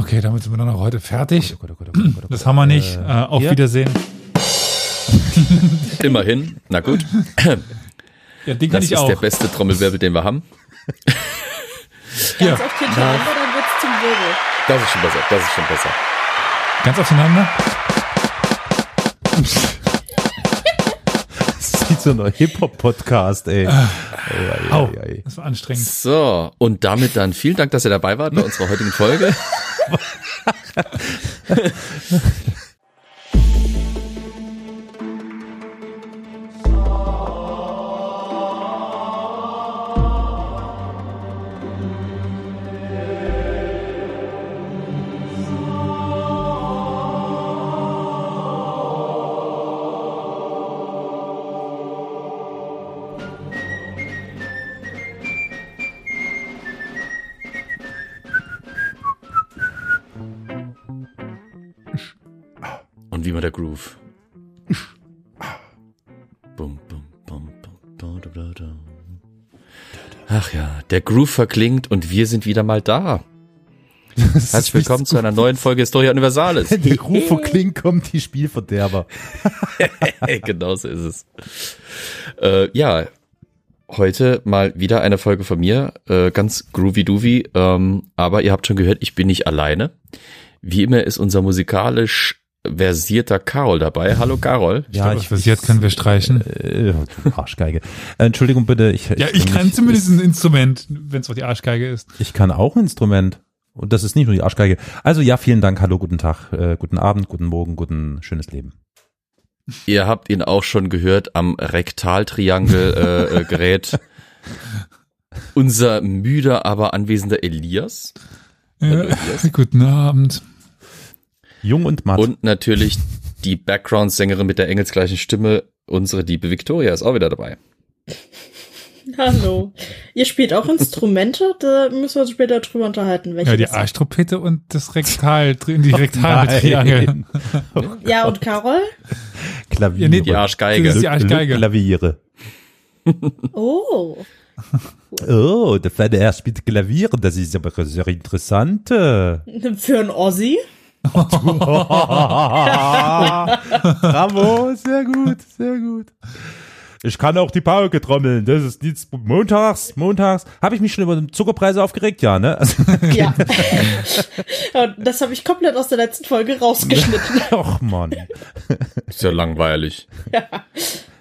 Okay, damit sind wir dann auch heute fertig. Das haben wir nicht. Äh, auf ja. Wiedersehen. Immerhin. Na gut. Ja, den kann Das ich ist auch. der beste Trommelwirbel, den wir haben. Ja. Ganz oft hintereinander, dann wird's zum Wirbel. Das ist schon besser. Das ist schon besser. Ganz aufeinander. So ein Hip-Hop-Podcast, ey. Ei, Au, ei, ei. das war anstrengend. So, und damit dann vielen Dank, dass ihr dabei wart bei unserer heutigen Folge. der Groove verklingt und wir sind wieder mal da. Herzlich willkommen zu einer neuen Folge Historia Universalis. Der von Kling kommt die Spielverderber. genau so ist es. Äh, ja, heute mal wieder eine Folge von mir, äh, ganz groovy-doovy, ähm, aber ihr habt schon gehört, ich bin nicht alleine. Wie immer ist unser musikalisch versierter Carol dabei. Hallo Carol. Ja, glaube, versiert können wir streichen. Äh, du Arschgeige. Äh, Entschuldigung bitte, ich, Ja, ich, ich kann nicht- zumindest ein Instrument, wenn es auch die Arschgeige ist. Ich kann auch ein Instrument. Und das ist nicht nur die Arschgeige. Also ja, vielen Dank, hallo, guten Tag, äh, guten Abend, guten Morgen, guten schönes Leben. Ihr habt ihn auch schon gehört am Rektaltriangel äh, äh, Gerät. Unser müder, aber anwesender Elias. Ja, guten Abend. Jung und matt. Und natürlich die Background-Sängerin mit der engelsgleichen Stimme, unsere liebe Victoria ist auch wieder dabei. Hallo. Ihr spielt auch Instrumente? Da müssen wir uns später drüber unterhalten. Welche Ja, die. Arschtrompete und das Rektal, die Rektaltriangel. Nein. Ja, und Carol? Klavier. Ja, nee, Die Arschgeige. Das ist die Arschgeige. Klaviere. Oh. Oh, der Kleine Herr spielt Klavier, das ist aber sehr interessant. Für ein Ossi? Bravo, sehr gut, sehr gut. Ich kann auch die Pauke trommeln. Das ist nichts. Montags, montags. Habe ich mich schon über den Zuckerpreise aufgeregt? Ja, ne? Also, Ja. Und das habe ich komplett aus der letzten Folge rausgeschnitten. Och, Mann. Ist ja langweilig.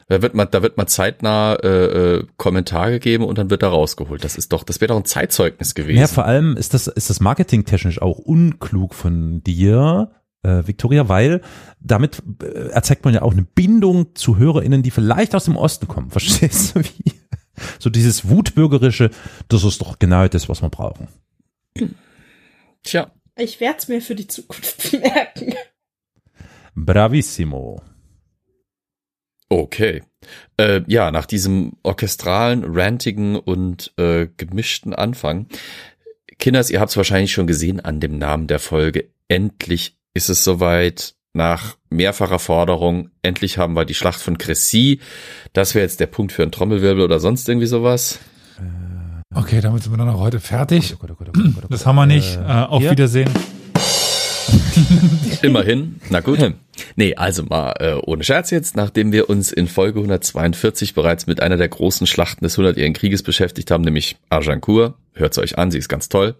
Da wird man, da wird man zeitnah äh, äh, Kommentar gegeben und dann wird da rausgeholt. Das ist doch, das wäre doch ein Zeitzeugnis gewesen. Ja, vor allem ist das, ist das marketingtechnisch auch unklug von dir, äh, Victoria, weil damit äh, erzeugt man ja auch eine Bindung zu HörerInnen, die vielleicht aus dem Osten kommen. Verstehst du wie? So dieses wutbürgerische, das ist doch genau das, was wir brauchen. Tja, Ich werde es mir für die Zukunft merken. Bravissimo. Okay. Äh, ja, nach diesem orchestralen, rantigen und äh, gemischten Anfang. Kinders, ihr habt es wahrscheinlich schon gesehen an dem Namen der Folge. Endlich ist es soweit. Nach mehrfacher Forderung, endlich haben wir die Schlacht von Cressy. Das wäre jetzt der Punkt für einen Trommelwirbel oder sonst irgendwie sowas. Okay, damit sind wir dann auch heute fertig. Das haben wir nicht. Äh, Äh, auf? Wiedersehen. Immerhin. Na gut. Nee, also mal äh, ohne Scherz jetzt, nachdem wir uns in Folge 142 bereits mit einer der großen Schlachten des Hundertjährigen Krieges beschäftigt haben, nämlich Agincourt, hört's euch an, sie ist ganz toll,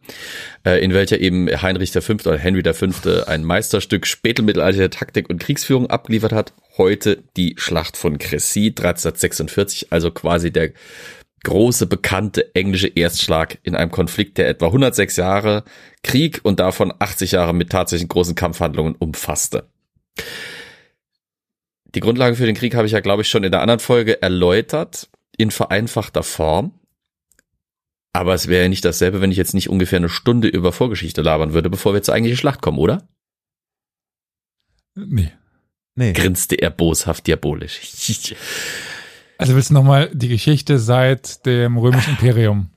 äh, in welcher eben Heinrich V. oder Henry V. ein Meisterstück spätmittelalterlicher Taktik und Kriegsführung abgeliefert hat. Heute die Schlacht von Cressy 1346, also quasi der große bekannte englische Erstschlag in einem Konflikt, der etwa 106 Jahre Krieg und davon 80 Jahre mit tatsächlichen großen Kampfhandlungen umfasste. Die Grundlage für den Krieg habe ich ja, glaube ich, schon in der anderen Folge erläutert, in vereinfachter Form. Aber es wäre ja nicht dasselbe, wenn ich jetzt nicht ungefähr eine Stunde über Vorgeschichte labern würde, bevor wir zur eigentlichen Schlacht kommen, oder? Nee. Nee. Grinste er boshaft diabolisch. Also willst du nochmal die Geschichte seit dem römischen Imperium?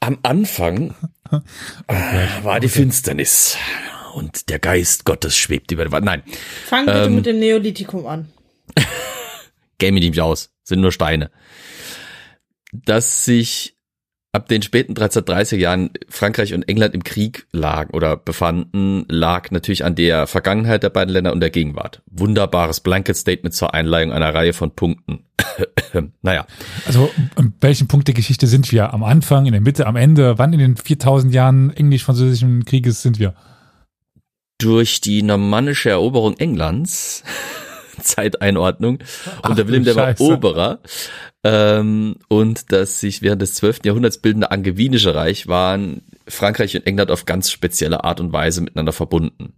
Am Anfang äh, war die Finsternis und der Geist Gottes schwebt über der Wand. Nein, Fang bitte Ähm. mit dem Neolithikum an. game ich nicht aus, sind nur Steine. Dass sich ab den späten 1330er Jahren Frankreich und England im Krieg lagen oder befanden, lag natürlich an der Vergangenheit der beiden Länder und der Gegenwart. Wunderbares Blanket Statement zur Einleihung einer Reihe von Punkten. naja. Also, an welchem Punkt der Geschichte sind wir? Am Anfang, in der Mitte, am Ende? Wann in den 4000 Jahren englisch-französischen Krieges sind wir? Durch die normannische Eroberung Englands Zeiteinordnung unter Wilhelm der Eroberer ähm, und das sich während des 12. Jahrhunderts bildende Angevinische Reich waren Frankreich und England auf ganz spezielle Art und Weise miteinander verbunden.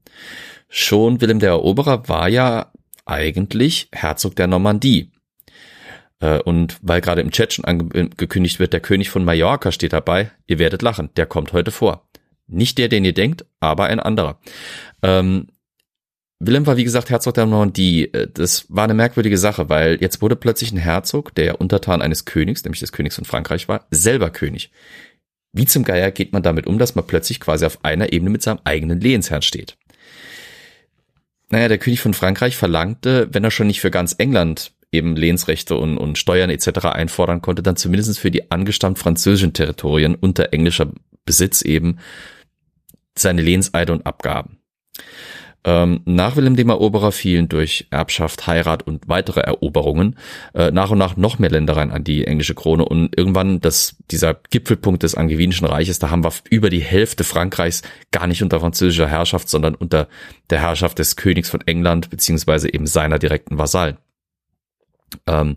Schon Wilhelm der Eroberer war ja eigentlich Herzog der Normandie. Äh, und weil gerade im Chat schon angekündigt wird, der König von Mallorca steht dabei, ihr werdet lachen, der kommt heute vor. Nicht der, den ihr denkt, aber ein anderer. Ähm, Willem war wie gesagt Herzog der Normandie. Äh, das war eine merkwürdige Sache, weil jetzt wurde plötzlich ein Herzog, der Untertan eines Königs, nämlich des Königs von Frankreich war, selber König. Wie zum Geier geht man damit um, dass man plötzlich quasi auf einer Ebene mit seinem eigenen Lehensherrn steht? Naja, der König von Frankreich verlangte, wenn er schon nicht für ganz England eben Lehnsrechte und, und Steuern etc. einfordern konnte, dann zumindest für die angestammt französischen Territorien unter englischer Besitz eben seine Lehnseide und Abgaben. Ähm, nach Wilhelm dem Eroberer fielen durch Erbschaft, Heirat und weitere Eroberungen äh, nach und nach noch mehr Ländereien an die englische Krone und irgendwann das, dieser Gipfelpunkt des Angevinischen Reiches, da haben wir über die Hälfte Frankreichs gar nicht unter französischer Herrschaft, sondern unter der Herrschaft des Königs von England beziehungsweise eben seiner direkten Vasallen. Ähm,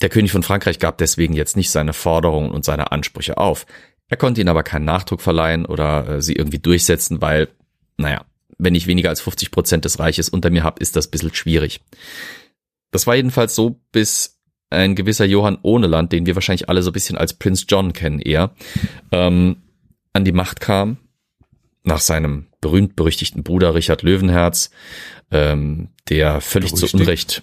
der König von Frankreich gab deswegen jetzt nicht seine Forderungen und seine Ansprüche auf. Er konnte ihnen aber keinen Nachdruck verleihen oder äh, sie irgendwie durchsetzen, weil naja, wenn ich weniger als 50 Prozent des Reiches unter mir habe, ist das ein bisschen schwierig. Das war jedenfalls so, bis ein gewisser Johann Ohneland, den wir wahrscheinlich alle so ein bisschen als Prince John kennen eher, ähm, an die Macht kam, nach seinem berühmt-berüchtigten Bruder Richard Löwenherz, ähm, der völlig Berüchtigt. zu Unrecht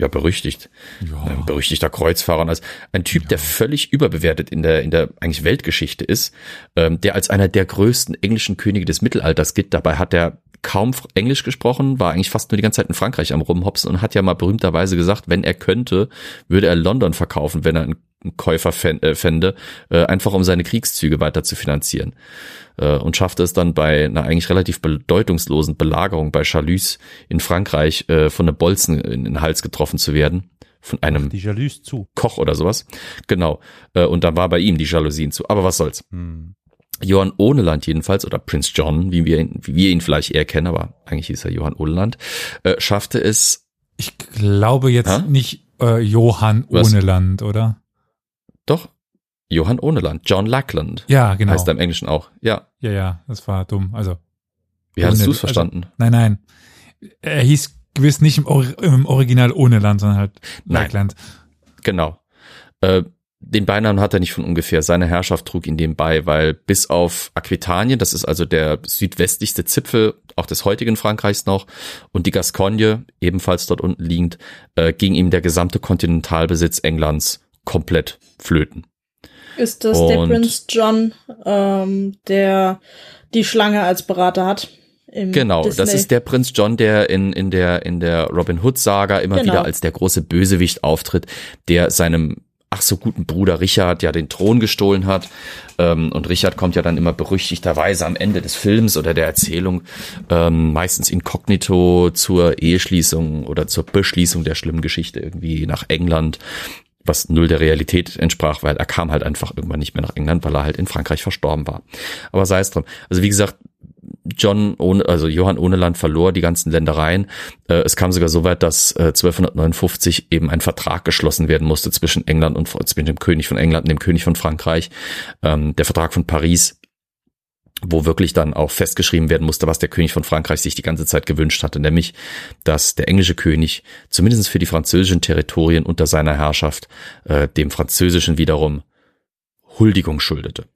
ja, berüchtigt. Ja. Ein berüchtigter Kreuzfahrer. Also ein Typ, ja. der völlig überbewertet in der, in der eigentlich Weltgeschichte ist, ähm, der als einer der größten englischen Könige des Mittelalters gilt. Dabei hat er kaum Englisch gesprochen, war eigentlich fast nur die ganze Zeit in Frankreich am Rumhopsen und hat ja mal berühmterweise gesagt, wenn er könnte, würde er London verkaufen, wenn er einen Käufer äh, fände, äh, einfach um seine Kriegszüge weiter zu finanzieren. Äh, und schaffte es dann bei einer eigentlich relativ bedeutungslosen Belagerung bei Chalus in Frankreich von einem Bolzen in den Hals getroffen zu werden von einem Koch oder sowas. Genau. Und dann war bei ihm die Jalousien zu. Aber was soll's. Hm. Johann Ohneland jedenfalls, oder Prince John, wie wir ihn, wie wir ihn vielleicht eher kennen, aber eigentlich hieß er Johann Ohneland, schaffte es. Ich glaube jetzt ha? nicht äh, Johann Ohneland, oder? Doch. Johann Ohneland, John Lackland. Ja, genau. Heißt er im Englischen auch. Ja. Ja, ja, das war dumm. Also. Wie hast du es verstanden? Also, nein, nein. Er hieß gewiss nicht im, Or im Original Ohneland, sondern halt Lackland. Genau. Äh, den Beinamen hat er nicht von ungefähr. Seine Herrschaft trug ihn dem bei, weil bis auf Aquitanien, das ist also der südwestlichste Zipfel auch des heutigen Frankreichs noch, und die Gascogne, ebenfalls dort unten liegend, äh, ging ihm der gesamte Kontinentalbesitz Englands komplett flöten. Ist das und der Prince John, ähm, der die Schlange als Berater hat? genau, Disney. das ist der Prinz John, der in, in der, in der Robin Hood Saga immer genau. wieder als der große Bösewicht auftritt, der seinem ach so guten Bruder Richard ja den Thron gestohlen hat. Ähm, und Richard kommt ja dann immer berüchtigterweise am Ende des Films oder der Erzählung ähm, meistens inkognito zur Eheschließung oder zur Beschließung der schlimmen Geschichte irgendwie nach England was null der Realität entsprach, weil er kam halt einfach irgendwann nicht mehr nach England, weil er halt in Frankreich verstorben war. Aber sei es drum. Also wie gesagt, John ohne, also Johann Ohneland verlor die ganzen Ländereien. Äh, es kam sogar so weit, dass äh, 1259 eben ein Vertrag geschlossen werden musste zwischen England und zwischen dem König von England und dem König von Frankreich. Ähm, der Vertrag von Paris, wo wirklich dann auch festgeschrieben werden musste, was der König von Frankreich sich die ganze Zeit gewünscht hatte, nämlich, dass der englische König zumindest für die französischen Territorien unter seiner Herrschaft äh, dem französischen wiederum Huldigung schuldete.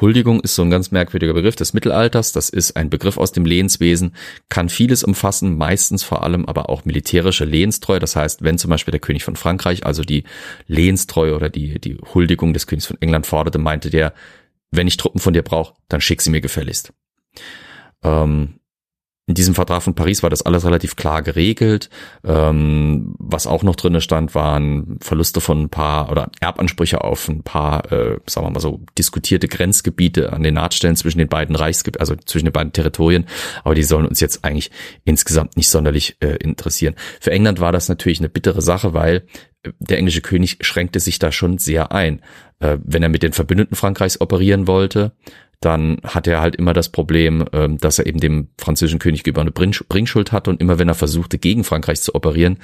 Huldigung ist so ein ganz merkwürdiger Begriff des Mittelalters. Das ist ein Begriff aus dem Lehenswesen, kann vieles umfassen, meistens vor allem aber auch militärische Lehenstreue. Das heißt, wenn zum Beispiel der König von Frankreich also die Lehenstreue oder die, die Huldigung des Königs von England forderte, meinte der, wenn ich Truppen von dir brauche, dann schick sie mir gefälligst. Ähm, in diesem Vertrag von Paris war das alles relativ klar geregelt. Ähm, was auch noch drinne stand, waren Verluste von ein paar oder Erbansprüche auf ein paar, äh, sagen wir mal so, diskutierte Grenzgebiete an den Nahtstellen zwischen den beiden Reichsgebieten, also zwischen den beiden Territorien. Aber die sollen uns jetzt eigentlich insgesamt nicht sonderlich äh, interessieren. Für England war das natürlich eine bittere Sache, weil äh, der englische König schränkte sich da schon sehr ein. Äh, wenn er mit den Verbündeten Frankreichs operieren wollte, dann hat er halt immer das Problem, ähm, dass er eben dem französischen König gegenüber eine Bringschuld hatte und immer wenn er versuchte, gegen Frankreich zu operieren,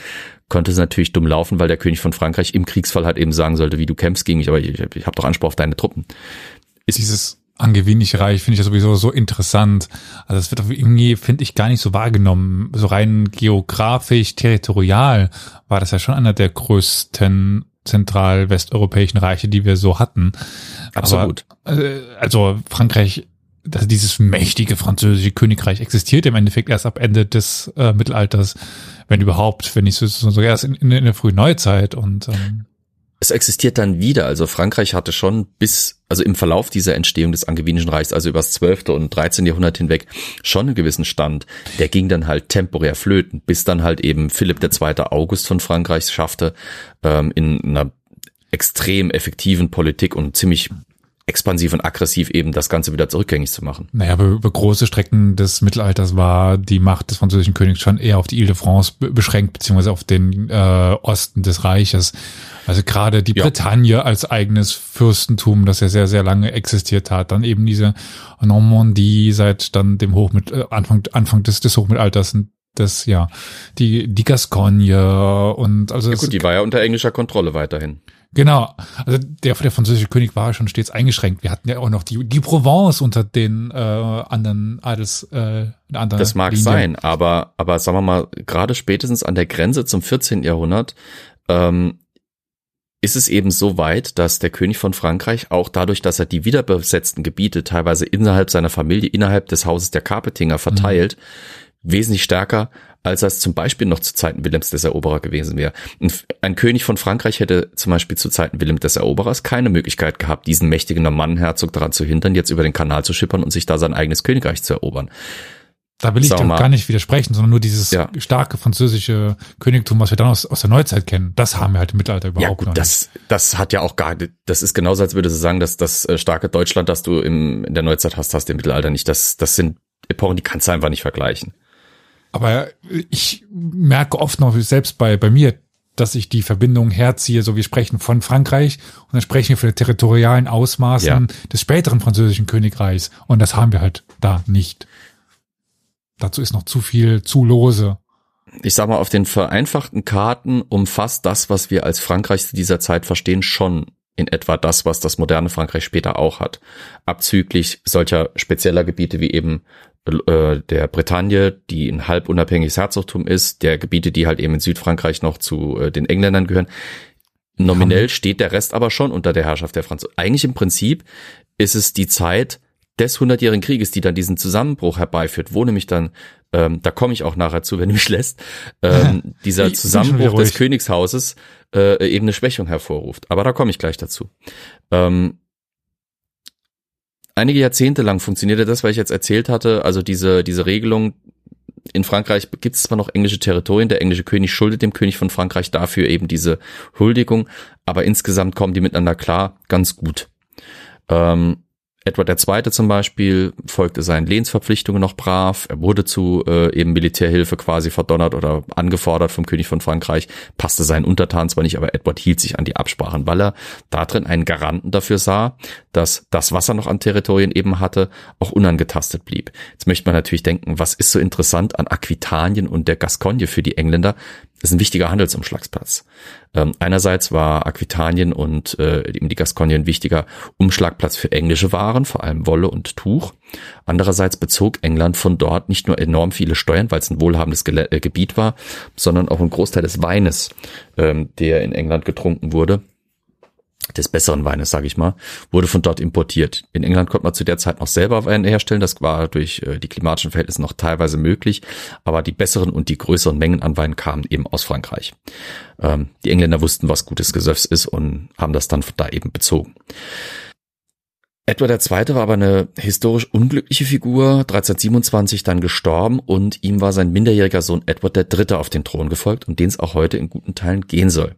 konnte es natürlich dumm laufen, weil der König von Frankreich im Kriegsfall halt eben sagen sollte, wie du kämpfst gegen mich, aber ich, ich habe doch Anspruch auf deine Truppen. Ist dieses angewenig reich finde ich ja sowieso so interessant. Also es wird irgendwie, finde ich, gar nicht so wahrgenommen. So rein geografisch, territorial war das ja schon einer der größten zentral-westeuropäischen Reiche, die wir so hatten. Absolut. Aber, äh, also Frankreich, also dieses mächtige französische Königreich existiert im Endeffekt erst ab Ende des äh, Mittelalters, wenn überhaupt, wenn nicht so, so erst in, in, in der frühen Neuzeit und ähm, es existiert dann wieder. Also Frankreich hatte schon bis, also im Verlauf dieser Entstehung des Angewinischen Reichs, also über das 12. und 13. Jahrhundert hinweg, schon einen gewissen Stand. Der ging dann halt temporär flöten, bis dann halt eben Philipp II. August von Frankreich schaffte, ähm, in einer extrem effektiven Politik und ziemlich expansiv und aggressiv eben das Ganze wieder zurückgängig zu machen. Naja, über, über große Strecken des Mittelalters war die Macht des französischen Königs schon eher auf die Ile de France beschränkt, beziehungsweise auf den äh, Osten des Reiches. Also gerade die ja. Bretagne als eigenes Fürstentum, das ja sehr, sehr lange existiert hat. Dann eben diese Normandie seit dann dem Hochmit äh, Anfang, Anfang des, des Hochmittelalters das, ja, die, die Gascogne und also. Ja gut, die war ja unter englischer Kontrolle weiterhin. Genau. Also der, der französische König war schon stets eingeschränkt. Wir hatten ja auch noch die, die Provence unter den äh, anderen Adels, äh, anderen Das mag Linie. sein, aber, aber sagen wir mal, gerade spätestens an der Grenze zum 14. Jahrhundert ähm, ist es eben so weit, dass der König von Frankreich auch dadurch, dass er die wiederbesetzten Gebiete teilweise innerhalb seiner Familie, innerhalb des Hauses der Carpetinger verteilt, mhm. wesentlich stärker als das zum Beispiel noch zu Zeiten Willems des Eroberer gewesen wäre. Ein König von Frankreich hätte zum Beispiel zu Zeiten Wilhelm des Eroberers keine Möglichkeit gehabt, diesen mächtigen Normannenherzog daran zu hindern, jetzt über den Kanal zu schippern und sich da sein eigenes Königreich zu erobern. Da will ich doch gar nicht widersprechen, sondern nur dieses ja. starke französische Königtum, was wir dann aus, aus der Neuzeit kennen, das haben wir halt im Mittelalter überhaupt ja, gut, noch das, Das hat ja auch gar, das ist genauso, als würde sie sagen, dass das äh, starke Deutschland, das du im, in der Neuzeit hast, hast im Mittelalter nicht. Das, das sind Epochen, die kannst du einfach nicht vergleichen. Aber ich merke oft noch, selbst bei, bei mir, dass ich die Verbindung herziehe, so wir sprechen von Frankreich und dann sprechen wir von den territorialen Ausmaßen ja. des späteren französischen Königreichs und das haben wir halt da nicht. Dazu ist noch zu viel zu lose. Ich sag mal, auf den vereinfachten Karten umfasst das, was wir als Frankreich zu dieser Zeit verstehen, schon in etwa das, was das moderne Frankreich später auch hat. Abzüglich solcher spezieller Gebiete wie eben äh, der Bretagne, die ein halb unabhängiges Herzogtum ist, der Gebiete, die halt eben in Südfrankreich noch zu äh, den Engländern gehören. Nominell steht der Rest aber schon unter der Herrschaft der Franzosen. Eigentlich im Prinzip ist es die Zeit des Hundertjährigen Krieges, die dann diesen Zusammenbruch herbeiführt, wo nämlich dann, ähm, da komme ich auch nachher zu, wenn du mich lässt, ähm, dieser Zusammenbruch des Königshauses äh, eben eine Schwächung hervorruft. Aber da komme ich gleich dazu. Ähm, einige Jahrzehnte lang funktionierte das, was ich jetzt erzählt hatte, also diese, diese Regelung, in Frankreich gibt es zwar noch englische Territorien, der englische König schuldet dem König von Frankreich dafür eben diese Huldigung, aber insgesamt kommen die miteinander klar, ganz gut. Ähm, Edward II. zum Beispiel folgte seinen Lehnsverpflichtungen noch brav. Er wurde zu äh, eben Militärhilfe quasi verdonnert oder angefordert vom König von Frankreich, passte seinen Untertanen zwar nicht, aber Edward hielt sich an die Absprachen, weil er darin einen Garanten dafür sah, dass das, was er noch an Territorien eben hatte, auch unangetastet blieb. Jetzt möchte man natürlich denken, was ist so interessant an Aquitanien und der Gascogne für die Engländer? ist ein wichtiger Handelsumschlagsplatz. Ähm, einerseits war Aquitanien und äh, die Gascogne ein wichtiger Umschlagplatz für englische Waren, vor allem Wolle und Tuch. Andererseits bezog England von dort nicht nur enorm viele Steuern, weil es ein wohlhabendes Ge äh, Gebiet war, sondern auch ein Großteil des Weines, ähm, der in England getrunken wurde des besseren Weines, sage ich mal, wurde von dort importiert. In England konnte man zu der Zeit noch selber Wein herstellen. Das war durch äh, die klimatischen Verhältnisse noch teilweise möglich. Aber die besseren und die größeren Mengen an Wein kamen eben aus Frankreich. Ähm, die Engländer wussten, was gutes Gesöffs ist und haben das dann da eben bezogen. Edward II. war aber eine historisch unglückliche Figur, 1327 dann gestorben und ihm war sein minderjähriger Sohn Edward III. auf den Thron gefolgt und den es auch heute in guten Teilen gehen soll.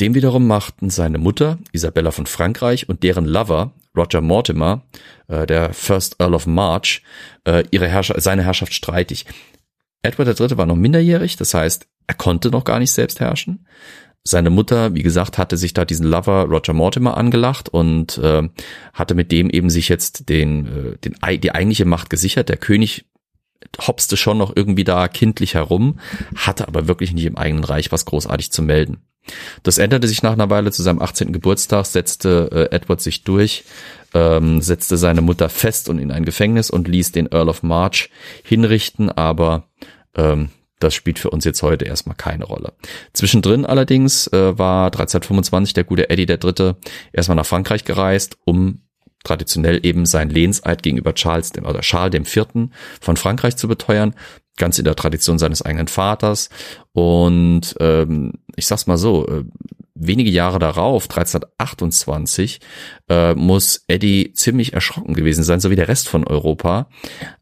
Dem wiederum machten seine Mutter, Isabella von Frankreich, und deren Lover, Roger Mortimer, äh, der First Earl of March, äh, ihre Herrschaft, seine Herrschaft streitig. Edward III. war noch minderjährig, das heißt, er konnte noch gar nicht selbst herrschen. Seine Mutter, wie gesagt, hatte sich da diesen Lover Roger Mortimer angelacht und äh, hatte mit dem eben sich jetzt den, äh, den, die eigentliche Macht gesichert. Der König hopste schon noch irgendwie da kindlich herum, hatte aber wirklich nicht im eigenen Reich was großartig zu melden. Das änderte sich nach einer Weile zu seinem 18. Geburtstag, setzte äh, Edward sich durch, ähm, setzte seine Mutter fest und in ein Gefängnis und ließ den Earl of March hinrichten, aber ähm, das spielt für uns jetzt heute erstmal keine Rolle. Zwischendrin allerdings äh, war 1325 der gute Eddie III. erstmal nach Frankreich gereist, um traditionell eben sein Lehnseid gegenüber Charles dem, oder Charles dem Vierten von Frankreich zu beteuern, ganz in der Tradition seines eigenen Vaters. Und ähm, ich sag's mal so, äh, wenige Jahre darauf, 1328, äh, muss Eddie ziemlich erschrocken gewesen sein, so wie der Rest von Europa,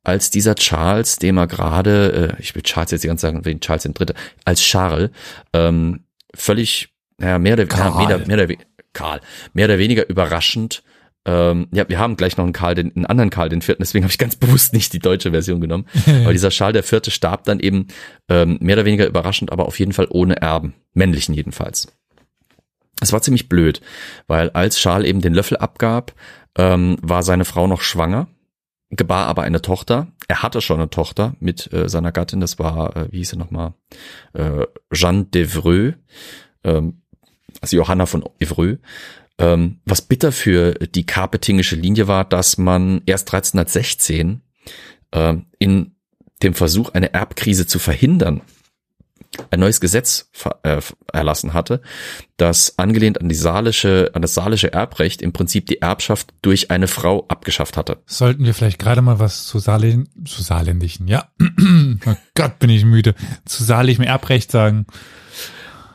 als dieser Charles, dem er gerade, äh, ich will Charles jetzt die ganze Zeit sagen, wegen Charles III., als Charles, ähm, völlig, ja, mehr oder, ja, mehr, mehr, mehr, Karl, mehr oder weniger überraschend ähm, ja, wir haben gleich noch einen Karl, den, einen anderen Karl den vierten, deswegen habe ich ganz bewusst nicht die deutsche Version genommen. Aber dieser Charles der vierte starb dann eben ähm, mehr oder weniger überraschend, aber auf jeden Fall ohne Erben, männlichen jedenfalls. Es war ziemlich blöd, weil als Charles eben den Löffel abgab, ähm, war seine Frau noch schwanger, gebar aber eine Tochter. Er hatte schon eine Tochter mit äh, seiner Gattin, das war, äh, wie hieß sie nochmal, äh, Jeanne d'Evreux, ähm, also Johanna von Evreux. Ähm, was bitter für die karpetingische Linie war, dass man erst 1316 äh, in dem Versuch, eine Erbkrise zu verhindern, ein neues Gesetz äh, erlassen hatte, das angelehnt an die salische, an das salische Erbrecht im Prinzip die Erbschaft durch eine Frau abgeschafft hatte. Sollten wir vielleicht gerade mal was zu Saarländ zu Saarländischen, ja. oh Gott, bin ich müde. Zu saarlichem Erbrecht sagen.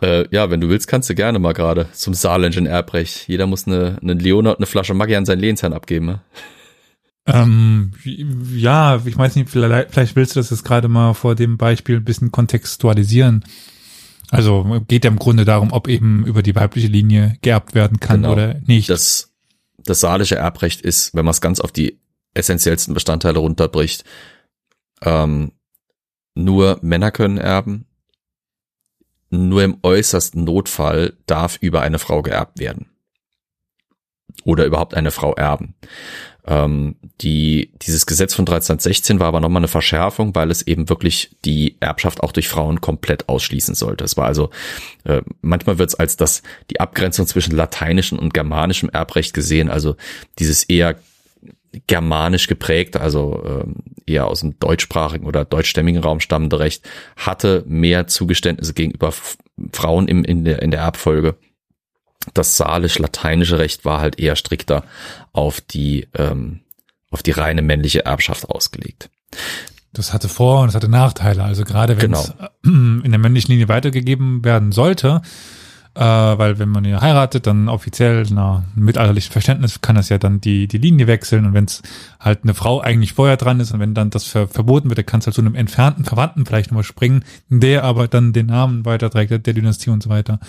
Äh, ja, wenn du willst, kannst du gerne mal gerade zum saarländischen Erbrecht. Jeder muss eine, eine Leona und eine Flasche Maggi an seinen Lehnsherrn abgeben. Ne? Ähm, ja, ich weiß nicht, vielleicht, vielleicht willst du das jetzt gerade mal vor dem Beispiel ein bisschen kontextualisieren. Also geht ja im Grunde darum, ob eben über die weibliche Linie geerbt werden kann genau. oder nicht. Das, das saalische Erbrecht ist, wenn man es ganz auf die essentiellsten Bestandteile runterbricht, ähm, nur Männer können erben. Nur im äußersten Notfall darf über eine Frau geerbt werden. Oder überhaupt eine Frau erben. Ähm, die, dieses Gesetz von 1316 war aber nochmal eine Verschärfung, weil es eben wirklich die Erbschaft auch durch Frauen komplett ausschließen sollte. Es war also, äh, manchmal wird es als das, die Abgrenzung zwischen lateinischem und germanischem Erbrecht gesehen, also dieses eher germanisch geprägte, also ähm, eher aus dem deutschsprachigen oder deutschstämmigen Raum stammende Recht, hatte mehr Zugeständnisse gegenüber Frauen im, in, der, in der Erbfolge das salisch-lateinische Recht war halt eher strikter auf die, ähm, auf die reine männliche Erbschaft ausgelegt. Das hatte Vor- und es hatte Nachteile. Also gerade wenn es genau. in der männlichen Linie weitergegeben werden sollte, äh, weil wenn man ja heiratet, dann offiziell nach mittelalterlichem Verständnis kann das ja dann die, die Linie wechseln und wenn es halt eine Frau eigentlich vorher dran ist und wenn dann das ver verboten wird, dann kann es halt zu einem entfernten Verwandten vielleicht nochmal springen, der aber dann den Namen weiterträgt, der Dynastie und so weiter.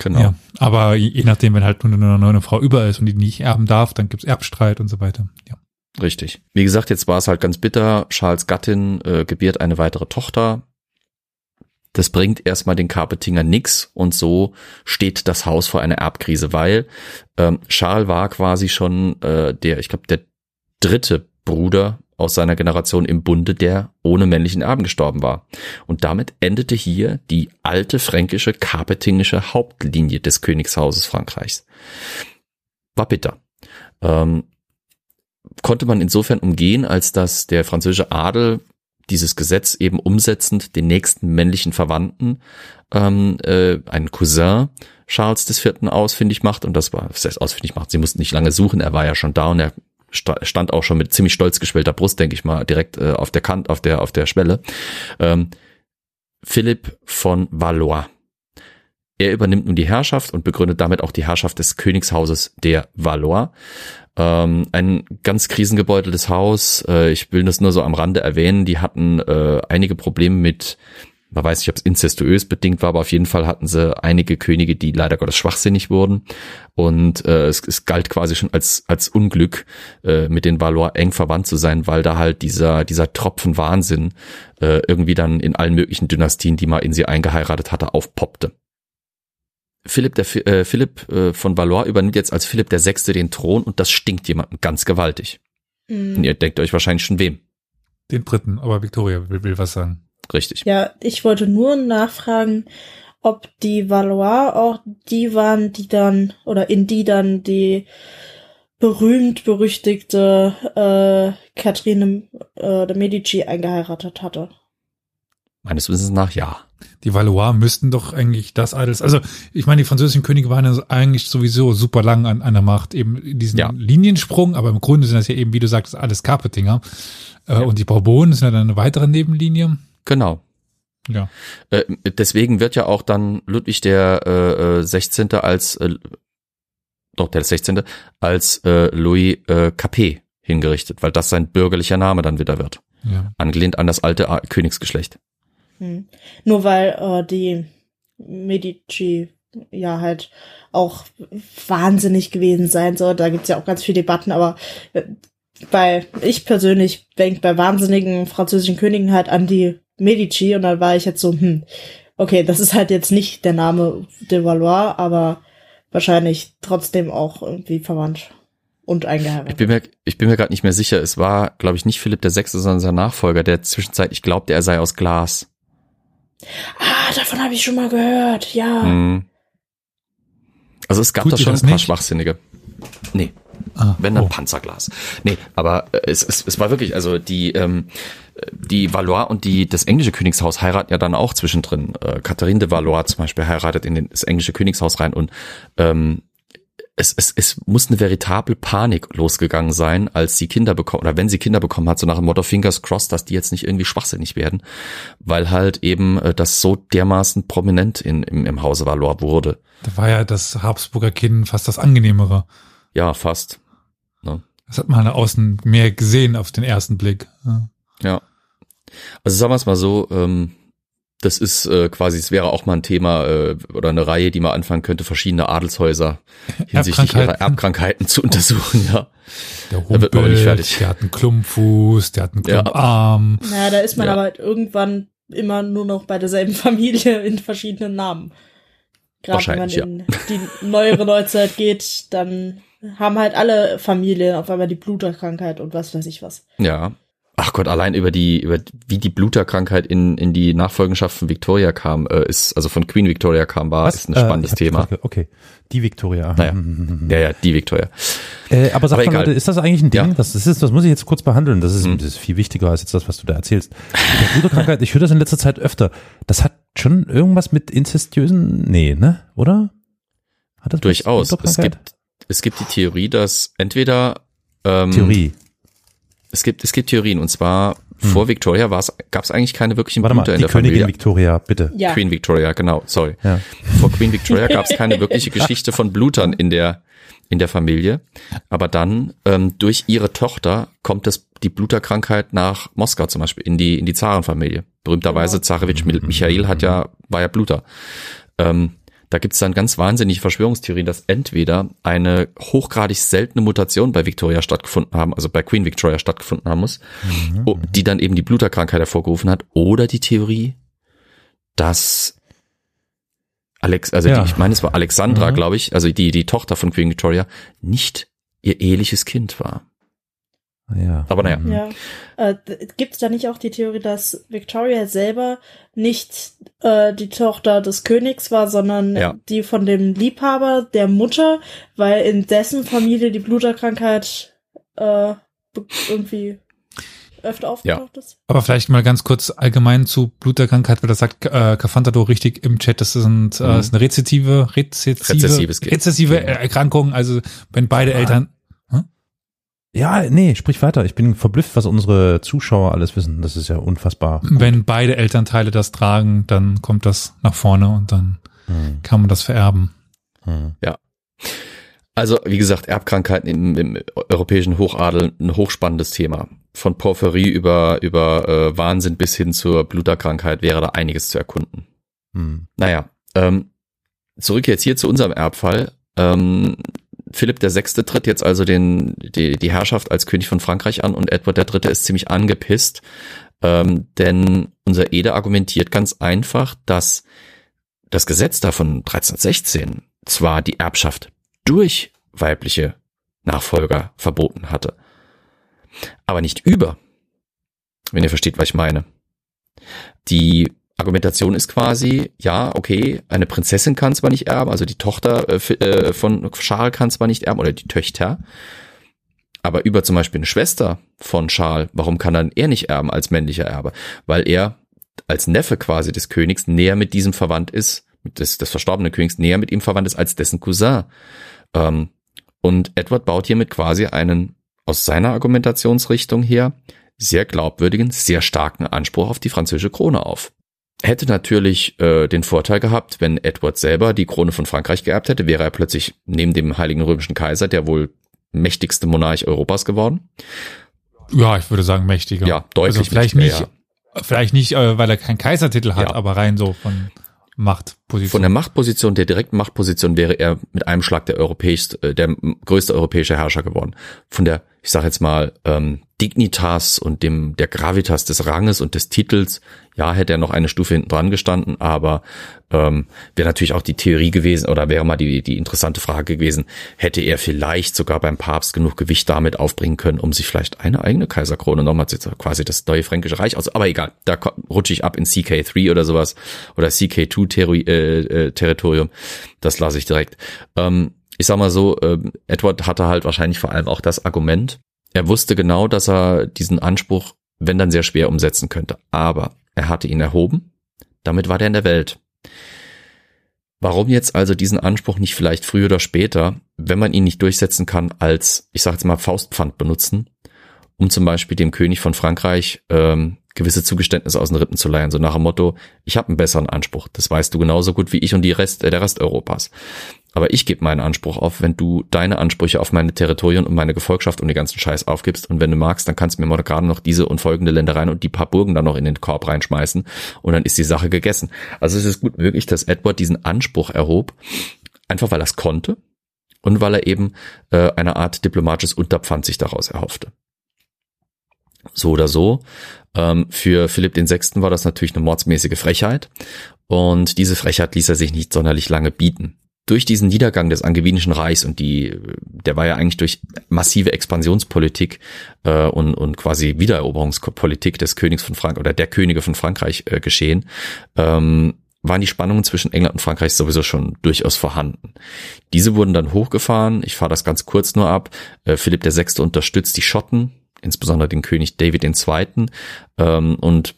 Genau. Ja, aber je, je nachdem, wenn halt nur eine neue Frau über ist und die nicht erben darf, dann gibt's Erbstreit und so weiter. Ja. Richtig. Wie gesagt, jetzt war es halt ganz bitter. Charles Gattin äh, gebiert eine weitere Tochter. Das bringt erstmal den Carpetinger nix und so steht das Haus vor einer Erbkrise, weil ähm, Charles war quasi schon äh, der, ich glaube, der dritte Bruder aus seiner Generation im Bunde, der ohne männlichen Erben gestorben war. Und damit endete hier die alte fränkische carpetingische Hauptlinie des Königshauses Frankreichs. War bitter. Ähm, konnte man insofern umgehen, als dass der französische Adel dieses Gesetz eben umsetzend den nächsten männlichen Verwandten, ähm, äh, einen Cousin Charles des ausfindig macht. Und das war, was heißt ausfindig macht, sie mussten nicht lange suchen, er war ja schon da und er stand auch schon mit ziemlich stolz geschwellter Brust, denke ich mal, direkt äh, auf der Kant, auf der, auf der Schwelle. Ähm, Philipp von Valois. Er übernimmt nun die Herrschaft und begründet damit auch die Herrschaft des Königshauses der Valois. Ähm, ein ganz krisengebeuteltes Haus. Äh, ich will das nur so am Rande erwähnen. Die hatten äh, einige Probleme mit man weiß nicht, ob es incestuös bedingt war, aber auf jeden Fall hatten sie einige Könige, die leider Gottes schwachsinnig wurden. Und äh, es, es galt quasi schon als, als Unglück, äh, mit den Valois eng verwandt zu sein, weil da halt dieser, dieser Tropfen Wahnsinn äh, irgendwie dann in allen möglichen Dynastien, die man in sie eingeheiratet hatte, aufpoppte. Philipp, der, äh, Philipp äh, von Valois übernimmt jetzt als Philipp der Sechste den Thron und das stinkt jemanden ganz gewaltig. Mhm. Und ihr denkt euch wahrscheinlich schon wem. Den Dritten, aber Victoria will, will was sagen. Richtig. Ja, ich wollte nur nachfragen, ob die Valois auch die waren, die dann, oder in die dann die berühmt berüchtigte äh, Catherine äh, de Medici eingeheiratet hatte. Meines Wissens nach ja. Die Valois müssten doch eigentlich das alles, also ich meine, die französischen Könige waren ja eigentlich sowieso super lang an einer Macht, eben diesen ja. Liniensprung, aber im Grunde sind das ja eben, wie du sagst, alles Carpetinger. Äh, ja. Und die Bourbonen sind ja dann eine weitere Nebenlinie. Genau. Ja. Äh, deswegen wird ja auch dann Ludwig der äh, 16. Äh, als äh, doch der 16. als äh, Louis äh, Capet hingerichtet, weil das sein bürgerlicher Name dann wieder wird. Ja. Angelehnt an das alte Königsgeschlecht. Hm. Nur weil äh, die Medici ja halt auch wahnsinnig gewesen sein soll. Da gibt's ja auch ganz viele Debatten, aber äh, bei ich persönlich denke bei wahnsinnigen französischen Königen halt an die Medici und dann war ich jetzt so, hm, okay, das ist halt jetzt nicht der Name de Valois, aber wahrscheinlich trotzdem auch irgendwie verwandt und eingeheiratet. Ich bin mir, ich bin mir gerade nicht mehr sicher. Es war, glaube ich, nicht Philipp der Sechste, sondern sein Nachfolger, der zwischenzeitlich glaubte, er sei aus Glas. Ah, davon habe ich schon mal gehört, ja. Hm. Also es gab Tut da schon ein paar nicht? Schwachsinnige. Nee. Ah, Wenn dann oh. Panzerglas. Nee, aber äh, es, es, es war wirklich, also die, ähm, die Valois und die, das englische Königshaus heiraten ja dann auch zwischendrin. Äh, Catherine de Valois zum Beispiel heiratet in das englische Königshaus rein und ähm, es, es, es muss eine veritable Panik losgegangen sein, als sie Kinder bekommen, oder wenn sie Kinder bekommen hat, so nach dem Motto Fingers crossed, dass die jetzt nicht irgendwie schwachsinnig werden, weil halt eben äh, das so dermaßen prominent in, im, im Hause Valois wurde. Da war ja das Habsburger Kind fast das angenehmere. Ja, fast. Ne? Das hat man außen mehr gesehen auf den ersten Blick. Ja. ja. Also sagen wir es mal so, ähm, das ist äh, quasi, es wäre auch mal ein Thema äh, oder eine Reihe, die man anfangen könnte, verschiedene Adelshäuser hinsichtlich ihrer Erbkrankheiten zu untersuchen, ja. Der Humpel, da nicht fertig. der hat einen Klumpfuß, der hat einen Klumparm. Ja. Naja, da ist man ja. aber irgendwann immer nur noch bei derselben Familie in verschiedenen Namen. Gerade wenn man in ja. die neuere Neuzeit geht, dann haben halt alle Familien auf einmal die Bluterkrankheit und was weiß ich was. Ja. Ach Gott, allein über die, über wie die Bluterkrankheit in, in die Nachfolgenschaft von Victoria kam, äh, ist, also von Queen Victoria kam, war, was? ist ein spannendes äh, Thema. Okay. Die Victoria. Naja. ja, ja, die Victoria. Äh, aber sag aber mal, Leute, ist das eigentlich ein Ding? Ja. Das, das, ist, das muss ich jetzt kurz behandeln. Das ist, mhm. das ist viel wichtiger als jetzt das, was du da erzählst. Mit der Bluterkrankheit, ich höre das in letzter Zeit öfter. Das hat schon irgendwas mit inzestiösen, nee, ne? Oder? Hat das Durchaus. Es gibt, es gibt die Theorie, dass entweder ähm, Theorie. Es gibt, es gibt Theorien und zwar hm. vor Victoria war es, gab es eigentlich keine wirklichen Warte Blüter mal, in der Königin Familie. Victoria, bitte. Ja. Queen Victoria, genau, sorry. Ja. Vor Queen Victoria gab es keine wirkliche Geschichte von Blutern in der in der Familie. Aber dann ähm, durch ihre Tochter kommt es die Bluterkrankheit nach Moskau zum Beispiel in die in die Zarenfamilie. Berühmterweise Zarewitsch Michael hat ja war ja Bluter. Ähm, da gibt es dann ganz wahnsinnige Verschwörungstheorien, dass entweder eine hochgradig seltene Mutation bei Victoria stattgefunden haben, also bei Queen Victoria stattgefunden haben muss, mhm. die dann eben die Bluterkrankheit hervorgerufen hat, oder die Theorie, dass Alex, also ja. die, ich meine, es war Alexandra, mhm. glaube ich, also die, die Tochter von Queen Victoria, nicht ihr eheliches Kind war. Ja. Aber naja. Ja. Äh, Gibt es da nicht auch die Theorie, dass Victoria selber nicht äh, die Tochter des Königs war, sondern ja. die von dem Liebhaber der Mutter, weil in dessen Familie die Bluterkrankheit äh, irgendwie öfter aufgetaucht ja. ist? Aber vielleicht mal ganz kurz allgemein zu Bluterkrankheit, weil das sagt äh, Cafantado richtig im Chat, das sind, äh, mhm. ist eine rezessive, rezessive, rezessive Erkrankung, also wenn beide ah. Eltern ja, nee, sprich weiter. Ich bin verblüfft, was unsere Zuschauer alles wissen. Das ist ja unfassbar. Gut. Wenn beide Elternteile das tragen, dann kommt das nach vorne und dann hm. kann man das vererben. Hm. Ja. Also, wie gesagt, Erbkrankheiten im, im europäischen Hochadel ein hochspannendes Thema. Von Porphyrie über, über äh, Wahnsinn bis hin zur Bluterkrankheit wäre da einiges zu erkunden. Hm. Naja, ähm, zurück jetzt hier zu unserem Erbfall. Ähm, Philipp der Sechste tritt jetzt also den, die, die Herrschaft als König von Frankreich an und Edward der Dritte ist ziemlich angepisst, ähm, denn unser Ede argumentiert ganz einfach, dass das Gesetz da von 1316 zwar die Erbschaft durch weibliche Nachfolger verboten hatte, aber nicht über, wenn ihr versteht, was ich meine. Die Argumentation ist quasi, ja, okay, eine Prinzessin kann zwar nicht erben, also die Tochter äh, äh, von Charles kann zwar nicht erben oder die Töchter, aber über zum Beispiel eine Schwester von Charles, warum kann dann er nicht erben als männlicher Erbe? Weil er als Neffe quasi des Königs näher mit diesem verwandt ist, des, des verstorbenen Königs näher mit ihm verwandt ist als dessen Cousin. Ähm, und Edward baut hiermit quasi einen aus seiner Argumentationsrichtung her sehr glaubwürdigen, sehr starken Anspruch auf die französische Krone auf hätte natürlich äh, den Vorteil gehabt, wenn Edward selber die Krone von Frankreich geerbt hätte, wäre er plötzlich neben dem Heiligen Römischen Kaiser der wohl mächtigste Monarch Europas geworden. Ja, ich würde sagen mächtiger. Ja, deutlich also vielleicht mächtiger, nicht, ja. vielleicht nicht, äh, weil er keinen Kaisertitel hat, ja. aber rein so von Machtposition. Von der Machtposition, der direkten Machtposition wäre er mit einem Schlag der europäischste, äh, der größte europäische Herrscher geworden. Von der, ich sage jetzt mal, ähm, Dignitas und dem der Gravitas des Ranges und des Titels, ja, hätte er noch eine Stufe hinten dran gestanden, aber ähm, wäre natürlich auch die Theorie gewesen oder wäre mal die, die interessante Frage gewesen, hätte er vielleicht sogar beim Papst genug Gewicht damit aufbringen können, um sich vielleicht eine eigene Kaiserkrone nochmal zu quasi das neue fränkische Reich aus. Aber egal, da rutsche ich ab in CK3 oder sowas oder CK2-Territorium. Äh, äh, das lasse ich direkt. Ähm, ich sag mal so, äh, Edward hatte halt wahrscheinlich vor allem auch das Argument, er wusste genau, dass er diesen Anspruch, wenn dann sehr schwer umsetzen könnte. Aber er hatte ihn erhoben. Damit war der in der Welt. Warum jetzt also diesen Anspruch nicht vielleicht früher oder später, wenn man ihn nicht durchsetzen kann, als, ich sage jetzt mal, Faustpfand benutzen, um zum Beispiel dem König von Frankreich ähm, gewisse Zugeständnisse aus den Rippen zu leihen, so nach dem Motto, ich habe einen besseren Anspruch, das weißt du genauso gut wie ich und die Rest, äh, der Rest Europas. Aber ich gebe meinen Anspruch auf, wenn du deine Ansprüche auf meine Territorien und meine Gefolgschaft und den ganzen Scheiß aufgibst. Und wenn du magst, dann kannst du mir mal gerade noch diese und folgende Ländereien und die paar Burgen dann noch in den Korb reinschmeißen und dann ist die Sache gegessen. Also es ist gut möglich, dass Edward diesen Anspruch erhob, einfach weil er es konnte und weil er eben äh, eine Art diplomatisches Unterpfand sich daraus erhoffte. So oder so. Ähm, für Philipp den Sechsten war das natürlich eine mordsmäßige Frechheit. Und diese Frechheit ließ er sich nicht sonderlich lange bieten durch diesen Niedergang des Angewinischen Reichs und die, der war ja eigentlich durch massive Expansionspolitik äh, und, und quasi Wiedereroberungspolitik des Königs von Frankreich oder der Könige von Frankreich äh, geschehen, ähm, waren die Spannungen zwischen England und Frankreich sowieso schon durchaus vorhanden. Diese wurden dann hochgefahren. Ich fahre das ganz kurz nur ab. Äh, Philipp VI. unterstützt die Schotten, insbesondere den König David II. Ähm, und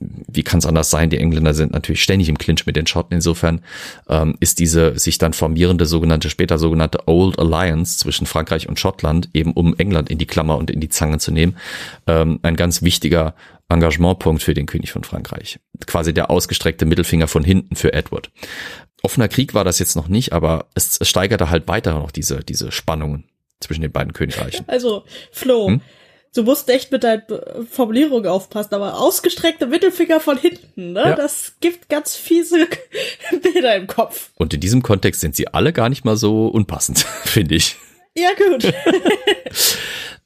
wie kann es anders sein? Die Engländer sind natürlich ständig im Clinch mit den Schotten. Insofern ähm, ist diese sich dann formierende sogenannte, später sogenannte Old Alliance zwischen Frankreich und Schottland, eben um England in die Klammer und in die Zange zu nehmen, ähm, ein ganz wichtiger Engagementpunkt für den König von Frankreich. Quasi der ausgestreckte Mittelfinger von hinten für Edward. Offener Krieg war das jetzt noch nicht, aber es, es steigerte halt weiter noch diese, diese Spannungen zwischen den beiden Königreichen. Also, Flo, hm? Du musst echt mit deinen Formulierungen aufpassen, aber ausgestreckte Mittelfinger von hinten, ne? Ja. Das gibt ganz fiese Bilder im Kopf. Und in diesem Kontext sind sie alle gar nicht mal so unpassend, finde ich. Ja, gut.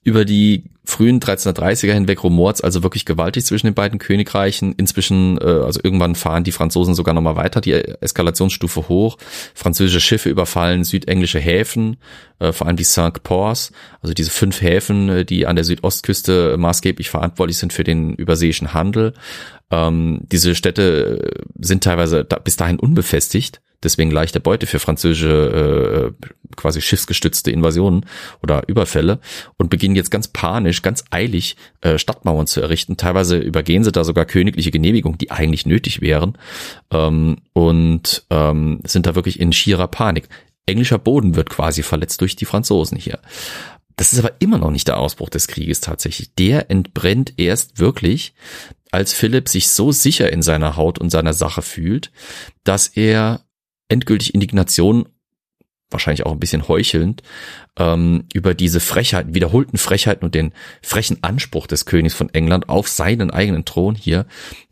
Über die frühen 1330er hinweg rumort also wirklich gewaltig zwischen den beiden Königreichen. Inzwischen, äh, also irgendwann fahren die Franzosen sogar nochmal weiter, die Eskalationsstufe hoch. Französische Schiffe überfallen südenglische Häfen, äh, vor allem die Cinq Ports, also diese fünf Häfen, äh, die an der Südostküste maßgeblich verantwortlich sind für den überseeischen Handel. Ähm, diese Städte sind teilweise da, bis dahin unbefestigt deswegen leichte Beute für französische äh, quasi schiffsgestützte Invasionen oder Überfälle und beginnen jetzt ganz panisch, ganz eilig äh, Stadtmauern zu errichten. Teilweise übergehen sie da sogar königliche Genehmigungen, die eigentlich nötig wären ähm, und ähm, sind da wirklich in schierer Panik. Englischer Boden wird quasi verletzt durch die Franzosen hier. Das ist aber immer noch nicht der Ausbruch des Krieges tatsächlich. Der entbrennt erst wirklich, als Philipp sich so sicher in seiner Haut und seiner Sache fühlt, dass er endgültig Indignation wahrscheinlich auch ein bisschen heuchelnd, ähm, über diese Frechheiten, wiederholten Frechheiten und den frechen Anspruch des Königs von England auf seinen eigenen Thron hier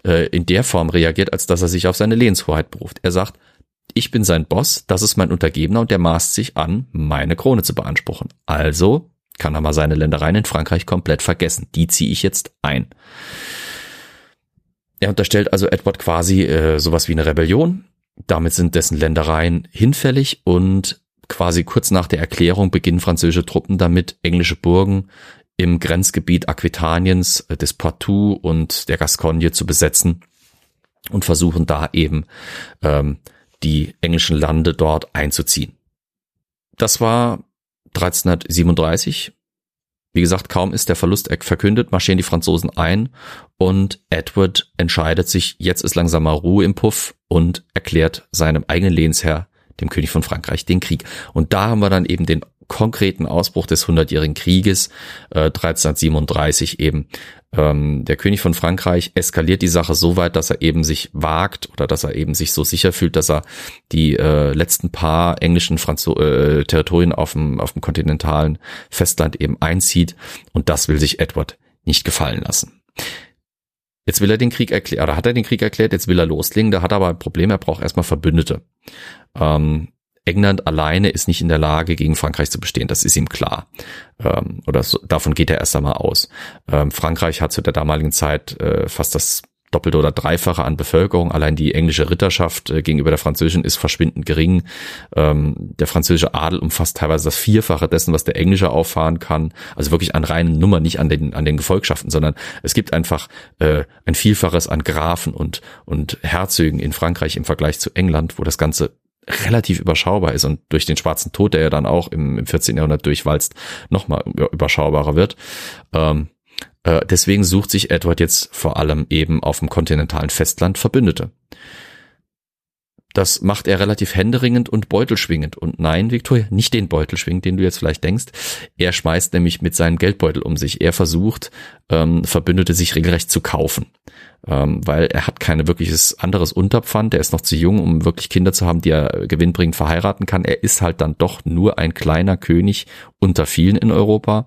äh, in der Form reagiert, als dass er sich auf seine Lehnshoheit beruft. Er sagt, ich bin sein Boss, das ist mein Untergebener und der maßt sich an, meine Krone zu beanspruchen. Also kann er mal seine Ländereien in Frankreich komplett vergessen. Die ziehe ich jetzt ein. Er unterstellt also Edward quasi äh, sowas wie eine Rebellion. Damit sind dessen Ländereien hinfällig und quasi kurz nach der Erklärung beginnen französische Truppen damit, englische Burgen im Grenzgebiet Aquitaniens, äh, des Poitou und der Gascogne zu besetzen und versuchen da eben ähm, die englischen Lande dort einzuziehen. Das war 1337. Wie gesagt, kaum ist der Verlust verkündet, marschieren die Franzosen ein und Edward entscheidet sich, jetzt ist langsam mal Ruhe im Puff und erklärt seinem eigenen Lehnsherr, dem König von Frankreich, den Krieg. Und da haben wir dann eben den konkreten Ausbruch des Hundertjährigen Krieges äh, 1337 eben. Ähm, der König von Frankreich eskaliert die Sache so weit, dass er eben sich wagt oder dass er eben sich so sicher fühlt, dass er die äh, letzten paar englischen Franzo äh, Territorien auf dem, auf dem kontinentalen Festland eben einzieht. Und das will sich Edward nicht gefallen lassen. Jetzt will er den Krieg erklären, oder hat er den Krieg erklärt, jetzt will er loslegen, da hat er aber ein Problem, er braucht erstmal Verbündete. Ähm, England alleine ist nicht in der Lage, gegen Frankreich zu bestehen. Das ist ihm klar. Ähm, oder so, davon geht er erst einmal aus. Ähm, Frankreich hat zu der damaligen Zeit äh, fast das Doppelte oder Dreifache an Bevölkerung. Allein die englische Ritterschaft äh, gegenüber der französischen ist verschwindend gering. Ähm, der französische Adel umfasst teilweise das Vierfache dessen, was der englische auffahren kann. Also wirklich an reinen Nummer, nicht an den, an den Gefolgschaften, sondern es gibt einfach äh, ein Vielfaches an Grafen und, und Herzögen in Frankreich im Vergleich zu England, wo das Ganze relativ überschaubar ist und durch den schwarzen Tod, der ja dann auch im, im 14. Jahrhundert durchwalzt, nochmal überschaubarer wird. Ähm, äh, deswegen sucht sich Edward jetzt vor allem eben auf dem kontinentalen Festland Verbündete. Das macht er relativ händeringend und beutelschwingend. Und nein, Victoria, nicht den Beutelschwingend, den du jetzt vielleicht denkst. Er schmeißt nämlich mit seinem Geldbeutel um sich. Er versucht, ähm, Verbündete sich regelrecht zu kaufen. Ähm, weil er hat keine wirkliches anderes Unterpfand. Er ist noch zu jung, um wirklich Kinder zu haben, die er gewinnbringend verheiraten kann. Er ist halt dann doch nur ein kleiner König unter vielen in Europa.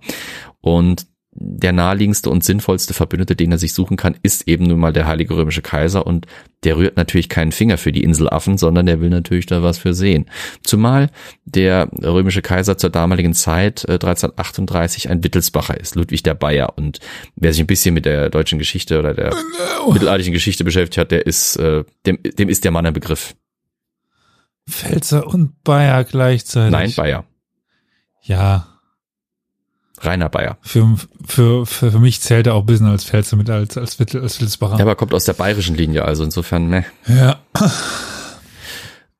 Und der naheliegendste und sinnvollste Verbündete, den er sich suchen kann, ist eben nun mal der Heilige Römische Kaiser und der rührt natürlich keinen Finger für die Inselaffen, sondern der will natürlich da was für sehen. Zumal der Römische Kaiser zur damaligen Zeit äh, 1338 ein Wittelsbacher ist, Ludwig der Bayer und wer sich ein bisschen mit der deutschen Geschichte oder der no. mittelalterlichen Geschichte beschäftigt hat, der ist äh, dem dem ist der Mann ein Begriff. Pfälzer und Bayer gleichzeitig. Nein, Bayer. Ja, Rainer Bayer. Für, für, für, für mich zählt er auch ein bisschen als Pfälzer mit, als, als, Wittel, als Wittelsbacher. Ja, aber kommt aus der bayerischen Linie, also insofern, ne. Ja.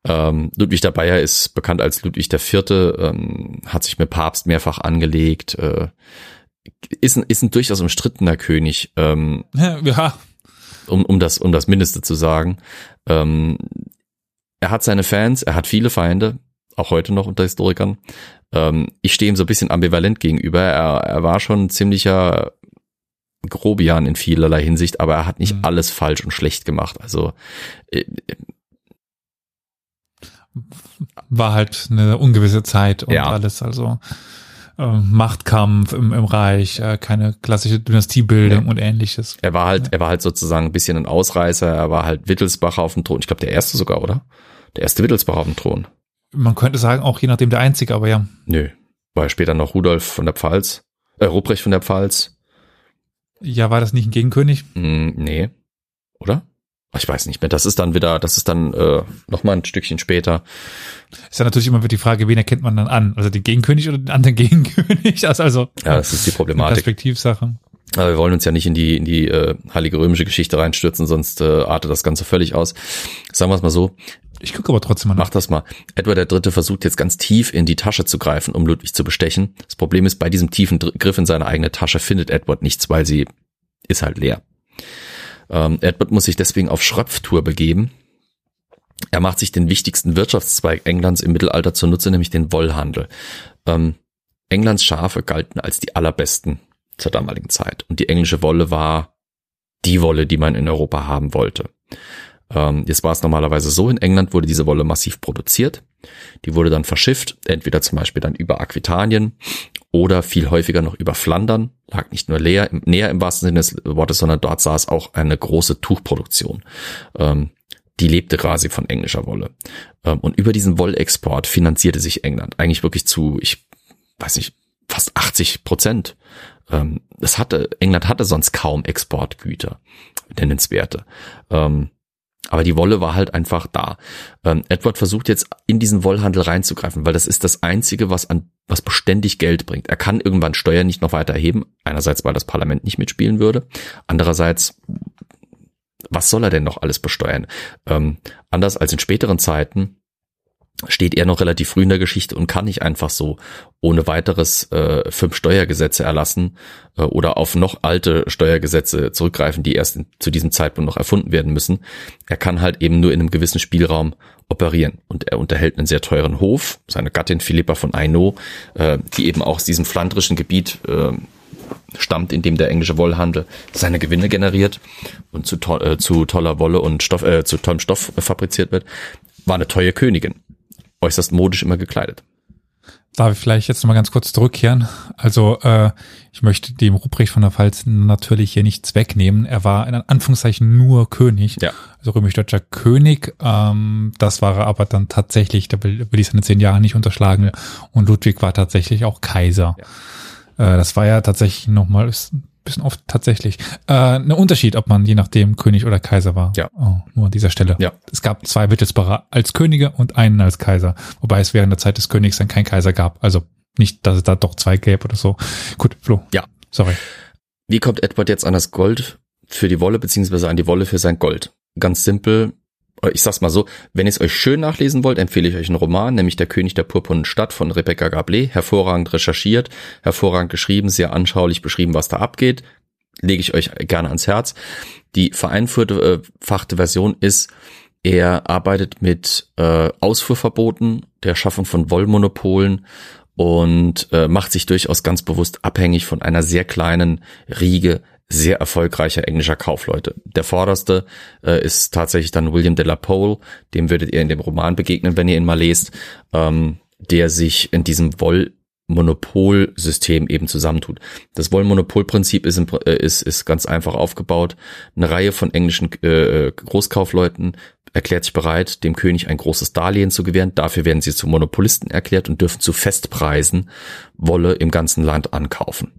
Ähm, Ludwig der Bayer ist bekannt als Ludwig der Vierte, ähm, hat sich mit Papst mehrfach angelegt, äh, ist ein, ist ein durchaus umstrittener König. Ähm, ja. Um, um das, um das Mindeste zu sagen. Ähm, er hat seine Fans, er hat viele Feinde, auch heute noch unter Historikern. Ähm, ich stehe ihm so ein bisschen ambivalent gegenüber. Er, er war schon ein ziemlicher Grobian in vielerlei Hinsicht, aber er hat nicht mhm. alles falsch und schlecht gemacht. Also äh, war halt eine ungewisse Zeit und ja. alles, also äh, Machtkampf im, im Reich, äh, keine klassische Dynastiebildung nee. und ähnliches. Er war halt, er war halt sozusagen ein bisschen ein Ausreißer, er war halt Wittelsbacher auf dem Thron. Ich glaube, der erste sogar, oder? Der erste Wittelsbacher auf dem Thron. Man könnte sagen, auch je nachdem der Einzige, aber ja. Nö. War ja später noch Rudolf von der Pfalz, äh, Ruprecht von der Pfalz. Ja, war das nicht ein Gegenkönig? Mm, nee. Oder? Ich weiß nicht mehr. Das ist dann wieder, das ist dann äh, noch mal ein Stückchen später. Ist ja natürlich immer die Frage, wen erkennt man dann an? Also den Gegenkönig oder den anderen Gegenkönig? Also, also ja, das ist die Problematik. Perspektivsache. Aber wir wollen uns ja nicht in die in die äh, heilige römische Geschichte reinstürzen, sonst äh, artet das Ganze völlig aus. Sagen wir es mal so: ich gucke aber trotzdem mal nach. Mach das mal. Edward der Dritte versucht jetzt ganz tief in die Tasche zu greifen, um Ludwig zu bestechen. Das Problem ist, bei diesem tiefen Griff in seine eigene Tasche findet Edward nichts, weil sie ist halt leer. Ähm, Edward muss sich deswegen auf Schröpftour begeben. Er macht sich den wichtigsten Wirtschaftszweig Englands im Mittelalter zunutze, nämlich den Wollhandel. Ähm, Englands Schafe galten als die allerbesten zur damaligen Zeit. Und die englische Wolle war die Wolle, die man in Europa haben wollte. Ähm, jetzt war es normalerweise so, in England wurde diese Wolle massiv produziert. Die wurde dann verschifft, entweder zum Beispiel dann über Aquitanien oder viel häufiger noch über Flandern. Lag nicht nur leer, näher im wahrsten Sinne des Wortes, sondern dort saß auch eine große Tuchproduktion. Ähm, die lebte quasi von englischer Wolle. Ähm, und über diesen Wollexport finanzierte sich England eigentlich wirklich zu, ich weiß nicht, fast 80 Prozent. Das hatte, England hatte sonst kaum Exportgüter, nennenswerte. Aber die Wolle war halt einfach da. Ähm, Edward versucht jetzt in diesen Wollhandel reinzugreifen, weil das ist das einzige, was an, was beständig Geld bringt. Er kann irgendwann Steuern nicht noch weiter erheben. Einerseits, weil das Parlament nicht mitspielen würde. Andererseits, was soll er denn noch alles besteuern? Ähm, anders als in späteren Zeiten steht er noch relativ früh in der Geschichte und kann nicht einfach so ohne weiteres äh, fünf Steuergesetze erlassen äh, oder auf noch alte Steuergesetze zurückgreifen, die erst in, zu diesem Zeitpunkt noch erfunden werden müssen. Er kann halt eben nur in einem gewissen Spielraum operieren und er unterhält einen sehr teuren Hof. Seine Gattin Philippa von Aino, äh, die eben auch aus diesem flandrischen Gebiet äh, stammt, in dem der englische Wollhandel seine Gewinne generiert und zu, to äh, zu toller Wolle und Stoff, äh, zu tollem Stoff fabriziert wird, war eine teure Königin äußerst modisch immer gekleidet. Darf ich vielleicht jetzt noch mal ganz kurz zurückkehren? Also äh, ich möchte dem Ruprecht von der Pfalz natürlich hier nichts wegnehmen. Er war in Anführungszeichen nur König, ja. also römisch-deutscher König. Ähm, das war er aber dann tatsächlich, da will, will ich seine zehn Jahre nicht unterschlagen. Ja. Und Ludwig war tatsächlich auch Kaiser. Ja. Äh, das war ja tatsächlich nochmal bisschen oft tatsächlich. Äh, ein Unterschied, ob man je nachdem König oder Kaiser war. Ja. Oh, nur an dieser Stelle. Ja. Es gab zwei Wittelsbacher als Könige und einen als Kaiser. Wobei es während der Zeit des Königs dann kein Kaiser gab. Also nicht, dass es da doch zwei gäbe oder so. Gut, Flo. Ja. Sorry. Wie kommt Edward jetzt an das Gold für die Wolle, beziehungsweise an die Wolle für sein Gold? Ganz simpel, ich sag's mal so, wenn ihr es euch schön nachlesen wollt, empfehle ich euch einen Roman, nämlich Der König der purpurnen Stadt von Rebecca Gablé. Hervorragend recherchiert, hervorragend geschrieben, sehr anschaulich beschrieben, was da abgeht. Lege ich euch gerne ans Herz. Die vereinfachte äh, Version ist, er arbeitet mit äh, Ausfuhrverboten, der Schaffung von Wollmonopolen und äh, macht sich durchaus ganz bewusst abhängig von einer sehr kleinen Riege sehr erfolgreicher englischer Kaufleute. Der vorderste äh, ist tatsächlich dann William de la Pole, dem würdet ihr in dem Roman begegnen, wenn ihr ihn mal lest, ähm, der sich in diesem Wollmonopolsystem eben zusammentut. Das Wollmonopolprinzip ist, äh, ist, ist ganz einfach aufgebaut. Eine Reihe von englischen äh, Großkaufleuten erklärt sich bereit, dem König ein großes Darlehen zu gewähren. Dafür werden sie zu Monopolisten erklärt und dürfen zu Festpreisen Wolle im ganzen Land ankaufen.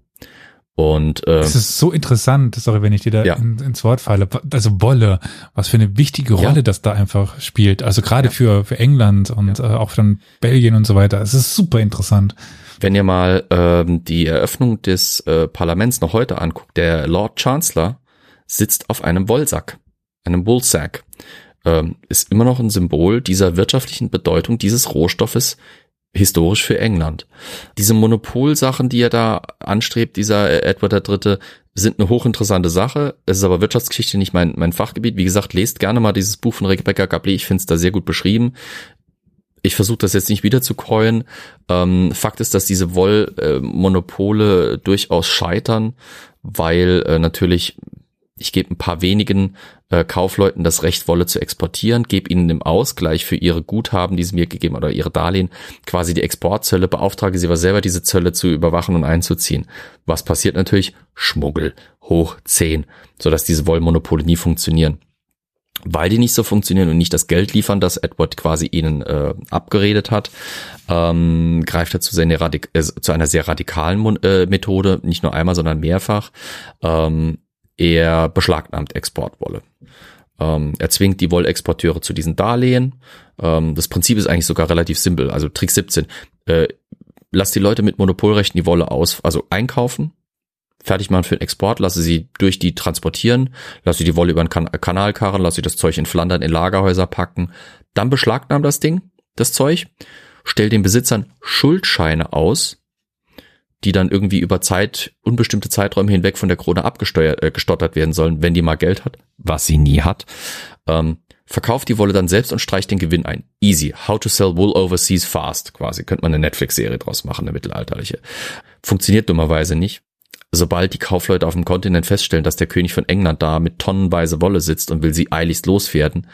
Und äh, das ist so interessant, sorry, wenn ich dir da ja. in, ins Wort falle. Also Wolle, was für eine wichtige Rolle ja. das da einfach spielt. Also gerade ja. für für England und äh, auch dann Belgien und so weiter. Es ist super interessant. Wenn ihr mal ähm, die Eröffnung des äh, Parlaments noch heute anguckt, der Lord Chancellor sitzt auf einem Wollsack, einem Woolsack. Ähm, ist immer noch ein Symbol dieser wirtschaftlichen Bedeutung dieses Rohstoffes historisch für England. Diese Monopolsachen, die er da anstrebt, dieser Edward III., sind eine hochinteressante Sache. Es ist aber Wirtschaftsgeschichte nicht mein, mein Fachgebiet. Wie gesagt, lest gerne mal dieses Buch von Rebecca Gablé. Ich finde es da sehr gut beschrieben. Ich versuche das jetzt nicht wieder zu keuen. Ähm, Fakt ist, dass diese Wollmonopole äh, durchaus scheitern, weil äh, natürlich ich gebe ein paar wenigen äh, Kaufleuten das Recht, Wolle zu exportieren, gebe ihnen im Ausgleich für ihre Guthaben, die sie mir gegeben oder ihre Darlehen, quasi die Exportzölle, beauftrage sie aber selber diese Zölle zu überwachen und einzuziehen. Was passiert natürlich? Schmuggel hoch zehn, sodass diese Wollmonopole nie funktionieren. Weil die nicht so funktionieren und nicht das Geld liefern, das Edward quasi ihnen äh, abgeredet hat, ähm, greift er zu, Radik äh, zu einer sehr radikalen Mon äh, Methode, nicht nur einmal, sondern mehrfach. Ähm, er beschlagnahmt Exportwolle. Ähm, er zwingt die Wollexporteure zu diesen Darlehen. Ähm, das Prinzip ist eigentlich sogar relativ simpel. Also Trick 17. Äh, lass die Leute mit Monopolrechten die Wolle aus, also einkaufen, fertig machen für den Export, lasse sie durch die transportieren, lasse die Wolle über den kan Kanal karren, lasse das Zeug in Flandern in Lagerhäuser packen, dann beschlagnahmt das Ding, das Zeug, stell den Besitzern Schuldscheine aus, die dann irgendwie über Zeit, unbestimmte Zeiträume hinweg von der Krone abgesteuert, äh, gestottert werden sollen, wenn die mal Geld hat, was sie nie hat. Ähm, verkauft die Wolle dann selbst und streicht den Gewinn ein. Easy. How to sell wool overseas fast, quasi. Könnte man eine Netflix-Serie draus machen, eine mittelalterliche. Funktioniert dummerweise nicht. sobald die Kaufleute auf dem Kontinent feststellen, dass der König von England da mit tonnenweise Wolle sitzt und will sie eiligst loswerden,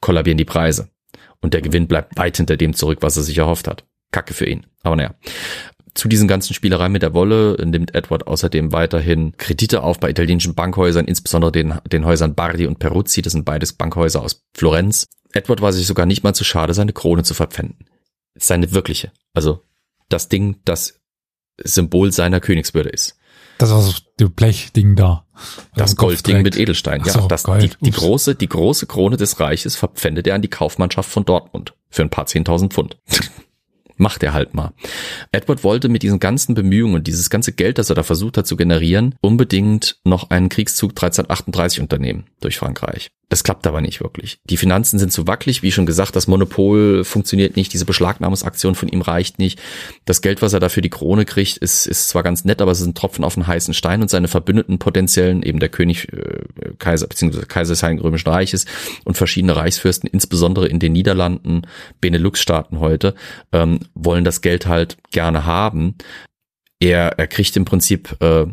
kollabieren die Preise. Und der Gewinn bleibt weit hinter dem zurück, was er sich erhofft hat. Kacke für ihn. Aber naja. Zu diesen ganzen Spielereien mit der Wolle nimmt Edward außerdem weiterhin Kredite auf bei italienischen Bankhäusern, insbesondere den, den Häusern Bardi und Peruzzi, das sind beides Bankhäuser aus Florenz. Edward war sich sogar nicht mal zu schade, seine Krone zu verpfänden. Seine wirkliche. Also das Ding, das Symbol seiner Königswürde ist. Das ist das Blechding da. Das Goldding mit Edelstein. Ja, so, das, Gold. die, die große, die große Krone des Reiches verpfändet er an die Kaufmannschaft von Dortmund für ein paar zehntausend Pfund. Macht er halt mal. Edward wollte mit diesen ganzen Bemühungen und dieses ganze Geld, das er da versucht hat zu generieren, unbedingt noch einen Kriegszug 1338 unternehmen durch Frankreich. Das klappt aber nicht wirklich. Die Finanzen sind zu wackelig, wie schon gesagt, das Monopol funktioniert nicht, diese Beschlagnahmungsaktion von ihm reicht nicht. Das Geld, was er dafür die Krone kriegt, ist, ist zwar ganz nett, aber es ist ein Tropfen auf den heißen Stein und seine Verbündeten potenziellen, eben der König, äh, Kaiser bzw. Kaiser des Heiligen Römischen Reiches und verschiedene Reichsfürsten, insbesondere in den Niederlanden, Benelux-Staaten heute, ähm, wollen das Geld halt gerne haben. Er, er kriegt im Prinzip äh,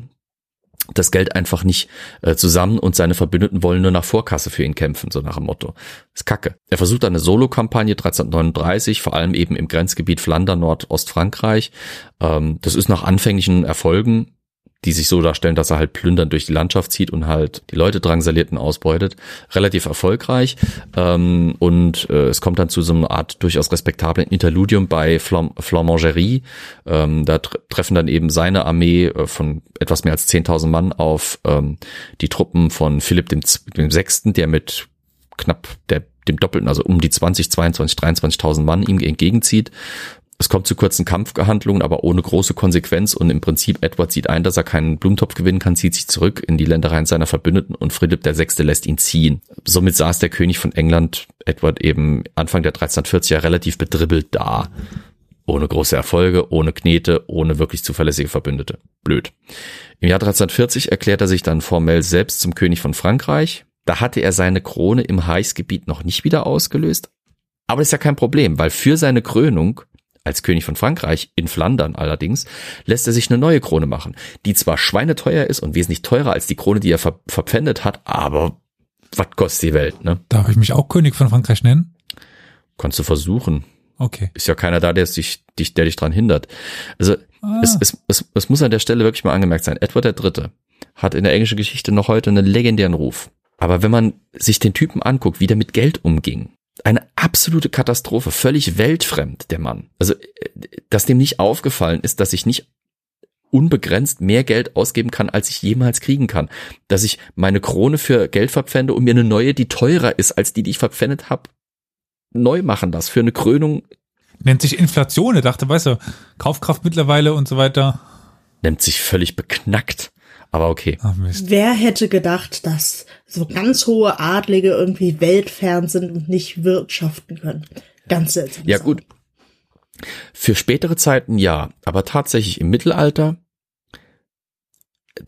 das Geld einfach nicht äh, zusammen und seine Verbündeten wollen nur nach Vorkasse für ihn kämpfen, so nach dem Motto. Das ist kacke. Er versucht eine Solo-Kampagne 1339, vor allem eben im Grenzgebiet Flandern, Nordostfrankreich. Ähm, das ist nach anfänglichen Erfolgen die sich so darstellen, dass er halt plündern durch die Landschaft zieht und halt die Leute drangsalierten ausbeutet. Relativ erfolgreich. Ähm, und äh, es kommt dann zu so einer Art durchaus respektablen Interludium bei Flam Flamangerie. Ähm, da tr treffen dann eben seine Armee äh, von etwas mehr als 10.000 Mann auf ähm, die Truppen von Philipp dem, dem Sechsten, der mit knapp der dem Doppelten, also um die 20, 22, 23.000 Mann ihm entgegenzieht. Es kommt zu kurzen Kampfgehandlungen, aber ohne große Konsequenz und im Prinzip Edward sieht ein, dass er keinen Blumentopf gewinnen kann, zieht sich zurück in die Ländereien seiner Verbündeten und Philipp Sechste lässt ihn ziehen. Somit saß der König von England, Edward eben Anfang der 1340er relativ bedribbelt da. Ohne große Erfolge, ohne Knete, ohne wirklich zuverlässige Verbündete. Blöd. Im Jahr 1340 erklärt er sich dann formell selbst zum König von Frankreich. Da hatte er seine Krone im Reichsgebiet noch nicht wieder ausgelöst. Aber das ist ja kein Problem, weil für seine Krönung als König von Frankreich, in Flandern allerdings, lässt er sich eine neue Krone machen, die zwar schweineteuer ist und wesentlich teurer als die Krone, die er ver verpfändet hat, aber was kostet die Welt, ne? Darf ich mich auch König von Frankreich nennen? Kannst du versuchen. Okay. Ist ja keiner da, der sich, dich, der dich dran hindert. Also Ah. es, es, es, es muss an der Stelle wirklich mal angemerkt sein. Edward der Dritte hat in der englischen Geschichte noch heute einen legendären Ruf. Aber wenn man sich den Typen anguckt, wie der mit Geld umging, eine absolute Katastrophe, völlig weltfremd, der Mann. Also, dass dem nicht aufgefallen ist, dass ich nicht unbegrenzt mehr Geld ausgeben kann, als ich jemals kriegen kann. Dass ich meine Krone für Geld verpfände und mir eine neue, die teurer ist, als die, die ich verpfändet habe, neu machen lasse. Für eine Krönung Nennt sich Inflation. Er dachte, weißt du, Kaufkraft mittlerweile und so weiter. nimmt sich völlig beknackt. Aber okay. Ach Mist. Wer hätte gedacht, dass so ganz hohe Adlige irgendwie weltfern sind und nicht wirtschaften können? Ganz seltsam. Ja gut. Für spätere Zeiten ja, aber tatsächlich im Mittelalter,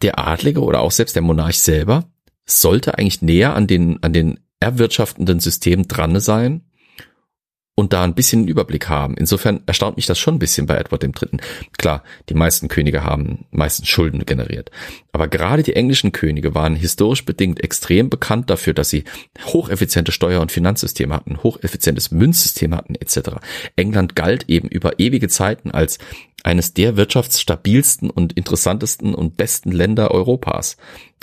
der Adlige oder auch selbst der Monarch selber sollte eigentlich näher an den, an den erwirtschaftenden Systemen dran sein und da ein bisschen Überblick haben. Insofern erstaunt mich das schon ein bisschen bei Edward III. Klar, die meisten Könige haben meistens Schulden generiert. Aber gerade die englischen Könige waren historisch bedingt extrem bekannt dafür, dass sie hocheffiziente Steuer- und Finanzsysteme hatten, hocheffizientes Münzsystem hatten etc. England galt eben über ewige Zeiten als eines der wirtschaftsstabilsten und interessantesten und besten Länder Europas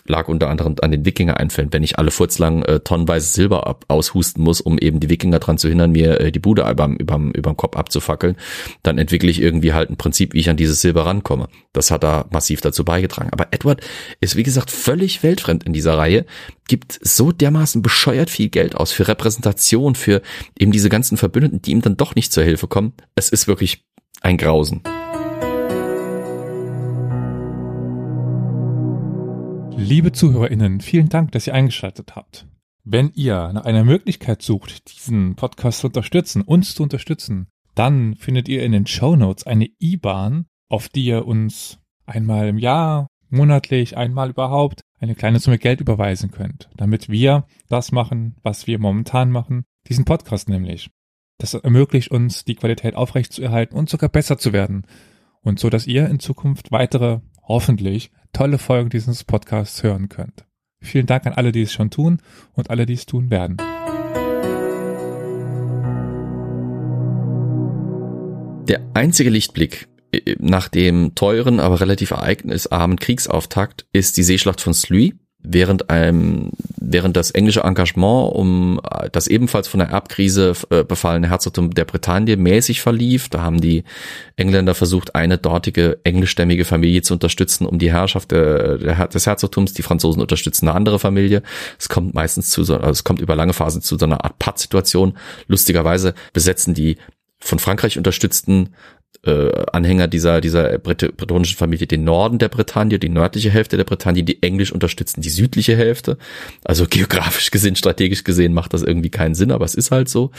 lag unter anderem an den Wikinger-Einfällen, wenn ich alle furzlang äh, tonnenweise Silber ab, aushusten muss, um eben die Wikinger dran zu hindern, mir äh, die Bude überm, überm, überm Kopf abzufackeln, dann entwickle ich irgendwie halt ein Prinzip, wie ich an dieses Silber rankomme. Das hat da massiv dazu beigetragen. Aber Edward ist, wie gesagt, völlig weltfremd in dieser Reihe, gibt so dermaßen bescheuert viel Geld aus für Repräsentation, für eben diese ganzen Verbündeten, die ihm dann doch nicht zur Hilfe kommen. Es ist wirklich ein Grausen. Liebe ZuhörerInnen, vielen Dank, dass ihr eingeschaltet habt. Wenn ihr nach einer Möglichkeit sucht, diesen Podcast zu unterstützen, uns zu unterstützen, dann findet ihr in den Show Notes eine IBAN, auf die ihr uns einmal im Jahr, monatlich, einmal überhaupt eine kleine Summe Geld überweisen könnt, damit wir das machen, was wir momentan machen, diesen Podcast nämlich. Das ermöglicht uns, die Qualität aufrechtzuerhalten und sogar besser zu werden. Und so, dass ihr in Zukunft weitere hoffentlich tolle Folgen dieses Podcasts hören könnt. Vielen Dank an alle, die es schon tun und alle, die es tun werden. Der einzige Lichtblick äh, nach dem teuren, aber relativ ereignisarmen Kriegsauftakt ist die Seeschlacht von Sluis während einem, während das englische Engagement um das ebenfalls von der Erbkrise äh, befallene Herzogtum der Bretagne mäßig verlief. Da haben die Engländer versucht, eine dortige englischstämmige Familie zu unterstützen, um die Herrschaft der, der, des Herzogtums. Die Franzosen unterstützen eine andere Familie. Es kommt meistens zu so, also es kommt über lange Phasen zu so einer Art Pattsituation. Lustigerweise besetzen die von Frankreich unterstützten äh, Anhänger dieser, dieser Brit bretonischen Familie den Norden der Bretagne, die nördliche Hälfte der Bretagne, die Englisch unterstützen die südliche Hälfte. Also geografisch gesehen, strategisch gesehen macht das irgendwie keinen Sinn, aber es ist halt so.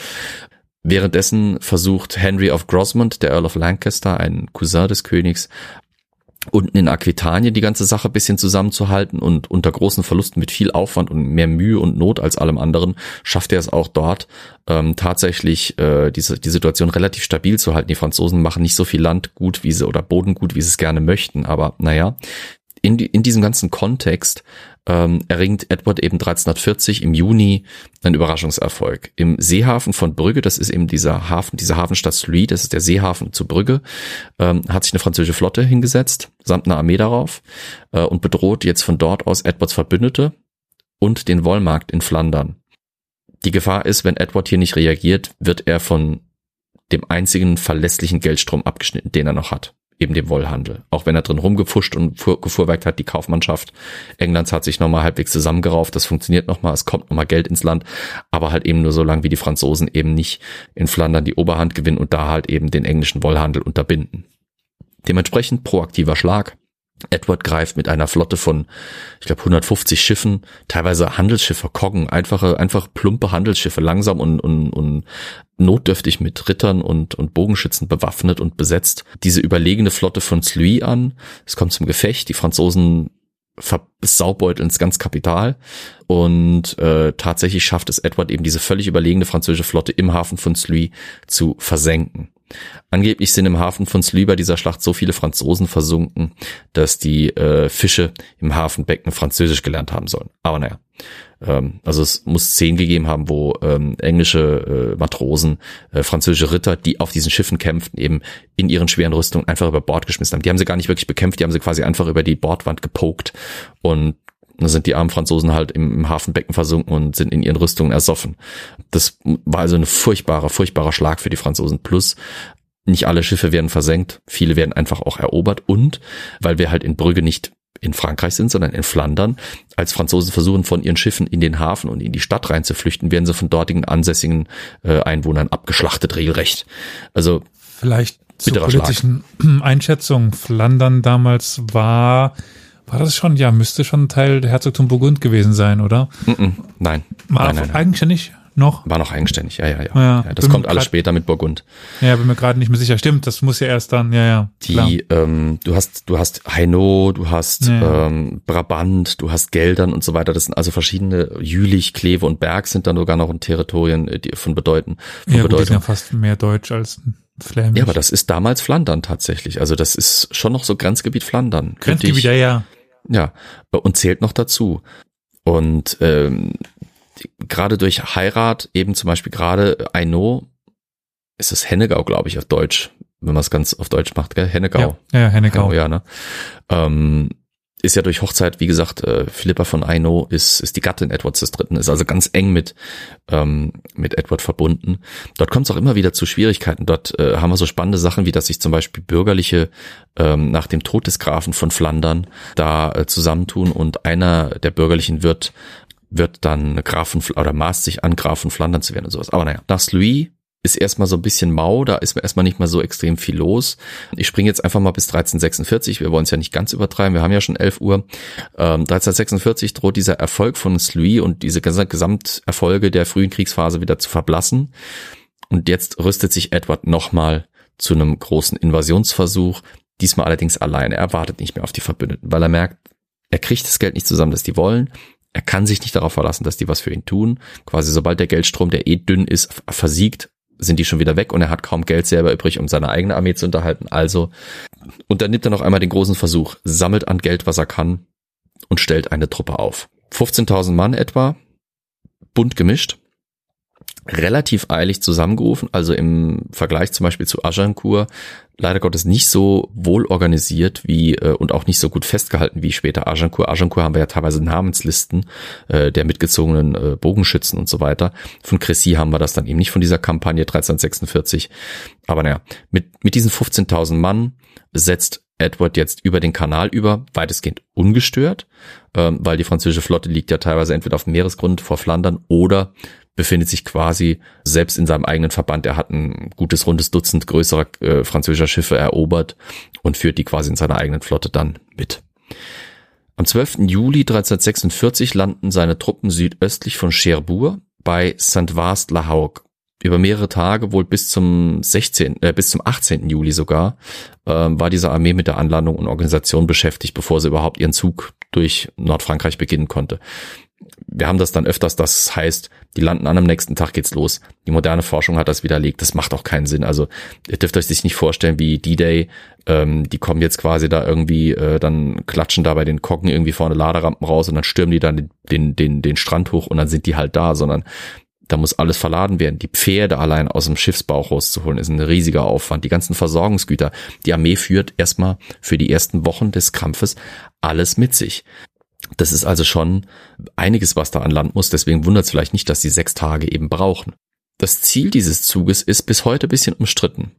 Währenddessen versucht Henry of Grosmont, der Earl of Lancaster, ein Cousin des Königs, unten in Aquitanien die ganze Sache bisschen zusammenzuhalten und unter großen Verlusten mit viel Aufwand und mehr Mühe und Not als allem anderen schafft er es auch dort ähm, tatsächlich äh, diese die Situation relativ stabil zu halten. Die Franzosen machen nicht so viel Land gut wie sie oder Boden gut, wie sie es gerne möchten, aber naja, in, in diesem ganzen Kontext ähm, erringt Edward eben 1340 im Juni einen Überraschungserfolg. Im Seehafen von Brügge, das ist eben dieser Hafen, diese Hafenstadt Sluis, das ist der Seehafen zu Brügge, ähm, hat sich eine französische Flotte hingesetzt, samt einer Armee darauf äh, und bedroht jetzt von dort aus Edwards Verbündete und den Wollmarkt in Flandern. Die Gefahr ist, wenn Edward hier nicht reagiert, wird er von dem einzigen verlässlichen Geldstrom abgeschnitten, den er noch hat eben dem Wollhandel. Auch wenn er drin rumgefuscht und gefuhrwerkt hat, die Kaufmannschaft Englands hat sich nochmal halbwegs zusammengerauft, das funktioniert nochmal, es kommt nochmal Geld ins Land, aber halt eben nur so lange, wie die Franzosen eben nicht in Flandern die Oberhand gewinnen und da halt eben den englischen Wollhandel unterbinden. Dementsprechend proaktiver Schlag. Edward greift mit einer Flotte von, ich glaube, 150 Schiffen, teilweise Handelsschiffe, Koggen, einfache, einfach plumpe Handelsschiffe, langsam und, und, und notdürftig mit Rittern und, und Bogenschützen bewaffnet und besetzt. Diese überlegene Flotte von Sluis an. Es kommt zum Gefecht. Die Franzosen versaubeuteln ins ganz Kapital. Und äh, tatsächlich schafft es Edward eben diese völlig überlegene französische Flotte im Hafen von Sluis zu versenken. Angeblich sind im Hafen von Sluis bei dieser Schlacht so viele Franzosen versunken, dass die äh, Fische im Hafenbecken Französisch gelernt haben sollen. Aber naja, ähm, also es muss Szenen gegeben haben, wo ähm, englische äh, Matrosen, äh, französische Ritter, die auf diesen Schiffen kämpften, eben in ihren schweren Rüstungen einfach über Bord geschmissen haben. Die haben sie gar nicht wirklich bekämpft, die haben sie quasi einfach über die Bordwand gepokt und dann sind die armen Franzosen halt im, im Hafenbecken versunken und sind in ihren Rüstungen ersoffen. Das war also ein furchtbarer, furchtbarer Schlag für die Franzosen. Plus nicht alle Schiffe werden versenkt, viele werden einfach auch erobert und weil wir halt in Brügge nicht in Frankreich sind, sondern in Flandern. Als Franzosen versuchen, von ihren Schiffen in den Hafen und in die Stadt reinzuflüchten, werden sie von dortigen ansässigen äh, Einwohnern abgeschlachtet, regelrecht. Also vielleicht zur politischen Schlag. Einschätzung. Flandern damals war war das schon, ja, müsste schon Teil der Herzogtum Burgund gewesen sein, oder? -mm, nein. War nein, nein, nein. eigenständig noch? War noch eigenständig, ja, ja, ja. ja, ja das kommt alles später mit Burgund. Ja, bin mir gerade nicht mehr sicher. Stimmt, das muss ja erst dann, ja, ja. Die, ähm, du hast, du hast Hainaut, du hast ja. ähm, Brabant, du hast Geldern und so weiter. Das sind also verschiedene Jülich, Kleve und Berg sind dann sogar noch in Territorien äh, die von bedeuten. Von ja, Bedeutung. Gut, die sind ja fast mehr Deutsch als Flämisch. Ja, aber das ist damals Flandern tatsächlich. Also das ist schon noch so Grenzgebiet Flandern. Grenzgebiet, ja, ja. Ja, und zählt noch dazu. Und ähm, gerade durch Heirat, eben zum Beispiel gerade Aino, ist es Hennegau, glaube ich, auf Deutsch, wenn man es ganz auf Deutsch macht, gell? Hennegau. Ja, ja Hennegau. Ja, ne? Ähm, ist ja durch Hochzeit, wie gesagt, äh, Philippa von Aino ist, ist die Gattin Edwards des Dritten, ist also ganz eng mit, ähm, mit Edward verbunden. Dort kommt es auch immer wieder zu Schwierigkeiten. Dort äh, haben wir so spannende Sachen, wie dass sich zum Beispiel Bürgerliche ähm, nach dem Tod des Grafen von Flandern da äh, zusammentun und einer der Bürgerlichen wird wird dann Grafen oder maßt sich an, Grafen Flandern zu werden und sowas. Aber naja, nach Louis ist erstmal so ein bisschen mau, da ist erstmal nicht mal so extrem viel los. Ich springe jetzt einfach mal bis 1346, wir wollen es ja nicht ganz übertreiben, wir haben ja schon 11 Uhr. Ähm, 1346 droht dieser Erfolg von Sluis und diese Gesamterfolge der frühen Kriegsphase wieder zu verblassen. Und jetzt rüstet sich Edward nochmal zu einem großen Invasionsversuch, diesmal allerdings alleine. Er wartet nicht mehr auf die Verbündeten, weil er merkt, er kriegt das Geld nicht zusammen, das die wollen. Er kann sich nicht darauf verlassen, dass die was für ihn tun. Quasi sobald der Geldstrom, der eh dünn ist, versiegt, sind die schon wieder weg und er hat kaum Geld selber übrig, um seine eigene Armee zu unterhalten. Also Und dann nimmt er noch einmal den großen Versuch, sammelt an Geld, was er kann und stellt eine Truppe auf. 15.000 Mann etwa, bunt gemischt, relativ eilig zusammengerufen, also im Vergleich zum Beispiel zu Agincourt, leider Gottes nicht so wohl organisiert wie äh, und auch nicht so gut festgehalten wie später Agincourt. Agincourt haben wir ja teilweise Namenslisten äh, der mitgezogenen äh, Bogenschützen und so weiter. Von Crécy haben wir das dann eben nicht von dieser Kampagne 1346. Aber naja, mit, mit diesen 15.000 Mann setzt Edward jetzt über den Kanal über, weitestgehend ungestört, ähm, weil die französische Flotte liegt ja teilweise entweder auf dem Meeresgrund vor Flandern oder befindet sich quasi selbst in seinem eigenen Verband. Er hat ein gutes rundes Dutzend größerer äh, französischer Schiffe erobert und führt die quasi in seiner eigenen Flotte dann mit. Am 12. Juli 1346 landen seine Truppen südöstlich von Cherbourg bei Saint-Vast-la-Haugue. Über mehrere Tage, wohl bis zum 16., äh, bis zum 18. Juli sogar, äh, war diese Armee mit der Anlandung und Organisation beschäftigt, bevor sie überhaupt ihren Zug durch Nordfrankreich beginnen konnte wir haben das dann öfters, das heißt, die landen an, am nächsten Tag geht's los. Die moderne Forschung hat das widerlegt, das macht auch keinen Sinn. Also ihr dürft euch sich nicht vorstellen, wie D-Day, ähm, die kommen jetzt quasi da irgendwie, äh, dann klatschen da bei den Kocken irgendwie vorne Laderampen raus und dann stürmen die dann den, den, den, den Strand hoch und dann sind die halt da, sondern da muss alles verladen werden. Die Pferde allein aus dem Schiffsbauch rauszuholen, ist ein riesiger Aufwand. Die ganzen Versorgungsgüter. Die Armee führt erstmal für die ersten Wochen des Kampfes alles mit sich. Das ist also schon einiges, was da an Land muss. Deswegen wundert es vielleicht nicht, dass sie sechs Tage eben brauchen. Das Ziel dieses Zuges ist bis heute ein bisschen umstritten.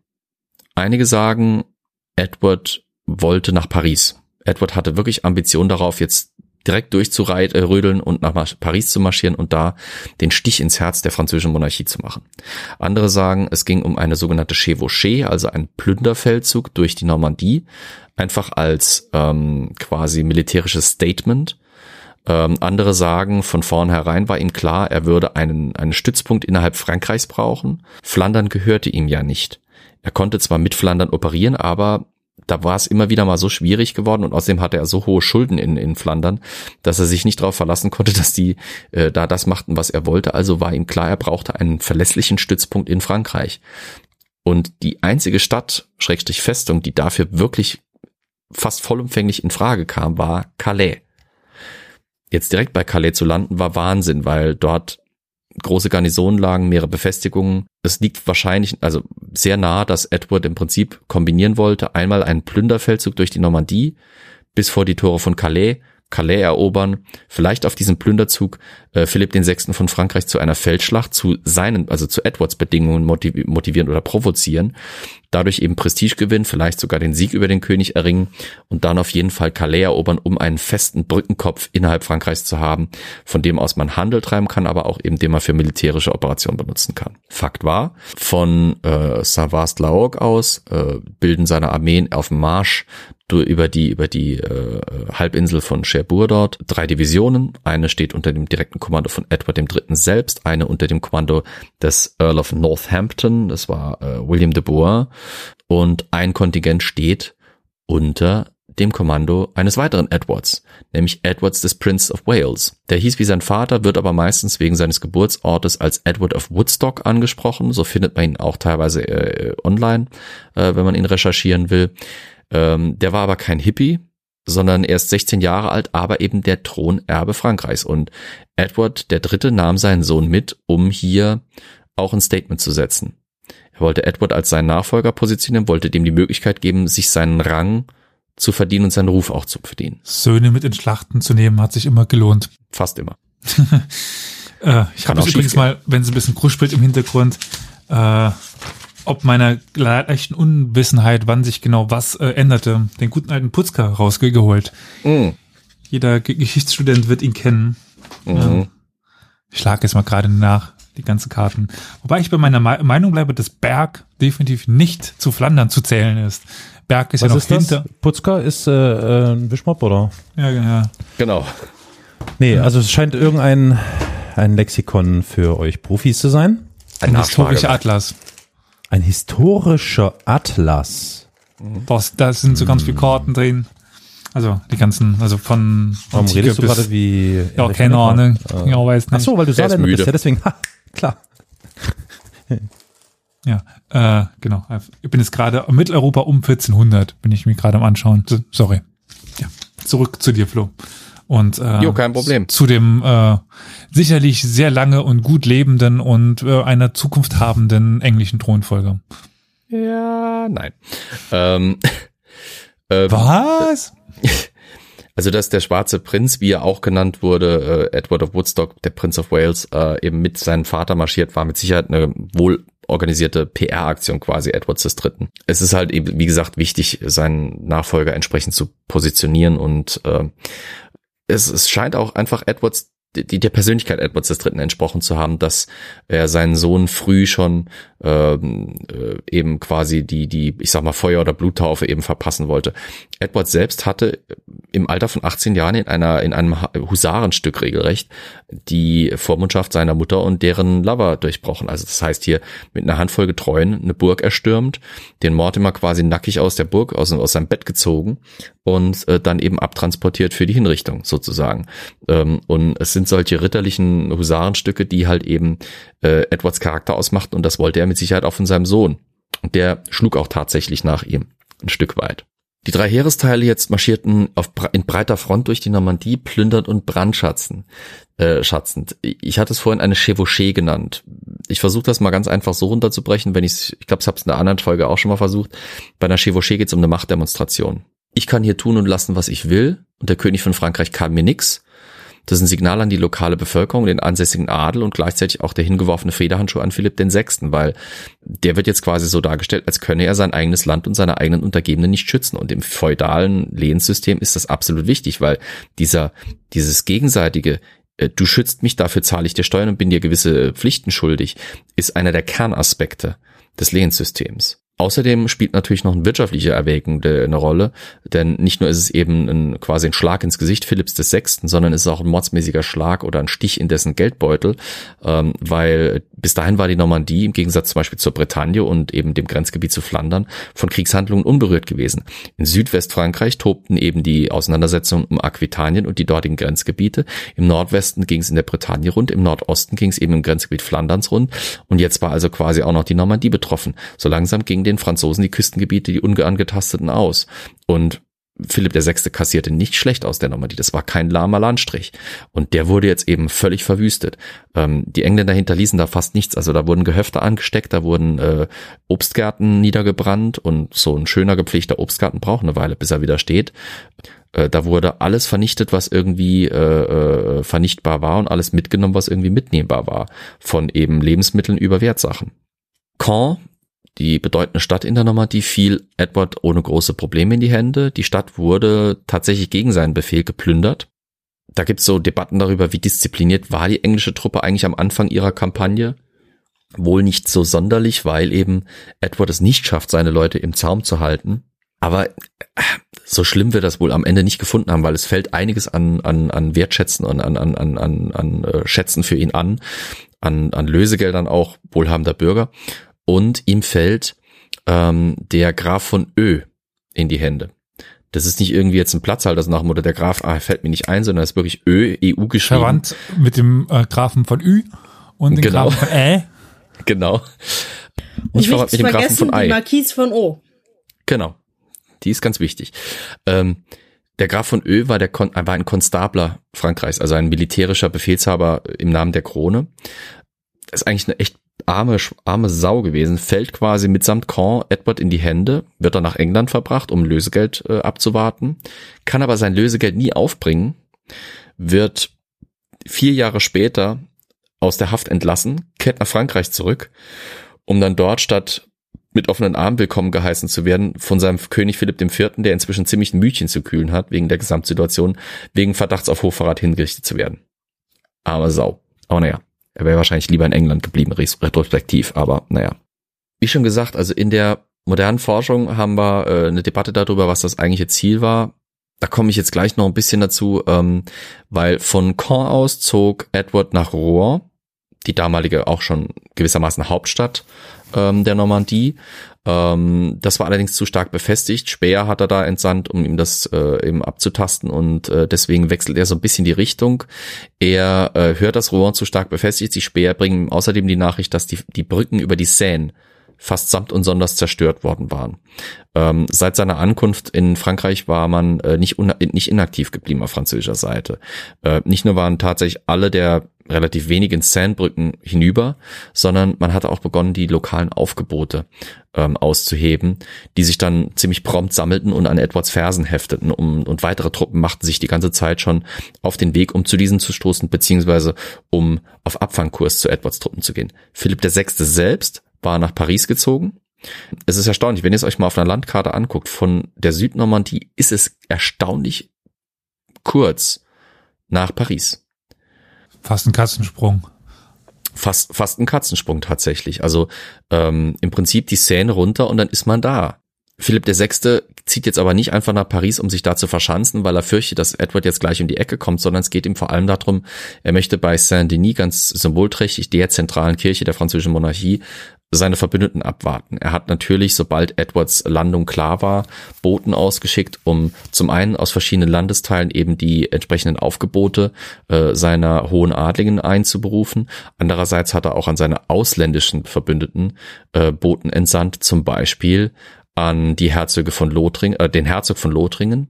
Einige sagen, Edward wollte nach Paris. Edward hatte wirklich Ambition darauf, jetzt direkt durchzurödeln und nach Paris zu marschieren und da den Stich ins Herz der französischen Monarchie zu machen. Andere sagen, es ging um eine sogenannte Chevauchée, also ein Plünderfeldzug durch die Normandie, einfach als ähm, quasi militärisches Statement. Ähm, andere sagen, von vornherein war ihm klar, er würde einen, einen Stützpunkt innerhalb Frankreichs brauchen. Flandern gehörte ihm ja nicht. Er konnte zwar mit Flandern operieren, aber da war es immer wieder mal so schwierig geworden und außerdem hatte er so hohe Schulden in, in Flandern, dass er sich nicht darauf verlassen konnte, dass die äh, da das machten, was er wollte. Also war ihm klar, er brauchte einen verlässlichen Stützpunkt in Frankreich. Und die einzige Stadt, Schrägstrich Festung, die dafür wirklich fast vollumfänglich in Frage kam, war Calais. Jetzt direkt bei Calais zu landen war Wahnsinn, weil dort große Garnisonlagen, mehrere Befestigungen. Es liegt wahrscheinlich, also sehr nah, dass Edward im Prinzip kombinieren wollte. Einmal einen Plünderfeldzug durch die Normandie bis vor die Tore von Calais Calais erobern, vielleicht auf diesem Plünderzug äh, Philipp VI. von Frankreich zu einer Feldschlacht zu seinen, also zu Edwards Bedingungen motivieren oder provozieren, dadurch eben Prestige gewinnen, vielleicht sogar den Sieg über den König erringen und dann auf jeden Fall Calais erobern, um einen festen Brückenkopf innerhalb Frankreichs zu haben, von dem aus man Handel treiben kann, aber auch eben den man für militärische Operationen benutzen kann. Fakt war, von äh, Savast-Laogue aus äh, bilden seine Armeen auf dem Marsch über die über die äh, Halbinsel von Cherbourg dort drei Divisionen. Eine steht unter dem direkten Kommando von Edward III. selbst, eine unter dem Kommando des Earl of Northampton, das war äh, William de Boer, und ein Kontingent steht unter dem Kommando eines weiteren Edwards, nämlich Edwards des Prince of Wales. Der hieß wie sein Vater, wird aber meistens wegen seines Geburtsortes als Edward of Woodstock angesprochen. So findet man ihn auch teilweise äh, online, äh, wenn man ihn recherchieren will. Ähm, der war aber kein Hippie, sondern erst 16 Jahre alt, aber eben der Thronerbe Frankreichs. Und Edward der Dritte nahm seinen Sohn mit, um hier auch ein Statement zu setzen. Er wollte Edward als seinen Nachfolger positionieren, wollte dem die Möglichkeit geben, sich seinen Rang zu verdienen und seinen Ruf auch zu verdienen. Söhne mit in Schlachten zu nehmen, hat sich immer gelohnt. Fast immer. äh, ich habe übrigens mal, wenn es ein bisschen kruspelt im Hintergrund, äh, ob meiner leichten Unwissenheit, wann sich genau was äh, änderte, den guten alten Putzka rausgeholt. Mm. Jeder G Geschichtsstudent wird ihn kennen. Mhm. Ja. Ich schlage jetzt mal gerade nach, die ganzen Karten. Wobei ich bei meiner Me Meinung bleibe, dass Berg definitiv nicht zu Flandern zu zählen ist. Berg ist Was ja noch ist hinter. Das? Putzka ist äh, äh, ein Wischmopp, oder? Ja, ja. Genau. Nee, also es scheint irgendein ein Lexikon für euch Profis zu sein. Ein, ein historischer Atlas. Ein historischer Atlas. Das, da sind so ganz viele Karten drin. Also die ganzen, also von Warum Antike redest du gerade wie Ja, keine Ahnung. Ja, weiß nicht. Ach so, weil du Saarländer bist, ja deswegen, ha, klar. Ja, äh, genau. Ich bin jetzt gerade Mitteleuropa um 1400, bin ich mir gerade am anschauen. Sorry. Ja, zurück zu dir, Flo. Und äh, jo, kein Problem. zu dem äh, sicherlich sehr lange und gut lebenden und äh, einer Zukunft habenden englischen Thronfolger. Ja, nein. Ähm, ähm, Was? Also dass der schwarze Prinz, wie er auch genannt wurde, äh, Edward of Woodstock, der Prince of Wales, äh, eben mit seinem Vater marschiert, war mit Sicherheit eine wohl organisierte PR-Aktion quasi Edwards des Dritten. Es ist halt eben, wie gesagt, wichtig, seinen Nachfolger entsprechend zu positionieren und äh, es, es scheint auch einfach Edwards die, der Persönlichkeit Edwards III. entsprochen zu haben, dass er seinen Sohn früh schon ähm, äh, eben quasi die, die, ich sag mal, Feuer- oder Bluttaufe eben verpassen wollte. Edward selbst hatte im Alter von 18 Jahren in einer, in einem Husarenstück regelrecht die Vormundschaft seiner Mutter und deren Lover durchbrochen. Also das heißt hier mit einer Handvoll Getreuen eine Burg erstürmt, den Mortimer quasi nackig aus der Burg, aus, aus seinem Bett gezogen und äh, dann eben abtransportiert für die Hinrichtung sozusagen. Ähm, und es sind solche ritterlichen Husarenstücke, die halt eben äh, Edwards Charakter ausmachten und das wollte er mit Sicherheit auch von seinem Sohn. Und der schlug auch tatsächlich nach ihm ein Stück weit. Die drei Heeresteile jetzt marschierten auf, in breiter Front durch die Normandie, plündernd und brandschatzend. Äh, schatzend. Ich hatte es vorhin eine Chevauchée genannt. Ich versuche das mal ganz einfach so runterzubrechen, wenn ich ich glaube, ich habe es in einer anderen Folge auch schon mal versucht. Bei einer Chevauchée geht es um eine Machtdemonstration. Ich kann hier tun und lassen, was ich will, und der König von Frankreich kann mir nix. Das ist ein Signal an die lokale Bevölkerung, den ansässigen Adel und gleichzeitig auch der hingeworfene Federhandschuh an Philipp VI., weil der wird jetzt quasi so dargestellt, als könne er sein eigenes Land und seine eigenen Untergebenen nicht schützen. Und im feudalen Lehenssystem ist das absolut wichtig, weil dieser, dieses gegenseitige, äh, du schützt mich, dafür zahle ich dir Steuern und bin dir gewisse Pflichten schuldig, ist einer der Kernaspekte des Lehenssystems. Außerdem spielt natürlich noch ein wirtschaftlicher Erwägung eine Rolle, denn nicht nur ist es eben ein, quasi ein Schlag ins Gesicht Philipps des Sechsten, sondern es ist auch ein mordsmäßiger Schlag oder ein Stich in dessen Geldbeutel, ähm, weil bis dahin war die Normandie im Gegensatz zum Beispiel zur Bretagne und eben dem Grenzgebiet zu Flandern von Kriegshandlungen unberührt gewesen. In Südwestfrankreich tobten eben die Auseinandersetzungen um Aquitanien und die dortigen Grenzgebiete. Im Nordwesten ging es in der Bretagne rund, im Nordosten ging es eben im Grenzgebiet Flanderns rund und jetzt war also quasi auch noch die Normandie betroffen. So langsam ging den Franzosen die Küstengebiete, die ungeangetasteten aus. Und Philipp VI. kassierte nicht schlecht aus der Normandie. Das war kein lahmer Landstrich. Und der wurde jetzt eben völlig verwüstet. Ähm, die Engländer hinterließen da fast nichts. Also da wurden Gehöfte angesteckt, da wurden äh, Obstgärten niedergebrannt und so ein schöner gepflegter Obstgarten braucht eine Weile, bis er wieder steht. Äh, da wurde alles vernichtet, was irgendwie äh, äh, vernichtbar war und alles mitgenommen, was irgendwie mitnehmbar war. Von eben Lebensmitteln über Wertsachen. Caen die bedeutende Stadt in der Normandie fiel Edward ohne große Probleme in die Hände. Die Stadt wurde tatsächlich gegen seinen Befehl geplündert. Da gibt's so Debatten darüber, wie diszipliniert war die englische Truppe eigentlich am Anfang ihrer Kampagne. Wohl nicht so sonderlich, weil eben Edward es nicht schafft, seine Leute im Zaum zu halten. Aber äh, so schlimm wir das wohl am Ende nicht gefunden haben, weil es fällt einiges an, an, an Wertschätzen und an, an, an, an, an äh, Schätzen für ihn an, an, an Lösegeldern auch wohlhabender Bürger und ihm fällt ähm, der Graf von Ö in die Hände. Das ist nicht irgendwie jetzt ein Platzhalter so nach dem Motto, der Graf ah, fällt mir nicht ein, sondern es ist wirklich Ö, EU geschrieben. Verwandt mit dem äh, Grafen von Ü und dem genau. Grafen von Ä. Genau. Und nicht verwandt mit dem Grafen von Ei. Die Marquise von O. Genau. Die ist ganz wichtig. Ähm, der Graf von Ö war, der Kon war ein Konstabler Frankreichs, also ein militärischer Befehlshaber im Namen der Krone. Das ist eigentlich eine echt arme, arme Sau gewesen, fällt quasi mitsamt Caen Edward in die Hände, wird dann nach England verbracht, um Lösegeld äh, abzuwarten, kann aber sein Lösegeld nie aufbringen, wird vier Jahre später aus der Haft entlassen, kehrt nach Frankreich zurück, um dann dort statt mit offenen Armen willkommen geheißen zu werden von seinem König Philipp IV., der inzwischen ziemlich ein Mütchen zu kühlen hat, wegen der Gesamtsituation, wegen Verdachts auf Hochverrat hingerichtet zu werden. Arme Sau. Aber naja. Er wäre wahrscheinlich lieber in England geblieben, retrospektiv, aber naja. Wie schon gesagt, also in der modernen Forschung haben wir äh, eine Debatte darüber, was das eigentliche Ziel war. Da komme ich jetzt gleich noch ein bisschen dazu, ähm, weil von Caen aus zog Edward nach Rouen, die damalige auch schon gewissermaßen Hauptstadt ähm, der Normandie, ähm, das war allerdings zu stark befestigt. Speer hat er da entsandt, um ihm das äh, eben abzutasten und äh, deswegen wechselt er so ein bisschen die Richtung. Er äh, hört, dass Rouen zu stark befestigt. Die Speer bringen ihm außerdem die Nachricht, dass die, die Brücken über die Seine fast samt und sonders zerstört worden waren. Ähm, seit seiner Ankunft in Frankreich war man äh, nicht, nicht inaktiv geblieben auf französischer Seite. Äh, nicht nur waren tatsächlich alle der relativ wenigen Sandbrücken hinüber, sondern man hatte auch begonnen, die lokalen Aufgebote ähm, auszuheben, die sich dann ziemlich prompt sammelten und an Edwards Fersen hefteten um, und weitere Truppen machten sich die ganze Zeit schon auf den Weg, um zu diesen zu stoßen, beziehungsweise um auf Abfangkurs zu Edwards Truppen zu gehen. Philipp VI. selbst war nach Paris gezogen. Es ist erstaunlich, wenn ihr es euch mal auf einer Landkarte anguckt, von der Südnormandie ist es erstaunlich kurz nach Paris. Fast ein Katzensprung. Fast, fast ein Katzensprung tatsächlich. Also ähm, im Prinzip die Seine runter und dann ist man da. Philipp VI. zieht jetzt aber nicht einfach nach Paris, um sich da zu verschanzen, weil er fürchtet, dass Edward jetzt gleich um die Ecke kommt, sondern es geht ihm vor allem darum, er möchte bei Saint-Denis ganz symbolträchtig der zentralen Kirche der französischen Monarchie seine Verbündeten abwarten. Er hat natürlich, sobald Edwards Landung klar war, Boten ausgeschickt, um zum einen aus verschiedenen Landesteilen eben die entsprechenden Aufgebote äh, seiner hohen Adligen einzuberufen. Andererseits hat er auch an seine ausländischen Verbündeten äh, Boten entsandt, zum Beispiel an die Herzöge von Lothringen, äh, den Herzog von Lothringen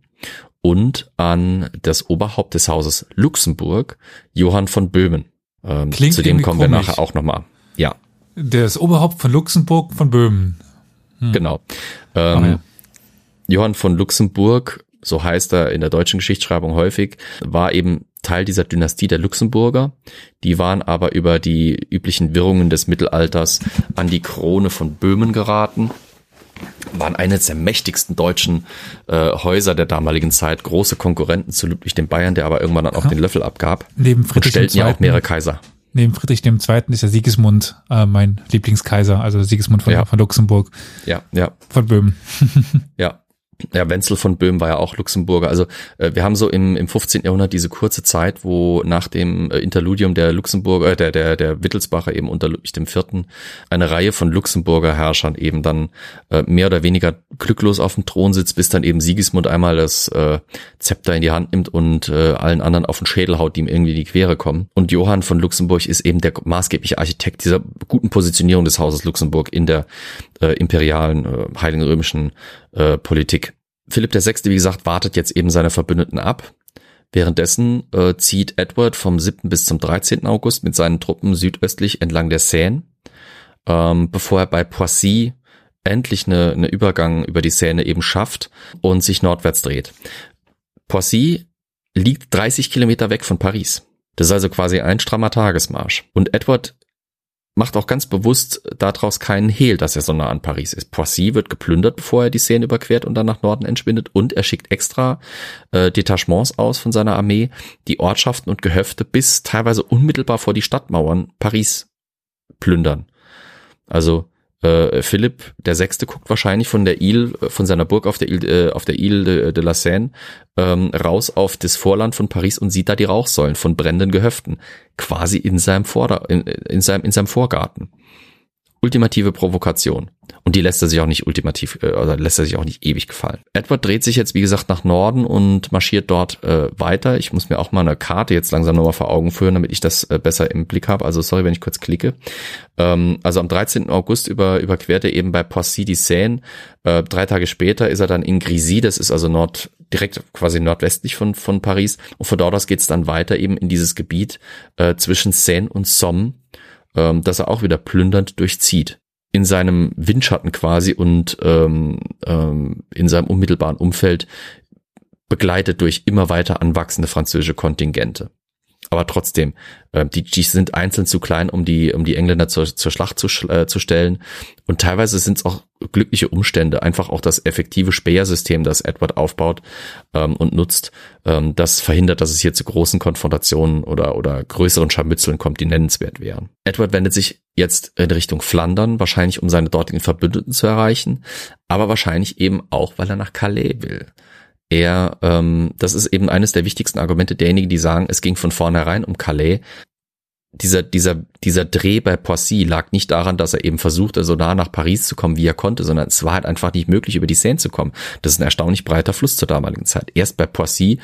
und an das Oberhaupt des Hauses Luxemburg, Johann von Böhmen. Ähm, zu dem kommen wir nachher auch nochmal. Ja, das Oberhaupt von Luxemburg von Böhmen. Hm. Genau. Ähm, ja. Johann von Luxemburg, so heißt er in der deutschen Geschichtsschreibung häufig, war eben Teil dieser Dynastie der Luxemburger. Die waren aber über die üblichen Wirrungen des Mittelalters an die Krone von Böhmen geraten waren eines der mächtigsten deutschen äh, Häuser der damaligen Zeit, große Konkurrenten zu Ludwig dem Bayern, der aber irgendwann dann auch den Löffel abgab. Neben Friedrich und stellten ja auch mehrere Kaiser neben Friedrich II. ist ja Sigismund äh, mein Lieblingskaiser, also Sigismund von, ja. von Luxemburg. Ja, ja. Von Böhmen. ja, ja, Wenzel von Böhm war ja auch Luxemburger. Also äh, wir haben so im, im 15. Jahrhundert diese kurze Zeit, wo nach dem äh, Interludium der Luxemburger, äh, der, der, der Wittelsbacher eben unter Ludwig IV. eine Reihe von Luxemburger Herrschern eben dann äh, mehr oder weniger glücklos auf dem Thron sitzt, bis dann eben Sigismund einmal das äh, Zepter in die Hand nimmt und äh, allen anderen auf den Schädel haut, die ihm irgendwie in die Quere kommen. Und Johann von Luxemburg ist eben der maßgebliche Architekt dieser guten Positionierung des Hauses Luxemburg in der äh, imperialen, äh, heiligen römischen äh, Politik. Philipp VI., wie gesagt, wartet jetzt eben seine Verbündeten ab. Währenddessen äh, zieht Edward vom 7. bis zum 13. August mit seinen Truppen südöstlich entlang der Seine, ähm, bevor er bei Poissy endlich eine, eine Übergang über die Seine eben schafft und sich nordwärts dreht. Poissy liegt 30 Kilometer weg von Paris. Das ist also quasi ein strammer Tagesmarsch. Und Edward macht auch ganz bewusst daraus keinen Hehl, dass er so nah an Paris ist. Poissy wird geplündert, bevor er die Seine überquert und dann nach Norden entschwindet und er schickt extra äh, Detachements aus von seiner Armee, die Ortschaften und Gehöfte bis teilweise unmittelbar vor die Stadtmauern Paris plündern. Also äh, Philipp der Sechste guckt wahrscheinlich von der Ile, äh, von seiner Burg auf der Ile, äh, auf der Ile de, de la Seine ähm, raus auf das Vorland von Paris und sieht da die Rauchsäulen von brennenden Gehöften, quasi in seinem Vorder in, in seinem in seinem Vorgarten ultimative Provokation. Und die lässt er sich auch nicht ultimativ, äh, oder lässt er sich auch nicht ewig gefallen. Edward dreht sich jetzt, wie gesagt, nach Norden und marschiert dort äh, weiter. Ich muss mir auch mal eine Karte jetzt langsam nochmal vor Augen führen, damit ich das äh, besser im Blick habe. Also sorry, wenn ich kurz klicke. Ähm, also am 13. August über, überquert er eben bei Poissy die Seine. Äh, drei Tage später ist er dann in Grisy, das ist also nord, direkt quasi nordwestlich von, von Paris. Und von dort aus geht es dann weiter eben in dieses Gebiet äh, zwischen Seine und Somme ähm, dass er auch wieder plündernd durchzieht. In seinem Windschatten quasi und ähm, ähm, in seinem unmittelbaren Umfeld begleitet durch immer weiter anwachsende französische Kontingente. Aber trotzdem, äh, die, die sind einzeln zu klein, um die, um die Engländer zur, zur Schlacht zu, äh, zu stellen. Und teilweise sind es auch glückliche Umstände, einfach auch das effektive Speersystem, das Edward aufbaut ähm, und nutzt, ähm, das verhindert, dass es hier zu großen Konfrontationen oder, oder größeren Scharmützeln kommt, die nennenswert wären. Edward wendet sich jetzt in Richtung Flandern, wahrscheinlich um seine dortigen Verbündeten zu erreichen, aber wahrscheinlich eben auch, weil er nach Calais will er, ähm, das ist eben eines der wichtigsten Argumente derjenigen, die sagen, es ging von vornherein um Calais. Dieser, dieser, dieser Dreh bei Poissy lag nicht daran, dass er eben versuchte, so nah nach Paris zu kommen, wie er konnte, sondern es war halt einfach nicht möglich, über die Seine zu kommen. Das ist ein erstaunlich breiter Fluss zur damaligen Zeit. Erst bei Poissy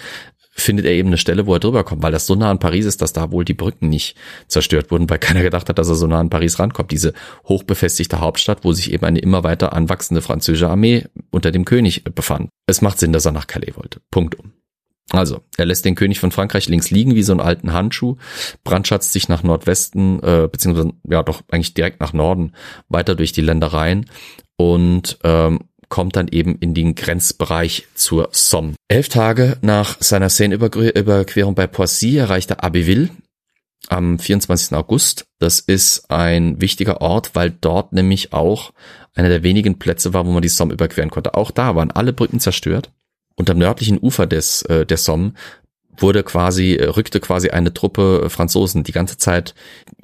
findet er eben eine Stelle, wo er drüber kommt, weil das so nah an Paris ist, dass da wohl die Brücken nicht zerstört wurden, weil keiner gedacht hat, dass er so nah an Paris rankommt. Diese hochbefestigte Hauptstadt, wo sich eben eine immer weiter anwachsende französische Armee unter dem König befand. Es macht Sinn, dass er nach Calais wollte. Punkt um. Also, er lässt den König von Frankreich links liegen wie so einen alten Handschuh, brandschatzt sich nach Nordwesten, äh, beziehungsweise ja doch eigentlich direkt nach Norden, weiter durch die Ländereien und ähm, kommt dann eben in den Grenzbereich zur Somme. Elf Tage nach seiner Seineüberquerung bei Poissy erreicht er Abbeville am 24. August. Das ist ein wichtiger Ort, weil dort nämlich auch einer der wenigen Plätze war, wo man die Somme überqueren konnte. Auch da waren alle Brücken zerstört und am nördlichen Ufer des, äh, der Somme wurde quasi, äh, rückte quasi eine Truppe Franzosen die ganze Zeit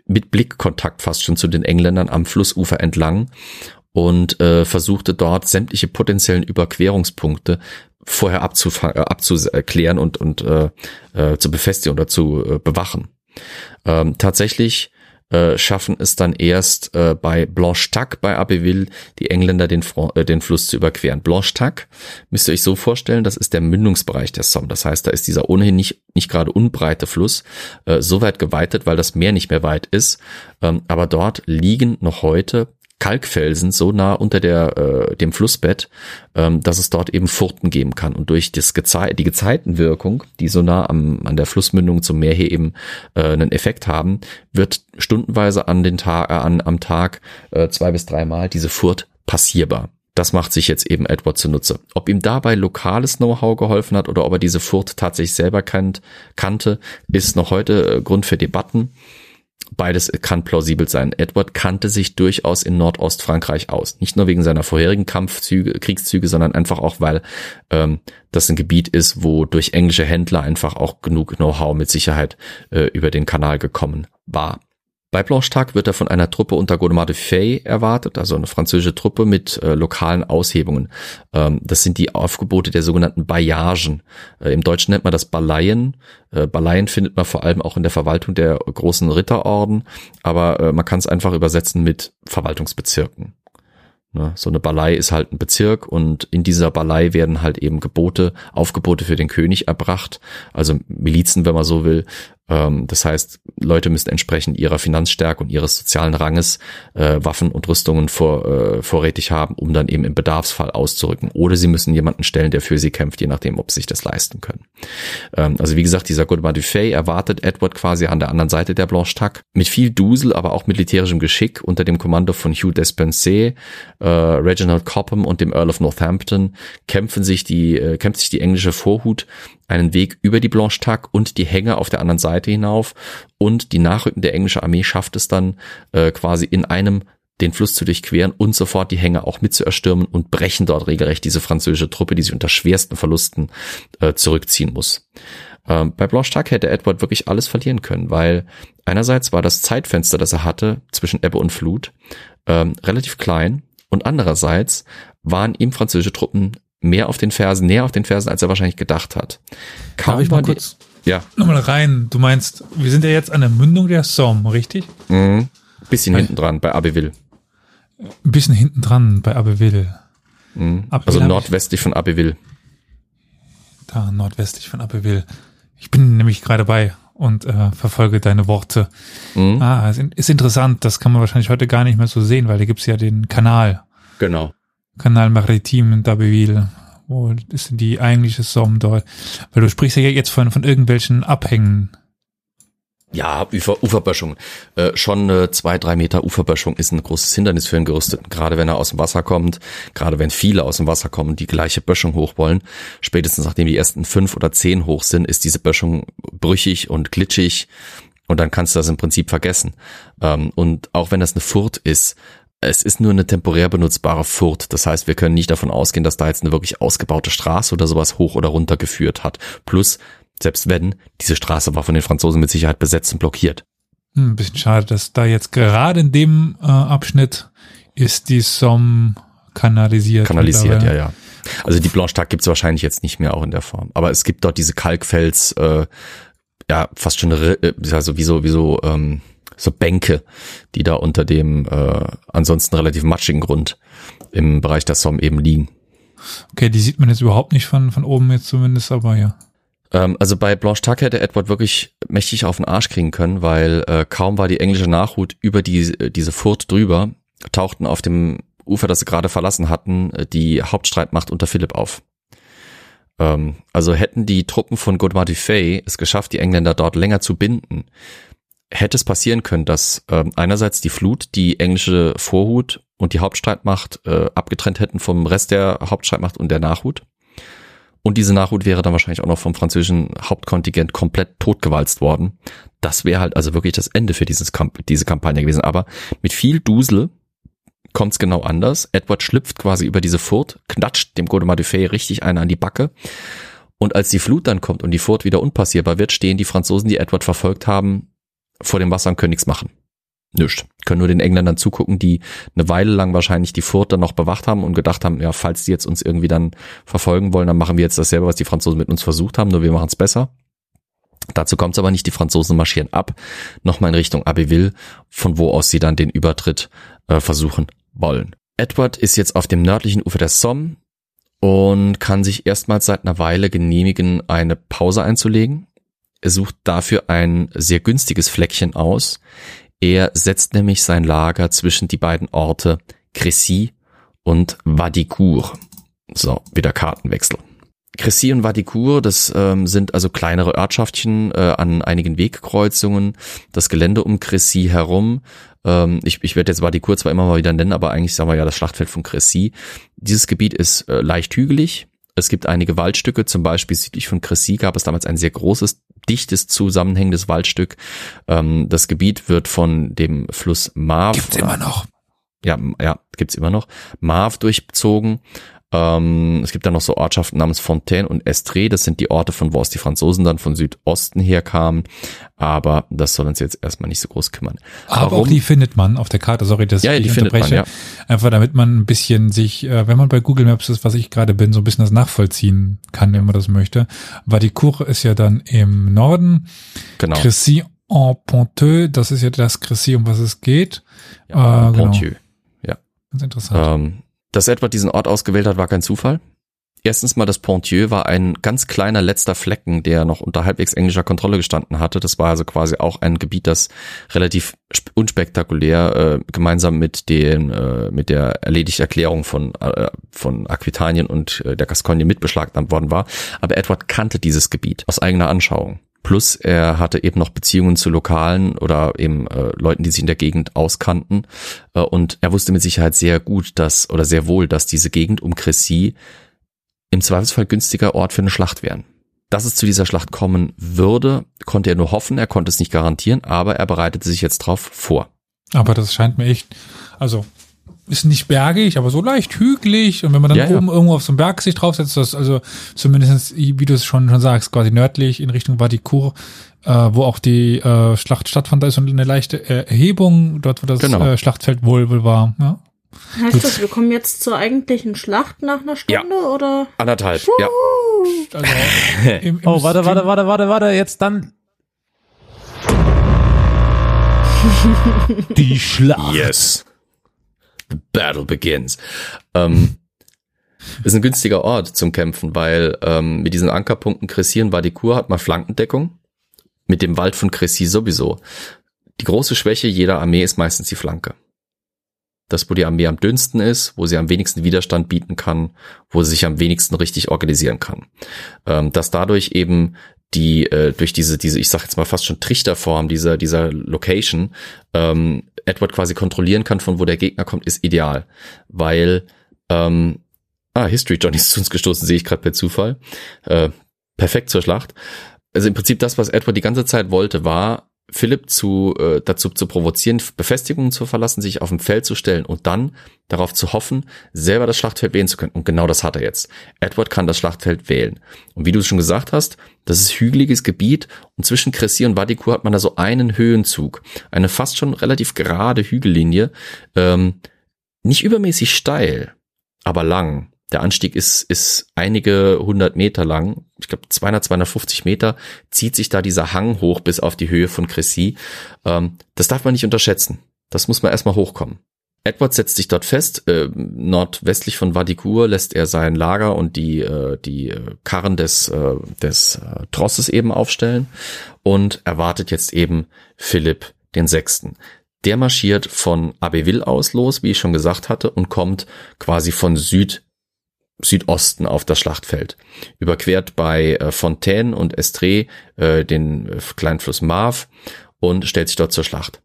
mit Blickkontakt fast schon zu den Engländern am Flussufer entlang und äh, versuchte dort sämtliche potenziellen Überquerungspunkte vorher äh, abzuklären und, und äh, äh, zu befestigen oder zu äh, bewachen. Ähm, tatsächlich äh, schaffen es dann erst äh, bei Blanchetac bei Abbeville die Engländer den, äh, den Fluss zu überqueren. Blanchetac müsst ihr euch so vorstellen, das ist der Mündungsbereich der Somme. Das heißt, da ist dieser ohnehin nicht, nicht gerade unbreite Fluss äh, so weit geweitet, weil das Meer nicht mehr weit ist. Ähm, aber dort liegen noch heute Kalkfelsen so nah unter der, äh, dem Flussbett, ähm, dass es dort eben Furten geben kann. Und durch das Gezei die Gezeitenwirkung, die so nah am, an der Flussmündung zum Meer hier eben äh, einen Effekt haben, wird stundenweise an den Tag, äh, an, am Tag äh, zwei bis dreimal diese Furt passierbar. Das macht sich jetzt eben Edward zunutze. Ob ihm dabei lokales Know-how geholfen hat oder ob er diese Furt tatsächlich selber kannt, kannte, ist noch heute äh, Grund für Debatten. Beides kann plausibel sein. Edward kannte sich durchaus in Nordostfrankreich aus. Nicht nur wegen seiner vorherigen Kampfzüge, Kriegszüge, sondern einfach auch, weil ähm, das ein Gebiet ist, wo durch englische Händler einfach auch genug Know-how mit Sicherheit äh, über den Kanal gekommen war. Bei Blanchetac wird er von einer Truppe unter Godemar de Fay erwartet, also eine französische Truppe mit äh, lokalen Aushebungen. Ähm, das sind die Aufgebote der sogenannten Bayagen. Äh, Im Deutschen nennt man das Balayen. Äh, Balayen findet man vor allem auch in der Verwaltung der großen Ritterorden, aber äh, man kann es einfach übersetzen mit Verwaltungsbezirken. Ne? So eine Balei ist halt ein Bezirk und in dieser Balei werden halt eben Gebote, Aufgebote für den König erbracht, also Milizen, wenn man so will, das heißt, Leute müssen entsprechend ihrer Finanzstärke und ihres sozialen Ranges äh, Waffen und Rüstungen vor, äh, vorrätig haben, um dann eben im Bedarfsfall auszurücken. Oder sie müssen jemanden stellen, der für sie kämpft, je nachdem, ob sie sich das leisten können. Ähm, also wie gesagt, dieser Godemar du Fay erwartet Edward quasi an der anderen Seite der Blanche Tac mit viel Dusel, aber auch militärischem Geschick unter dem Kommando von Hugh Despencer, äh, Reginald Copham und dem Earl of Northampton kämpfen sich die, äh, kämpft sich die englische Vorhut einen Weg über die Blanche Tac und die Hänge auf der anderen Seite hinauf und die nachrückende englische Armee schafft es dann äh, quasi in einem den Fluss zu durchqueren und sofort die Hänge auch mit zu erstürmen und brechen dort regelrecht diese französische Truppe, die sich unter schwersten Verlusten äh, zurückziehen muss. Ähm, bei Blanche Tac hätte Edward wirklich alles verlieren können, weil einerseits war das Zeitfenster, das er hatte zwischen Ebbe und Flut, ähm, relativ klein und andererseits waren ihm französische Truppen mehr auf den Fersen, näher auf den Fersen, als er wahrscheinlich gedacht hat. Kaum Darf ich mal kurz die, ja. nochmal rein? Du meinst, wir sind ja jetzt an der Mündung der Somme, richtig? Mhm. Bisschen hinten dran, bei Abbeville. Ein bisschen hinten dran, bei Abbeville. Mhm. Also nordwestlich von Abbeville. Da, nordwestlich von Abbeville. Ich bin nämlich gerade bei und äh, verfolge deine Worte. Mhm. Ah, ist interessant, das kann man wahrscheinlich heute gar nicht mehr so sehen, weil da gibt's ja den Kanal. Genau. Kanal Maritim d'Abbeville. Wo ist die eigentliche Somme dort? Weil du sprichst ja jetzt von, von irgendwelchen Abhängen. Ja, Ufer, Uferböschung. Äh, schon äh, zwei, drei Meter Uferböschung ist ein großes Hindernis für einen Gerüsteten. Gerade wenn er aus dem Wasser kommt, gerade wenn viele aus dem Wasser kommen die gleiche Böschung hoch wollen. Spätestens nachdem die ersten fünf oder zehn hoch sind, ist diese Böschung brüchig und glitschig. Und dann kannst du das im Prinzip vergessen. Ähm, und auch wenn das eine Furt ist, es ist nur eine temporär benutzbare Furt. Das heißt, wir können nicht davon ausgehen, dass da jetzt eine wirklich ausgebaute Straße oder sowas hoch oder runter geführt hat. Plus, selbst wenn, diese Straße war von den Franzosen mit Sicherheit besetzt und blockiert. Hm, ein bisschen schade, dass da jetzt gerade in dem äh, Abschnitt ist die Somme kanalisiert. Kanalisiert, ja, ja. Also die Blanche Tag gibt's wahrscheinlich jetzt nicht mehr auch in der Form. Aber es gibt dort diese Kalkfels, äh, ja, fast schon, äh, also wie so, wie so, ähm, so Bänke, die da unter dem äh, ansonsten relativ matschigen Grund im Bereich der Somme eben liegen. Okay, die sieht man jetzt überhaupt nicht von, von oben jetzt zumindest, aber ja. Ähm, also bei Blanche Tuck hätte Edward wirklich mächtig auf den Arsch kriegen können, weil äh, kaum war die englische Nachhut über die, diese Furt drüber, tauchten auf dem Ufer, das sie gerade verlassen hatten, äh, die Hauptstreitmacht unter Philipp auf. Ähm, also hätten die Truppen von Godemar du Fay es geschafft, die Engländer dort länger zu binden, hätte es passieren können, dass äh, einerseits die Flut die englische Vorhut und die Hauptstreitmacht äh, abgetrennt hätten vom Rest der Hauptstreitmacht und der Nachhut. Und diese Nachhut wäre dann wahrscheinlich auch noch vom französischen Hauptkontingent komplett totgewalzt worden. Das wäre halt also wirklich das Ende für dieses Kamp diese Kampagne gewesen. Aber mit viel Dusel kommt es genau anders. Edward schlüpft quasi über diese Furt, knatscht dem Godemar du Fay richtig eine an die Backe. Und als die Flut dann kommt und die Furt wieder unpassierbar wird, stehen die Franzosen, die Edward verfolgt haben, vor dem Wasser und können nichts machen. Nischt. Können nur den Engländern zugucken, die eine Weile lang wahrscheinlich die Furt dann noch bewacht haben und gedacht haben, ja, falls die jetzt uns irgendwie dann verfolgen wollen, dann machen wir jetzt dasselbe, was die Franzosen mit uns versucht haben, nur wir machen es besser. Dazu kommt es aber nicht, die Franzosen marschieren ab, nochmal in Richtung Abbeville, von wo aus sie dann den Übertritt äh, versuchen wollen. Edward ist jetzt auf dem nördlichen Ufer der Somme und kann sich erstmals seit einer Weile genehmigen, eine Pause einzulegen. Er sucht dafür ein sehr günstiges Fleckchen aus. Er setzt nämlich sein Lager zwischen die beiden Orte Crécy und Vadicourt. So, wieder Kartenwechsel. Crécy und Vadicourt, das ähm, sind also kleinere Örtschaftchen äh, an einigen Wegkreuzungen. Das Gelände um Crécy herum, ähm, ich, ich werde jetzt Vadicourt zwar immer mal wieder nennen, aber eigentlich sagen wir ja das Schlachtfeld von Crécy. Dieses Gebiet ist äh, leicht hügelig. Es gibt einige Waldstücke, zum Beispiel südlich von Crécy gab es damals ein sehr großes, dichtes, zusammenhängendes Waldstück. Ähm, das Gebiet wird von dem Fluss Marv. Gibt's immer noch. Ja, ja, gibt's immer noch. Marv durchzogen. Ähm, es gibt dann noch so Ortschaften namens Fontaine und Estrée. Das sind die Orte, von wo aus die Franzosen dann von Südosten her kamen. Aber das soll uns jetzt erstmal nicht so groß kümmern. Aber Warum? auch die findet man auf der Karte. Sorry, dass ja, ich die findet man, ja. Einfach damit man ein bisschen sich, äh, wenn man bei Google Maps ist, was ich gerade bin, so ein bisschen das nachvollziehen kann, wenn man das möchte. Weil die Cour ist ja dann im Norden. Genau. Crécy en Ponteux, das ist ja das Crécy, um was es geht. Ja, äh, Ponteux. Genau. Ja. Ganz interessant. Ähm, dass Edward diesen Ort ausgewählt hat, war kein Zufall. Erstens mal das Pontieu war ein ganz kleiner letzter Flecken, der noch unter halbwegs englischer Kontrolle gestanden hatte. Das war also quasi auch ein Gebiet, das relativ unspektakulär äh, gemeinsam mit den äh, mit der erledigten Erklärung von äh, von Aquitanien und äh, der Gascogne mitbeschlagnahmt worden war. Aber Edward kannte dieses Gebiet aus eigener Anschauung. Plus er hatte eben noch Beziehungen zu Lokalen oder eben äh, Leuten, die sich in der Gegend auskannten. Äh, und er wusste mit Sicherheit sehr gut, dass oder sehr wohl, dass diese Gegend um Crécy im Zweifelsfall günstiger Ort für eine Schlacht wären. Dass es zu dieser Schlacht kommen würde, konnte er nur hoffen, er konnte es nicht garantieren, aber er bereitete sich jetzt drauf vor. Aber das scheint mir echt, also ist nicht bergig, aber so leicht hügelig. Und wenn man dann ja, oben ja. irgendwo auf so einen Berg sich draufsetzt, das also zumindest, wie du es schon, schon sagst, quasi nördlich in Richtung Vadicourt, äh, wo auch die äh, Schlacht stattfand, da ist eine leichte Erhebung, dort wo das genau. äh, Schlachtfeld wohl, wohl war. Ja. Heißt Gut. das, wir kommen jetzt zur eigentlichen Schlacht nach einer Stunde ja. oder? Anderthalb, Puh. ja. Also, im, im oh, warte, warte, warte, warte, warte, jetzt dann. Die Schlacht. Yes. The battle begins. Ähm, ist ein günstiger Ort zum Kämpfen, weil ähm, mit diesen Ankerpunkten Cressy und Vadicourt hat man Flankendeckung. Mit dem Wald von Cressy sowieso. Die große Schwäche jeder Armee ist meistens die Flanke. Das, wo die Armee am dünnsten ist, wo sie am wenigsten Widerstand bieten kann, wo sie sich am wenigsten richtig organisieren kann. Ähm, dass dadurch eben die äh, durch diese diese ich sag jetzt mal fast schon Trichterform dieser dieser Location ähm, Edward quasi kontrollieren kann von wo der Gegner kommt ist ideal. Weil ähm, ah History Johnny ist zu uns gestoßen sehe ich gerade per Zufall. Äh, perfekt zur Schlacht. Also im Prinzip das was Edward die ganze Zeit wollte war Philipp zu, äh, dazu zu provozieren, Befestigungen zu verlassen, sich auf dem Feld zu stellen und dann darauf zu hoffen, selber das Schlachtfeld wählen zu können. Und genau das hat er jetzt. Edward kann das Schlachtfeld wählen. Und wie du es schon gesagt hast, das ist hügeliges Gebiet und zwischen Cressy und Vadicourt hat man da so einen Höhenzug. Eine fast schon relativ gerade Hügellinie. Ähm, nicht übermäßig steil, aber lang. Der Anstieg ist, ist einige hundert Meter lang. Ich glaube 200, 250 Meter zieht sich da dieser Hang hoch bis auf die Höhe von Cressy. Ähm, das darf man nicht unterschätzen. Das muss man erstmal hochkommen. Edward setzt sich dort fest. Äh, nordwestlich von Vadicourt lässt er sein Lager und die, äh, die äh, Karren des, äh, des äh, Trosses eben aufstellen und erwartet jetzt eben Philipp den Sechsten. Der marschiert von Abbeville aus los, wie ich schon gesagt hatte, und kommt quasi von Süd Südosten auf das Schlachtfeld. Überquert bei äh, Fontaine und Estrée äh, den äh, kleinen Fluss Marve und stellt sich dort zur Schlacht.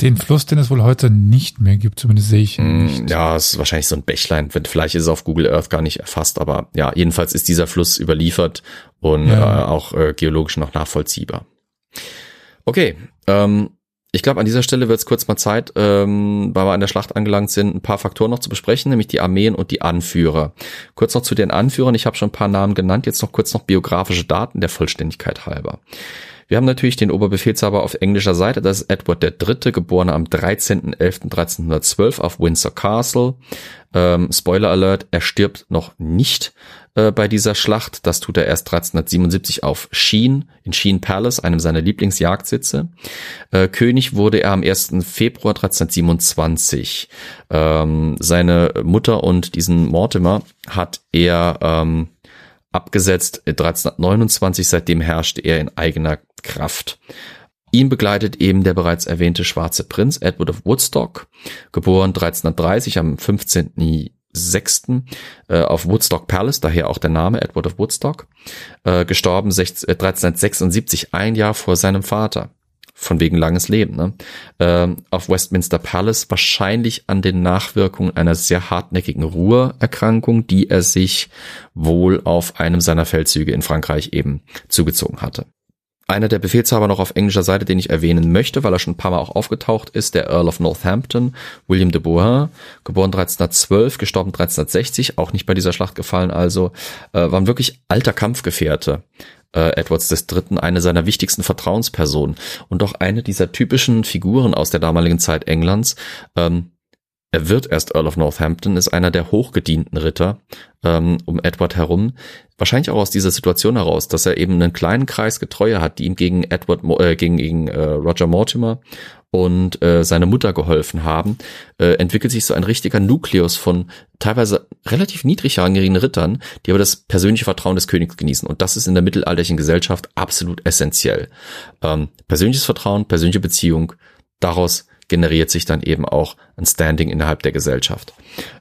Den Fluss, den es wohl heute nicht mehr gibt, zumindest sehe ich ihn mm, nicht. Ja, es ist wahrscheinlich so ein Bächlein. Vielleicht ist es auf Google Earth gar nicht erfasst, aber ja, jedenfalls ist dieser Fluss überliefert und ja. äh, auch äh, geologisch noch nachvollziehbar. Okay, ähm, ich glaube, an dieser Stelle wird es kurz mal Zeit, ähm, weil wir an der Schlacht angelangt sind, ein paar Faktoren noch zu besprechen, nämlich die Armeen und die Anführer. Kurz noch zu den Anführern. Ich habe schon ein paar Namen genannt, jetzt noch kurz noch biografische Daten der Vollständigkeit halber. Wir haben natürlich den Oberbefehlshaber auf englischer Seite, das ist Edward III., geboren am 13.11.1312 auf Windsor Castle. Ähm, Spoiler Alert, er stirbt noch nicht äh, bei dieser Schlacht. Das tut er erst 1377 auf Sheen, in Sheen Palace, einem seiner Lieblingsjagdsitze. Äh, König wurde er am 1. Februar 1327. Ähm, seine Mutter und diesen Mortimer hat er ähm, abgesetzt 1329. Seitdem herrschte er in eigener Kraft. Ihn begleitet eben der bereits erwähnte schwarze Prinz Edward of Woodstock, geboren 1330 am 15.06. Äh, auf Woodstock Palace, daher auch der Name Edward of Woodstock, äh, gestorben 1376, ein Jahr vor seinem Vater von wegen langes Leben, ne? ähm, auf Westminster Palace, wahrscheinlich an den Nachwirkungen einer sehr hartnäckigen Ruhrerkrankung, die er sich wohl auf einem seiner Feldzüge in Frankreich eben zugezogen hatte. Einer der Befehlshaber noch auf englischer Seite, den ich erwähnen möchte, weil er schon ein paar Mal auch aufgetaucht ist, der Earl of Northampton, William de Bourgin, geboren 1312, gestorben 1360, auch nicht bei dieser Schlacht gefallen, also äh, war ein wirklich alter Kampfgefährte äh, Edwards III. eine seiner wichtigsten Vertrauenspersonen und auch eine dieser typischen Figuren aus der damaligen Zeit Englands. Ähm, er wird erst Earl of Northampton, ist einer der hochgedienten Ritter ähm, um Edward herum. Wahrscheinlich auch aus dieser Situation heraus, dass er eben einen kleinen Kreis Getreue hat, die ihm gegen Edward, äh, gegen, gegen äh, Roger Mortimer und äh, seine Mutter geholfen haben, äh, entwickelt sich so ein richtiger Nukleus von teilweise relativ niedrig rangierigen Rittern, die aber das persönliche Vertrauen des Königs genießen. Und das ist in der mittelalterlichen Gesellschaft absolut essentiell. Ähm, persönliches Vertrauen, persönliche Beziehung, daraus generiert sich dann eben auch ein Standing innerhalb der Gesellschaft.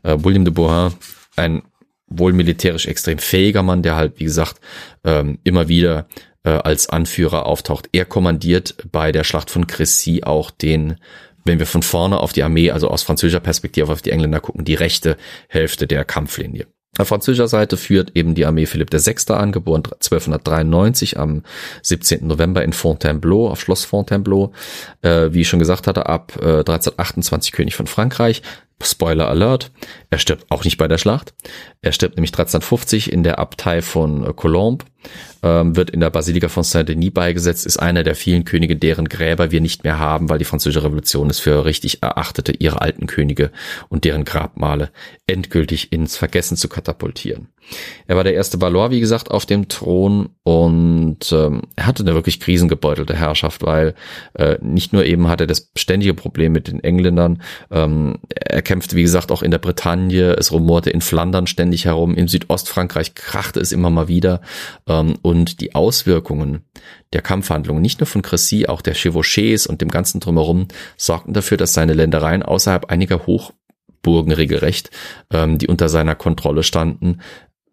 Äh, William de Bourgin, ein wohl militärisch extrem fähiger Mann, der halt, wie gesagt, ähm, immer wieder äh, als Anführer auftaucht. Er kommandiert bei der Schlacht von Crécy auch den, wenn wir von vorne auf die Armee, also aus französischer Perspektive auf die Engländer gucken, die rechte Hälfte der Kampflinie. Auf französischer Seite führt eben die Armee Philipp VI. an, geboren 1293 am 17. November in Fontainebleau, auf Schloss Fontainebleau. Äh, wie ich schon gesagt hatte, ab äh, 1328 König von Frankreich. Spoiler Alert, er stirbt auch nicht bei der Schlacht. Er stirbt nämlich 1350 in der Abtei von äh, Colombe, ähm, wird in der Basilika von Saint-Denis beigesetzt, ist einer der vielen Könige, deren Gräber wir nicht mehr haben, weil die französische Revolution es für richtig erachtete, ihre alten Könige und deren Grabmale endgültig ins Vergessen zu katapultieren. Er war der erste Valois, wie gesagt, auf dem Thron und ähm, er hatte eine wirklich krisengebeutelte Herrschaft, weil äh, nicht nur eben hatte er das ständige Problem mit den Engländern, ähm, er kämpfte, wie gesagt, auch in der Bretagne, es rumorte in Flandern ständig herum, im Südostfrankreich krachte es immer mal wieder. Ähm, und die Auswirkungen der Kampfhandlungen, nicht nur von Crécy, auch der Chevauchés und dem ganzen drumherum, sorgten dafür, dass seine Ländereien außerhalb einiger Hochburgen regelrecht, ähm, die unter seiner Kontrolle standen,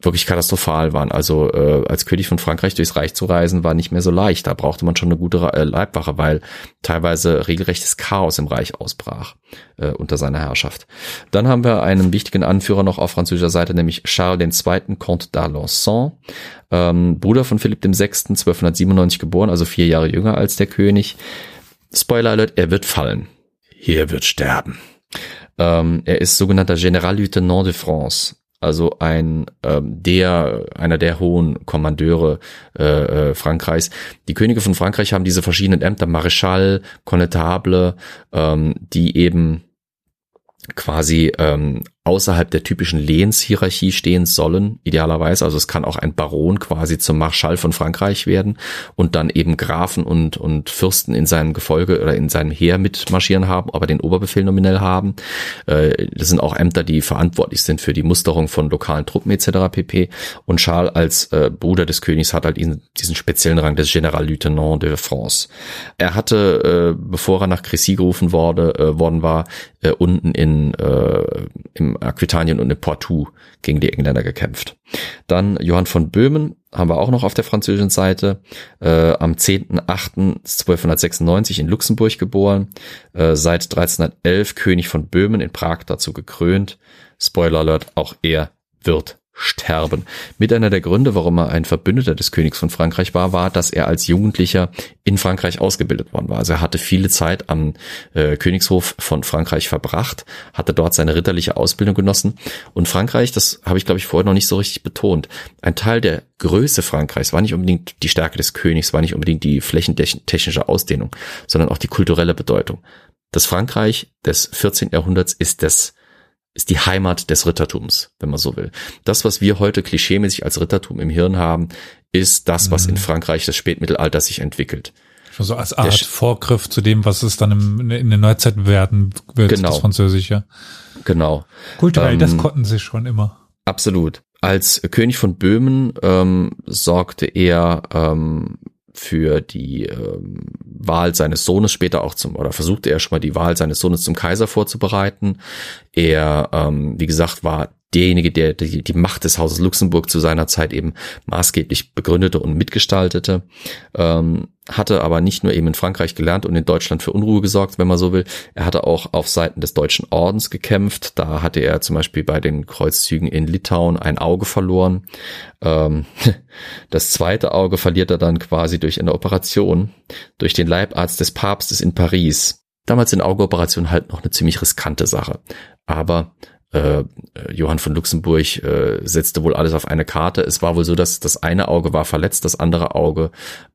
wirklich katastrophal waren. Also äh, als König von Frankreich durchs Reich zu reisen, war nicht mehr so leicht. Da brauchte man schon eine gute äh, Leibwache, weil teilweise regelrechtes Chaos im Reich ausbrach äh, unter seiner Herrschaft. Dann haben wir einen wichtigen Anführer noch auf französischer Seite, nämlich Charles II. Comte d'Alençon, ähm, Bruder von Philipp VI., 1297 geboren, also vier Jahre jünger als der König. Spoiler Alert, er wird fallen. Hier wird sterben. Ähm, er ist sogenannter General Lieutenant de France also ein ähm, der einer der hohen Kommandeure äh, äh, Frankreichs. Die Könige von Frankreich haben diese verschiedenen Ämter, Maréchal, Connetable, ähm, die eben quasi ähm, außerhalb der typischen Lehenshierarchie stehen sollen, idealerweise. Also es kann auch ein Baron quasi zum Marschall von Frankreich werden und dann eben Grafen und, und Fürsten in seinem Gefolge oder in seinem Heer mitmarschieren haben, aber den Oberbefehl nominell haben. Äh, das sind auch Ämter, die verantwortlich sind für die Musterung von lokalen Truppen etc. pp. Und Charles als äh, Bruder des Königs hat halt diesen speziellen Rang des General Lieutenant de France. Er hatte, äh, bevor er nach Crécy gerufen wurde, worden war, unten in, äh, Aquitanien und in Poitou gegen die Engländer gekämpft. Dann Johann von Böhmen haben wir auch noch auf der französischen Seite, äh, am 10.08.1296 in Luxemburg geboren, äh, seit 1311 König von Böhmen in Prag dazu gekrönt. Spoiler Alert, auch er wird sterben. Mit einer der Gründe, warum er ein Verbündeter des Königs von Frankreich war, war, dass er als Jugendlicher in Frankreich ausgebildet worden war. Also er hatte viele Zeit am äh, Königshof von Frankreich verbracht, hatte dort seine ritterliche Ausbildung genossen. Und Frankreich, das habe ich glaube ich vorher noch nicht so richtig betont, ein Teil der Größe Frankreichs war nicht unbedingt die Stärke des Königs, war nicht unbedingt die flächentechnische Ausdehnung, sondern auch die kulturelle Bedeutung. Das Frankreich des 14. Jahrhunderts ist das ist die Heimat des Rittertums, wenn man so will. Das, was wir heute klischeemäßig als Rittertum im Hirn haben, ist das, was in mhm. Frankreich des Spätmittelalters sich entwickelt. Schon so als Art der Vorgriff zu dem, was es dann im, in der Neuzeit werden wird, genau. das Französische. Genau. Kulturell, ähm, das konnten sie schon immer. Absolut. Als König von Böhmen ähm, sorgte er ähm, für die ähm, Wahl seines Sohnes später auch zum, oder versuchte er schon mal die Wahl seines Sohnes zum Kaiser vorzubereiten. Er, ähm, wie gesagt, war derjenige, der die, die Macht des Hauses Luxemburg zu seiner Zeit eben maßgeblich begründete und mitgestaltete, ähm, hatte aber nicht nur eben in Frankreich gelernt und in Deutschland für Unruhe gesorgt, wenn man so will. Er hatte auch auf Seiten des Deutschen Ordens gekämpft. Da hatte er zum Beispiel bei den Kreuzzügen in Litauen ein Auge verloren. Ähm, das zweite Auge verliert er dann quasi durch eine Operation durch den Leibarzt des Papstes in Paris. Damals sind Augeoperationen halt noch eine ziemlich riskante Sache. Aber äh, Johann von Luxemburg äh, setzte wohl alles auf eine Karte. Es war wohl so, dass das eine Auge war verletzt, das andere Auge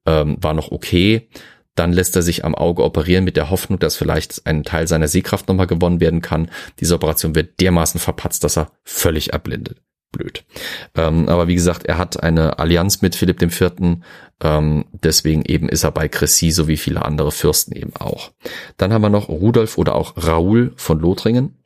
ähm, war noch okay. Dann lässt er sich am Auge operieren mit der Hoffnung, dass vielleicht ein Teil seiner Sehkraft nochmal gewonnen werden kann. Diese Operation wird dermaßen verpatzt, dass er völlig erblindet. Blöd. Ähm, aber wie gesagt, er hat eine Allianz mit Philipp IV. Ähm, deswegen eben ist er bei Cressy, so wie viele andere Fürsten eben auch. Dann haben wir noch Rudolf oder auch Raoul von Lothringen.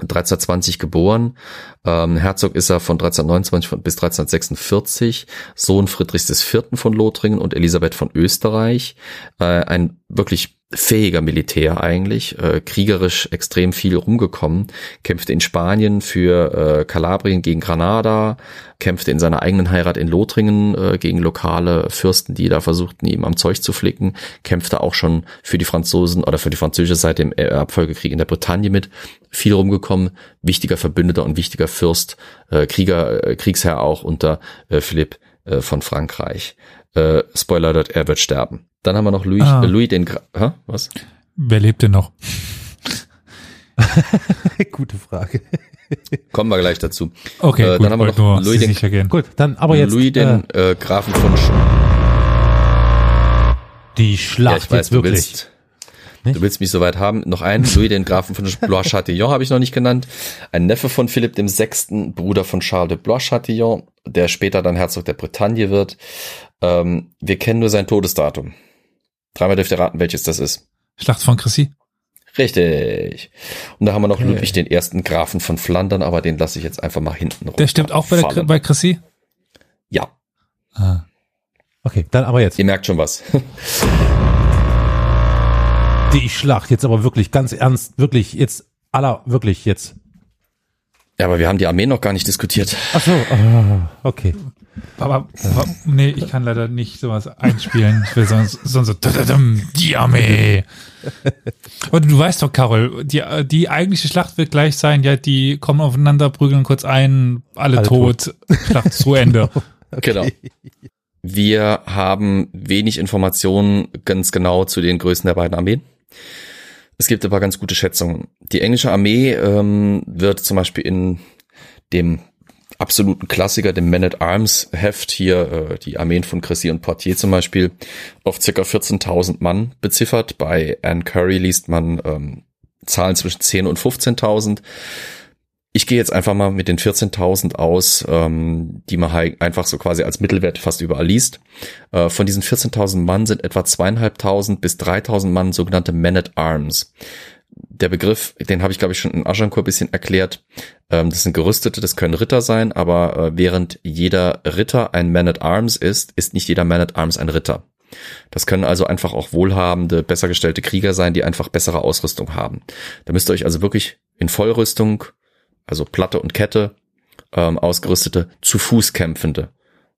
1320 geboren. Ähm, Herzog ist er von 1329 bis 1346, Sohn Friedrichs IV. von Lothringen und Elisabeth von Österreich. Äh, ein wirklich fähiger Militär eigentlich, äh, kriegerisch extrem viel rumgekommen, kämpfte in Spanien für äh, Kalabrien gegen Granada, kämpfte in seiner eigenen Heirat in Lothringen äh, gegen lokale Fürsten, die da versuchten, ihm am Zeug zu flicken, kämpfte auch schon für die Franzosen oder für die französische Seite im Erbfolgekrieg in der Bretagne mit, viel rumgekommen, wichtiger Verbündeter und wichtiger Fürst, äh, Krieger, äh, Kriegsherr auch unter äh, Philipp äh, von Frankreich. Äh, Spoiler dort, er wird sterben. Dann haben wir noch Louis, ah. äh, Louis den Gra Hä? was? Wer lebt denn noch? Gute Frage. Kommen wir gleich dazu. Okay, äh, gut, dann haben wir noch Louis den, gehen. gut, dann aber jetzt Louis den äh, äh Grafen von Sch die Schlacht ja, ich weiß, jetzt wirklich. Du willst, du willst mich soweit haben. Noch einen, Louis den Grafen von Blois-Châtillon habe ich noch nicht genannt. Ein Neffe von Philipp dem Sechsten, Bruder von Charles de Blois-Châtillon, der später dann Herzog der Bretagne wird. Ähm, wir kennen nur sein Todesdatum. Dreimal dürft ihr raten, welches das ist. Schlacht von Chrissy. Richtig. Und da haben wir noch okay. Ludwig den ersten Grafen von Flandern, aber den lasse ich jetzt einfach mal hinten rum. Der stimmt auch bei, der, bei Chrissy? Ja. Ah. Okay, dann aber jetzt. Ihr merkt schon was. Die Schlacht, jetzt aber wirklich ganz ernst, wirklich jetzt aller, wirklich jetzt. Ja, aber wir haben die Armee noch gar nicht diskutiert. Ach so, oh, okay. Aber, aber nee, ich kann leider nicht sowas einspielen. Ich will sonst, sonst so die Armee. Und du weißt doch, Carol, die, die eigentliche Schlacht wird gleich sein, ja, die kommen aufeinander, prügeln kurz ein, alle, alle tot, tot. Schlacht zu Ende. okay. Genau. Wir haben wenig Informationen ganz genau zu den Größen der beiden Armeen. Es gibt aber ganz gute Schätzungen. Die englische Armee ähm, wird zum Beispiel in dem absoluten Klassiker, dem Man at Arms Heft hier, äh, die Armeen von Cressy und Portier zum Beispiel, auf circa 14.000 Mann beziffert. Bei Anne Curry liest man ähm, Zahlen zwischen 10 und 15.000. ich gehe jetzt einfach mal mit den 14.000 aus, ähm, die man einfach so quasi als Mittelwert fast überall liest. Äh, von diesen 14.000 Mann sind etwa zweieinhalbtausend bis 3.000 Mann sogenannte Men at Arms. Der Begriff, den habe ich glaube ich schon in Agincourt ein bisschen erklärt. Ähm, das sind Gerüstete, das können Ritter sein, aber äh, während jeder Ritter ein Man at Arms ist, ist nicht jeder Man at Arms ein Ritter. Das können also einfach auch wohlhabende, besser gestellte Krieger sein, die einfach bessere Ausrüstung haben. Da müsst ihr euch also wirklich in Vollrüstung also Platte und Kette, ähm, ausgerüstete, zu Fuß kämpfende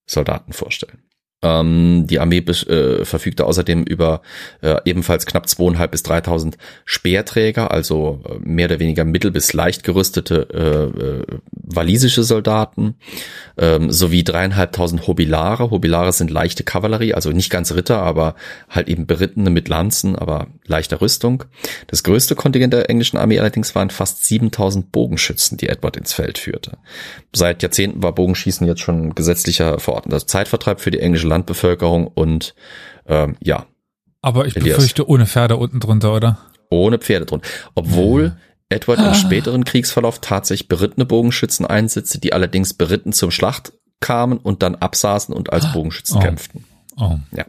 Soldaten vorstellen. Ähm, die Armee äh, verfügte außerdem über äh, ebenfalls knapp zweieinhalb bis dreitausend Speerträger, also äh, mehr oder weniger mittel- bis leicht gerüstete äh, äh, walisische Soldaten, ähm, sowie dreieinhalbtausend Hobilare. Hobilare sind leichte Kavallerie, also nicht ganz Ritter, aber halt eben Berittene mit Lanzen, aber leichter Rüstung. Das größte Kontingent der englischen Armee allerdings waren fast 7000 Bogenschützen, die Edward ins Feld führte. Seit Jahrzehnten war Bogenschießen jetzt schon gesetzlicher verordneter Zeitvertreib für die englische Landbevölkerung und ähm, ja. Aber ich Elias. befürchte ohne Pferde unten drunter, oder? Ohne Pferde drunter. Obwohl Edward im späteren Kriegsverlauf tatsächlich berittene Bogenschützen einsetzte, die allerdings beritten zum Schlacht kamen und dann absaßen und als Bogenschützen oh. kämpften. Oh. Ja.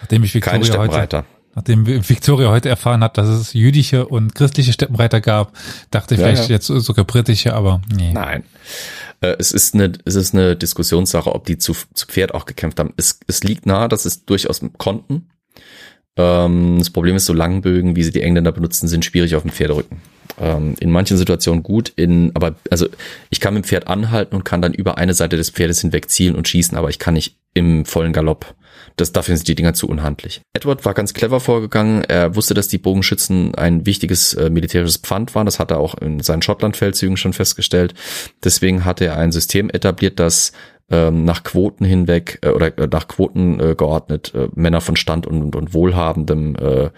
Nachdem ich Victoria heute, nachdem Victoria heute erfahren hat, dass es jüdische und christliche Steppenreiter gab, dachte ich ja, vielleicht ja. jetzt sogar britische, aber nee. Nein. Äh, es ist eine, es ist eine Diskussionssache, ob die zu, zu Pferd auch gekämpft haben. Es, es liegt nahe, dass es durchaus konnten. Ähm, das Problem ist, so Langbögen, wie sie die Engländer benutzen, sind schwierig auf dem Pferderücken. Ähm, in manchen Situationen gut, in, aber, also, ich kann mit dem Pferd anhalten und kann dann über eine Seite des Pferdes hinweg zielen und schießen, aber ich kann nicht im vollen Galopp das, dafür sind die Dinger zu unhandlich. Edward war ganz clever vorgegangen. Er wusste, dass die Bogenschützen ein wichtiges äh, militärisches Pfand waren. Das hat er auch in seinen Schottlandfeldzügen schon festgestellt. Deswegen hatte er ein System etabliert, das ähm, nach Quoten hinweg äh, oder äh, nach Quoten äh, geordnet äh, Männer von Stand und, und, und wohlhabendem äh,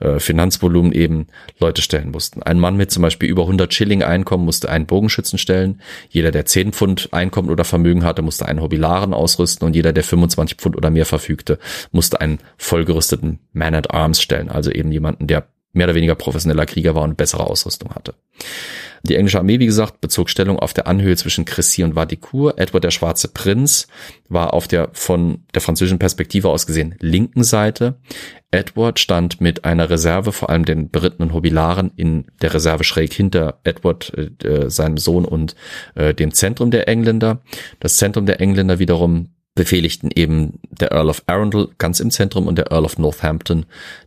äh, Finanzvolumen eben Leute stellen mussten. Ein Mann mit zum Beispiel über 100 Schilling Einkommen musste einen Bogenschützen stellen. Jeder, der 10 Pfund Einkommen oder Vermögen hatte, musste einen Hobbilaren ausrüsten und jeder, der 25 Pfund oder mehr verfügte, musste einen vollgerüsteten Man at Arms stellen. Also eben jemanden, der mehr oder weniger professioneller Krieger war und bessere Ausrüstung hatte. Die englische Armee, wie gesagt, bezog Stellung auf der Anhöhe zwischen Cressy und Vadicourt. Edward der Schwarze Prinz war auf der von der französischen Perspektive aus gesehen linken Seite. Edward stand mit einer Reserve, vor allem den berittenen Hobilaren, in der Reserve schräg hinter Edward, äh, seinem Sohn und äh, dem Zentrum der Engländer. Das Zentrum der Engländer wiederum befehligten eben der Earl of Arundel ganz im Zentrum und der Earl of Northampton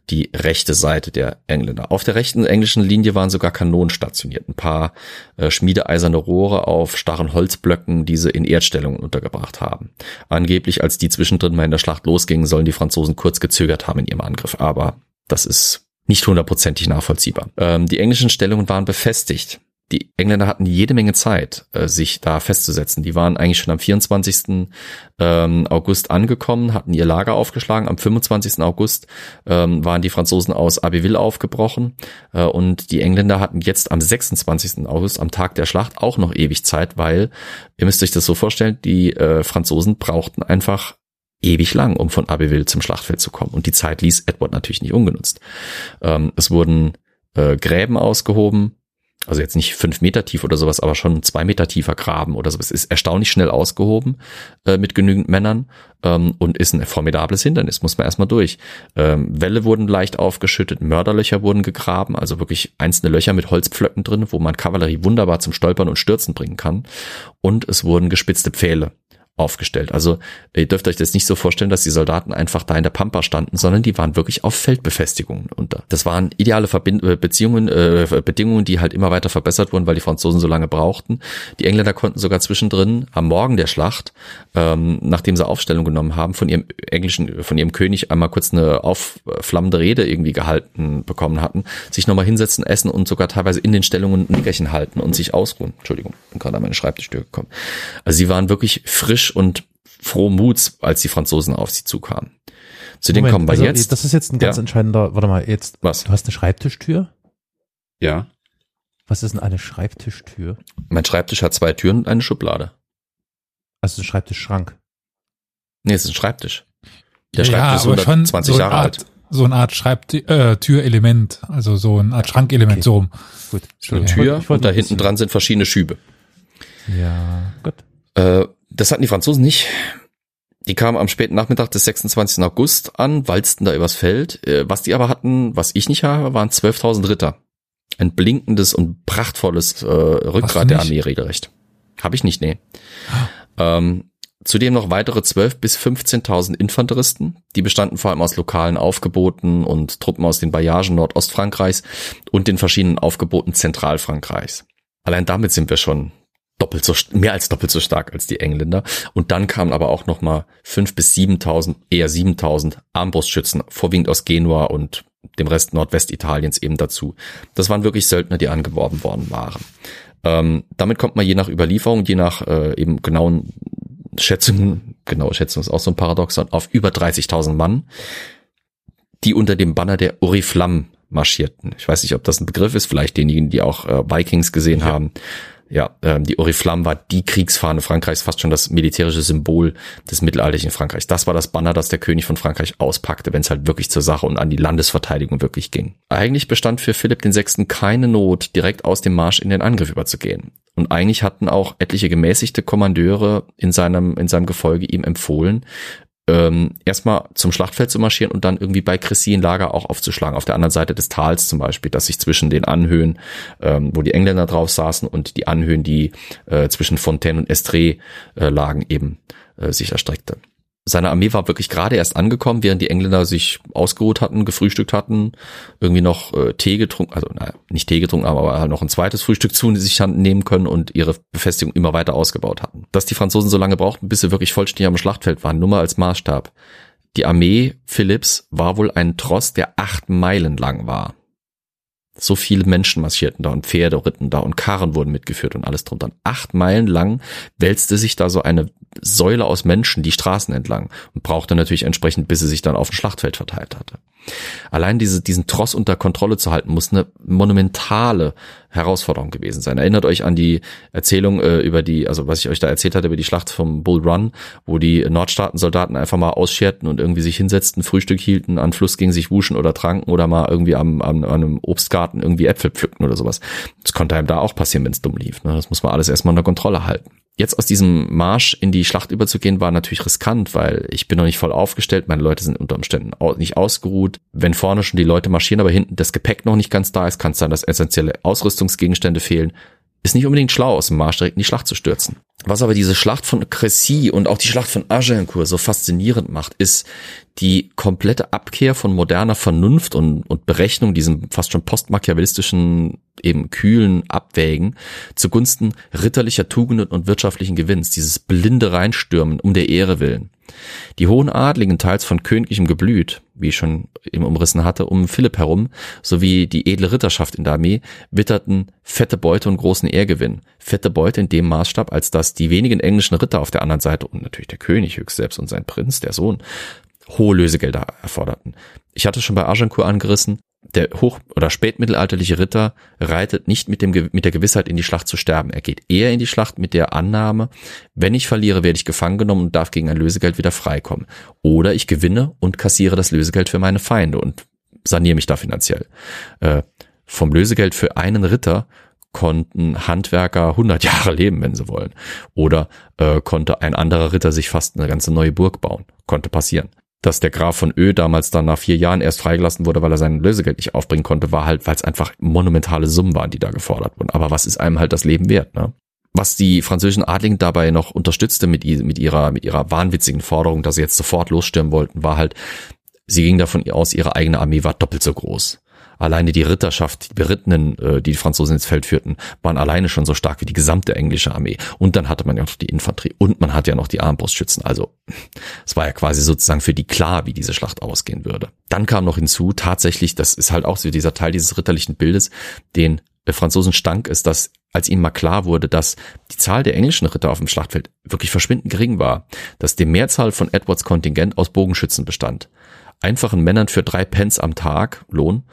die rechte Seite der Engländer. Auf der rechten englischen Linie waren sogar Kanonen stationiert, ein paar äh, schmiedeeiserne Rohre auf starren Holzblöcken, diese in Erdstellungen untergebracht haben. Angeblich, als die zwischendrin mal in der Schlacht losgingen, sollen die Franzosen kurz gezögert haben in ihrem Angriff, aber das ist nicht hundertprozentig nachvollziehbar. Ähm, die englischen Stellungen waren befestigt die Engländer hatten jede Menge Zeit, äh, sich da festzusetzen. Die waren eigentlich schon am 24. Ähm, August angekommen, hatten ihr Lager aufgeschlagen. Am 25. August ähm, waren die Franzosen aus Abbeville aufgebrochen äh, und die Engländer hatten jetzt am 26. August, am Tag der Schlacht, auch noch ewig Zeit, weil, ihr müsst euch das so vorstellen, die äh, Franzosen brauchten einfach ewig lang, um von Abbeville zum Schlachtfeld zu kommen. Und die Zeit ließ Edward natürlich nicht ungenutzt. Ähm, es wurden Gräben ausgehoben, also jetzt nicht fünf Meter tief oder sowas, aber schon zwei Meter tiefer Graben oder sowas. Ist erstaunlich schnell ausgehoben äh, mit genügend Männern ähm, und ist ein formidables Hindernis, muss man erstmal durch. Ähm, Wälle wurden leicht aufgeschüttet, Mörderlöcher wurden gegraben, also wirklich einzelne Löcher mit Holzpflöcken drin, wo man Kavallerie wunderbar zum Stolpern und Stürzen bringen kann. Und es wurden gespitzte Pfähle aufgestellt. Also ihr dürft euch das nicht so vorstellen, dass die Soldaten einfach da in der Pampa standen, sondern die waren wirklich auf Feldbefestigungen unter. Das waren ideale Verbind äh, Beziehungen, äh, Bedingungen, die halt immer weiter verbessert wurden, weil die Franzosen so lange brauchten. Die Engländer konnten sogar zwischendrin am Morgen der Schlacht, ähm, nachdem sie Aufstellung genommen haben, von ihrem englischen, von ihrem König einmal kurz eine aufflammende Rede irgendwie gehalten bekommen hatten, sich nochmal hinsetzen, essen und sogar teilweise in den Stellungen ein Nickerchen halten und sich ausruhen. Entschuldigung, bin gerade an meine Schreibtischtür gekommen. Also sie waren wirklich frisch und froh Muts, als die Franzosen auf sie zukamen. Zu denen kommen wir also jetzt. Das ist jetzt ein ganz ja. entscheidender, warte mal, jetzt. Was? Du hast eine Schreibtischtür? Ja. Was ist denn eine Schreibtischtür? Mein Schreibtisch hat zwei Türen und eine Schublade. Also ein Schreibtischschrank. Nee, es ist ein Schreibtisch. Der Schreibtisch ja, ist 120 Jahre Art, alt. so eine Art Schreibt äh, Türelement, also so eine Art Schrankelement Okay. so rum. Gut. Eine. Tür Ich wollte und da hinten dran sind verschiedene Schübe. Ja, gut. Äh, das hatten die Franzosen nicht. Die kamen am späten Nachmittag des 26. August an, walzten da übers Feld. Äh, was die aber hatten, was ich nicht habe, waren 12.000 Ritter. Ein blinkendes und prachtvolles äh, Rückgrat der? Armee regelrecht. Habe ich nicht, nee. Ähm, zudem noch weitere 12.000 bis 15.000 Infanteristen. Die bestanden vor allem aus lokalen Aufgeboten und Truppen aus den Bayagen Nordostfrankreichs und den verschiedenen Aufgeboten Zentralfrankreichs. Allein damit sind wir schon doppelt so, mehr als doppelt so stark als die Engländer. Und dann kamen aber auch noch mal fünf bis 7.000, eher 7.000 Armbrustschützen, vorwiegend aus Genua und dem Rest Nordwestitaliens eben dazu. Das waren wirklich Söldner, die angeworben worden waren. Ähm, damit kommt man je nach Überlieferung, je nach äh, eben genauen Schätzungen, genaue Schätzung ist auch so ein Paradoxon, auf über 30.000 Mann, die unter dem Banner der Oriflamme marschierten. Ich weiß nicht, ob das ein Begriff ist, vielleicht denjenigen, die auch äh, Vikings gesehen haben. Ja, ähm, die Oriflamme war die Kriegsfahne Frankreichs, fast schon das militärische Symbol des mittelalterlichen Frankreichs. Das war das Banner, das der König von Frankreich auspackte, wenn es halt wirklich zur Sache und an die Landesverteidigung wirklich ging. Eigentlich bestand für Philipp VI. keine Not, direkt aus dem Marsch in den Angriff überzugehen. Und eigentlich hatten auch etliche gemäßigte Kommandeure in seinem, in seinem Gefolge ihm empfohlen, ähm, erstmal zum Schlachtfeld zu marschieren und dann irgendwie bei Cressy ein Lager auch aufzuschlagen, auf der anderen Seite des Tals zum Beispiel, dass sich zwischen den Anhöhen, ähm, wo die Engländer drauf saßen und die Anhöhen, die äh, zwischen Fontaine und Estrée äh, lagen, eben äh, sich erstreckte. Seine Armee war wirklich gerade erst angekommen, während die Engländer sich ausgeruht hatten, gefrühstückt hatten, irgendwie noch äh, Tee getrunken, also naja, nicht Tee getrunken, aber halt noch ein zweites Frühstück zu sich hatten nehmen können und ihre Befestigung immer weiter ausgebaut hatten. Dass die Franzosen so lange brauchten, bis sie wirklich vollständig am Schlachtfeld waren, nur mal als Maßstab. Die Armee Philipps war wohl ein Tross, der acht Meilen lang war. So viele Menschen marschierten da und Pferde ritten da und Karren wurden mitgeführt und alles drunter. Acht Meilen lang wälzte sich da so eine Säule aus Menschen die Straßen entlang und brauchte natürlich entsprechend, bis sie sich dann auf dem Schlachtfeld verteilt hatte. Allein diese, diesen Tross unter Kontrolle zu halten, muss eine monumentale Herausforderung gewesen sein. Erinnert euch an die Erzählung äh, über die, also was ich euch da erzählt hatte über die Schlacht vom Bull Run, wo die Nordstaaten-Soldaten einfach mal ausscherten und irgendwie sich hinsetzten, Frühstück hielten, an Fluss gingen, sich wuschen oder tranken oder mal irgendwie am, am, an einem Obstgarten irgendwie Äpfel pflückten oder sowas. Das konnte einem da auch passieren, wenn es dumm lief. Ne? Das muss man alles erstmal unter Kontrolle halten. Jetzt aus diesem Marsch in die Schlacht überzugehen, war natürlich riskant, weil ich bin noch nicht voll aufgestellt, meine Leute sind unter Umständen nicht ausgeruht. Wenn vorne schon die Leute marschieren, aber hinten das Gepäck noch nicht ganz da ist, kann es sein, dass essentielle Ausrüstungsgegenstände fehlen. Ist nicht unbedingt schlau, aus dem Marsch direkt in die Schlacht zu stürzen. Was aber diese Schlacht von Crécy und auch die Schlacht von Agincourt so faszinierend macht, ist die komplette Abkehr von moderner Vernunft und, und Berechnung, diesem fast schon postmachiavellistischen, eben kühlen Abwägen zugunsten ritterlicher Tugenden und wirtschaftlichen Gewinns, dieses blinde Reinstürmen um der Ehre willen. Die hohen Adligen, teils von königlichem Geblüt, wie ich schon eben umrissen hatte, um Philipp herum, sowie die edle Ritterschaft in der Armee, witterten fette Beute und großen Ehrgewinn. Fette Beute in dem Maßstab, als dass die wenigen englischen Ritter auf der anderen Seite und natürlich der König höchst selbst und sein Prinz, der Sohn, hohe Lösegelder erforderten. Ich hatte schon bei Agincourt angerissen, der hoch- oder spätmittelalterliche Ritter reitet nicht mit, dem, mit der Gewissheit in die Schlacht zu sterben. Er geht eher in die Schlacht mit der Annahme, wenn ich verliere, werde ich gefangen genommen und darf gegen ein Lösegeld wieder freikommen. Oder ich gewinne und kassiere das Lösegeld für meine Feinde und saniere mich da finanziell. Äh, vom Lösegeld für einen Ritter konnten Handwerker 100 Jahre leben, wenn sie wollen. Oder äh, konnte ein anderer Ritter sich fast eine ganze neue Burg bauen. Konnte passieren. Dass der Graf von Ö damals dann nach vier Jahren erst freigelassen wurde, weil er sein Lösegeld nicht aufbringen konnte, war halt, weil es einfach monumentale Summen waren, die da gefordert wurden. Aber was ist einem halt das Leben wert, ne? Was die französischen Adligen dabei noch unterstützte mit, mit ihrer, mit ihrer wahnwitzigen Forderung, dass sie jetzt sofort losstürmen wollten, war halt, sie gingen davon aus, ihre eigene Armee war doppelt so groß. Alleine die Ritterschaft, die Berittenen, äh, die die Franzosen ins Feld führten, waren alleine schon so stark wie die gesamte englische Armee. Und dann hatte man ja noch die Infanterie und man hat ja noch die Armbrustschützen. Also es war ja quasi sozusagen für die klar, wie diese Schlacht ausgehen würde. Dann kam noch hinzu, tatsächlich, das ist halt auch so dieser Teil dieses ritterlichen Bildes, den äh, Franzosen stank ist, dass als ihnen mal klar wurde, dass die Zahl der englischen Ritter auf dem Schlachtfeld wirklich verschwindend gering war, dass die Mehrzahl von Edwards Kontingent aus Bogenschützen bestand. Einfachen Männern für drei Pence am Tag Lohn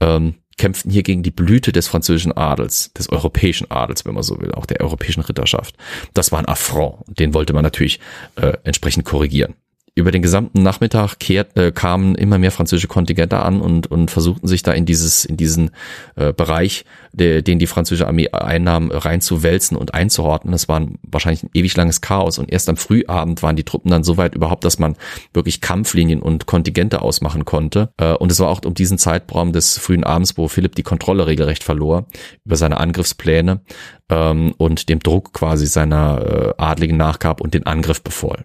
ähm, kämpften hier gegen die Blüte des französischen Adels, des europäischen Adels, wenn man so will, auch der europäischen Ritterschaft. Das war ein Affront, den wollte man natürlich äh, entsprechend korrigieren. Über den gesamten Nachmittag kehrt, äh, kamen immer mehr französische Kontingente an und, und versuchten sich da in dieses, in diesen äh, Bereich, der, den die französische Armee einnahm, reinzuwälzen und einzuordnen. Das war wahrscheinlich ein ewig langes Chaos. Und erst am Frühabend waren die Truppen dann so weit überhaupt, dass man wirklich Kampflinien und Kontingente ausmachen konnte. Äh, und es war auch um diesen Zeitraum des frühen Abends, wo Philipp die Kontrolle regelrecht verlor über seine Angriffspläne ähm, und dem Druck quasi seiner äh, Adligen nachgab und den Angriff befohlen.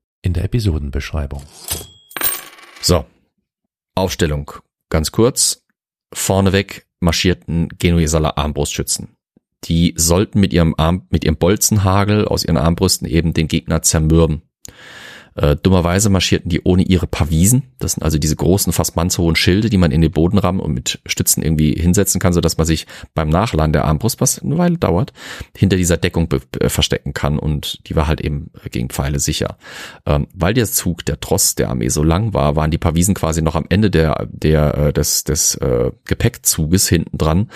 in der Episodenbeschreibung. So, Aufstellung. Ganz kurz. Vorneweg marschierten Genuesaler Armbrustschützen. Die sollten mit ihrem Arm, mit ihrem Bolzenhagel aus ihren Armbrüsten eben den Gegner zermürben. Äh, dummerweise marschierten die ohne ihre Pavisen. Das sind also diese großen, fast mannshohen Schilde, die man in den Boden rammen und mit Stützen irgendwie hinsetzen kann, sodass man sich beim Nachladen der Armbrust, was eine Weile dauert, hinter dieser Deckung verstecken kann. Und die war halt eben gegen Pfeile sicher. Ähm, weil der Zug, der Tross der Armee so lang war, waren die Pavisen quasi noch am Ende der, der, äh, des, des äh, Gepäckzuges hinten dran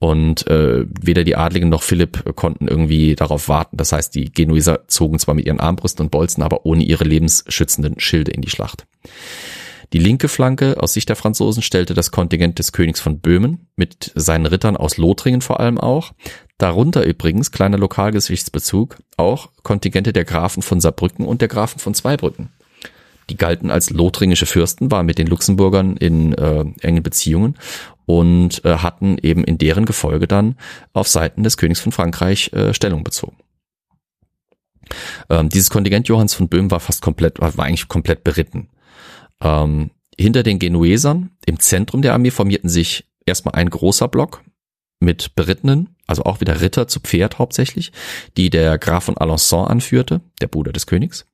und äh, weder die Adligen noch Philipp konnten irgendwie darauf warten. Das heißt, die Genueser zogen zwar mit ihren Armbrüsten und Bolzen, aber ohne ihre lebensschützenden Schilde in die Schlacht. Die linke Flanke aus Sicht der Franzosen stellte das Kontingent des Königs von Böhmen mit seinen Rittern aus Lothringen vor allem auch. Darunter übrigens, kleiner Lokalgesichtsbezug, auch Kontingente der Grafen von Saarbrücken und der Grafen von Zweibrücken. Die galten als lothringische Fürsten, waren mit den Luxemburgern in äh, engen Beziehungen und äh, hatten eben in deren Gefolge dann auf Seiten des Königs von Frankreich äh, Stellung bezogen. Ähm, dieses Kontingent Johanns von Böhm war fast komplett, war eigentlich komplett beritten. Ähm, hinter den Genuesern im Zentrum der Armee formierten sich erstmal ein großer Block mit Berittenen, also auch wieder Ritter zu Pferd hauptsächlich, die der Graf von Alençon anführte, der Bruder des Königs.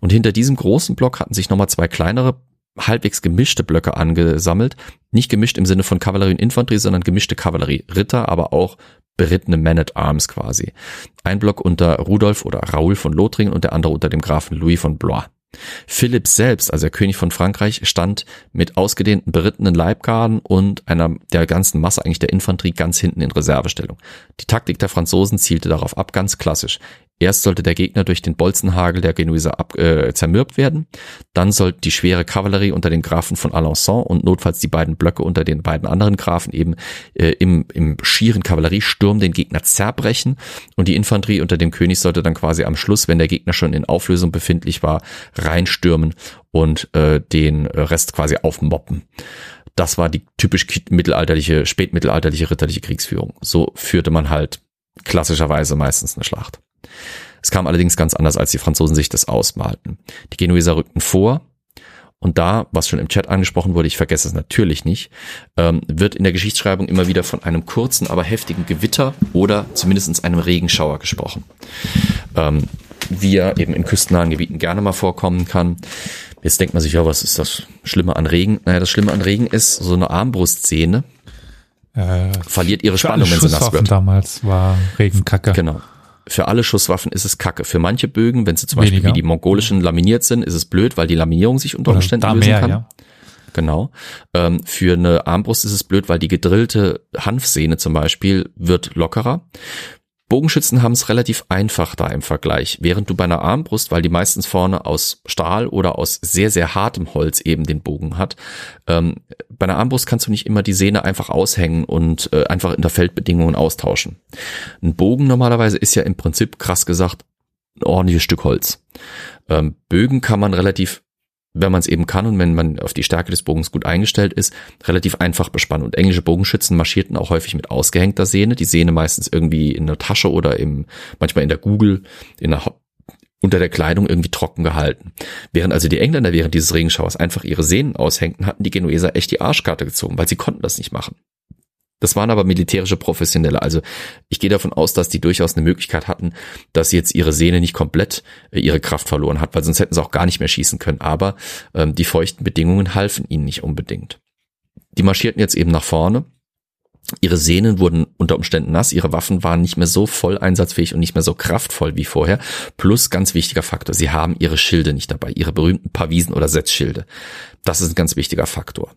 Und hinter diesem großen Block hatten sich nochmal zwei kleinere, halbwegs gemischte Blöcke angesammelt. Nicht gemischt im Sinne von Kavallerie und Infanterie, sondern gemischte Kavallerie. Ritter, aber auch berittene Men at Arms quasi. Ein Block unter Rudolf oder Raoul von Lothringen und der andere unter dem Grafen Louis von Blois. Philipp selbst, also der König von Frankreich, stand mit ausgedehnten berittenen Leibgarden und einer der ganzen Masse eigentlich der Infanterie ganz hinten in Reservestellung. Die Taktik der Franzosen zielte darauf ab, ganz klassisch. Erst sollte der Gegner durch den Bolzenhagel der Genueser ab, äh, zermürbt werden, dann sollte die schwere Kavallerie unter den Grafen von Alençon und notfalls die beiden Blöcke unter den beiden anderen Grafen eben äh, im, im schieren Kavalleriesturm den Gegner zerbrechen und die Infanterie unter dem König sollte dann quasi am Schluss, wenn der Gegner schon in Auflösung befindlich war, reinstürmen und äh, den Rest quasi aufmoppen. Das war die typisch mittelalterliche, spätmittelalterliche ritterliche Kriegsführung. So führte man halt klassischerweise meistens eine Schlacht. Es kam allerdings ganz anders, als die Franzosen sich das ausmalten. Die Genueser rückten vor, und da, was schon im Chat angesprochen wurde, ich vergesse es natürlich nicht, ähm, wird in der Geschichtsschreibung immer wieder von einem kurzen, aber heftigen Gewitter oder zumindest einem Regenschauer gesprochen. Ähm, wie er eben in küstennahen Gebieten gerne mal vorkommen kann. Jetzt denkt man sich, ja, was ist das Schlimme an Regen? Naja, das Schlimme an Regen ist so eine Armbrustsehne. Äh, verliert ihre Spannung, wenn sie nass wird. damals war Regenkacke. Genau für alle Schusswaffen ist es kacke. Für manche Bögen, wenn sie zum Weniger. Beispiel wie die mongolischen laminiert sind, ist es blöd, weil die Laminierung sich unter Umständen lösen mehr, kann. Ja. Genau. Ähm, für eine Armbrust ist es blöd, weil die gedrillte Hanfsehne zum Beispiel wird lockerer. Bogenschützen haben es relativ einfach da im Vergleich, während du bei einer Armbrust, weil die meistens vorne aus Stahl oder aus sehr, sehr hartem Holz eben den Bogen hat, ähm, bei einer Armbrust kannst du nicht immer die Sehne einfach aushängen und äh, einfach in der Feldbedingungen austauschen. Ein Bogen normalerweise ist ja im Prinzip, krass gesagt, ein ordentliches Stück Holz. Ähm, Bögen kann man relativ wenn man es eben kann und wenn man auf die Stärke des Bogens gut eingestellt ist, relativ einfach bespannen. Und englische Bogenschützen marschierten auch häufig mit ausgehängter Sehne, die Sehne meistens irgendwie in der Tasche oder im, manchmal in der Google, in der unter der Kleidung irgendwie trocken gehalten. Während also die Engländer während dieses Regenschauers einfach ihre Sehnen aushängten, hatten die Genueser echt die Arschkarte gezogen, weil sie konnten das nicht machen. Das waren aber militärische Professionelle. Also ich gehe davon aus, dass die durchaus eine Möglichkeit hatten, dass jetzt ihre Sehne nicht komplett äh, ihre Kraft verloren hat, weil sonst hätten sie auch gar nicht mehr schießen können. Aber ähm, die feuchten Bedingungen halfen ihnen nicht unbedingt. Die marschierten jetzt eben nach vorne Ihre Sehnen wurden unter Umständen nass, ihre Waffen waren nicht mehr so voll einsatzfähig und nicht mehr so kraftvoll wie vorher. Plus ganz wichtiger Faktor, sie haben ihre Schilde nicht dabei, ihre berühmten Pavisen oder Setzschilde. Das ist ein ganz wichtiger Faktor.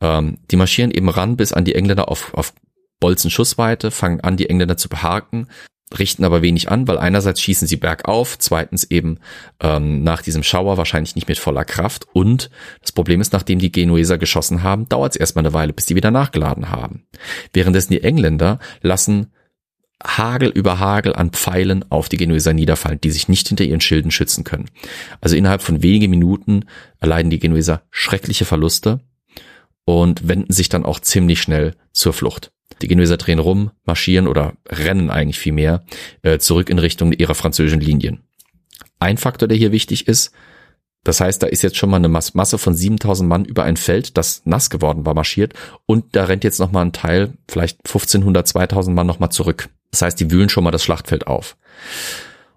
Ähm, die marschieren eben ran bis an die Engländer auf, auf Bolzenschussweite, fangen an, die Engländer zu behaken, richten aber wenig an, weil einerseits schießen sie bergauf, zweitens eben ähm, nach diesem Schauer wahrscheinlich nicht mit voller Kraft und das Problem ist, nachdem die Genueser geschossen haben, dauert es erstmal eine Weile, bis die wieder nachgeladen haben. Währenddessen die Engländer lassen Hagel über Hagel an Pfeilen auf die Genueser niederfallen, die sich nicht hinter ihren Schilden schützen können. Also innerhalb von wenigen Minuten erleiden die Genueser schreckliche Verluste und wenden sich dann auch ziemlich schnell zur Flucht. Die Genueser drehen rum, marschieren oder rennen eigentlich viel mehr äh, zurück in Richtung ihrer französischen Linien. Ein Faktor, der hier wichtig ist, das heißt, da ist jetzt schon mal eine Masse von 7000 Mann über ein Feld, das nass geworden war, marschiert und da rennt jetzt noch mal ein Teil, vielleicht 1500, 2000 Mann noch mal zurück. Das heißt, die wühlen schon mal das Schlachtfeld auf.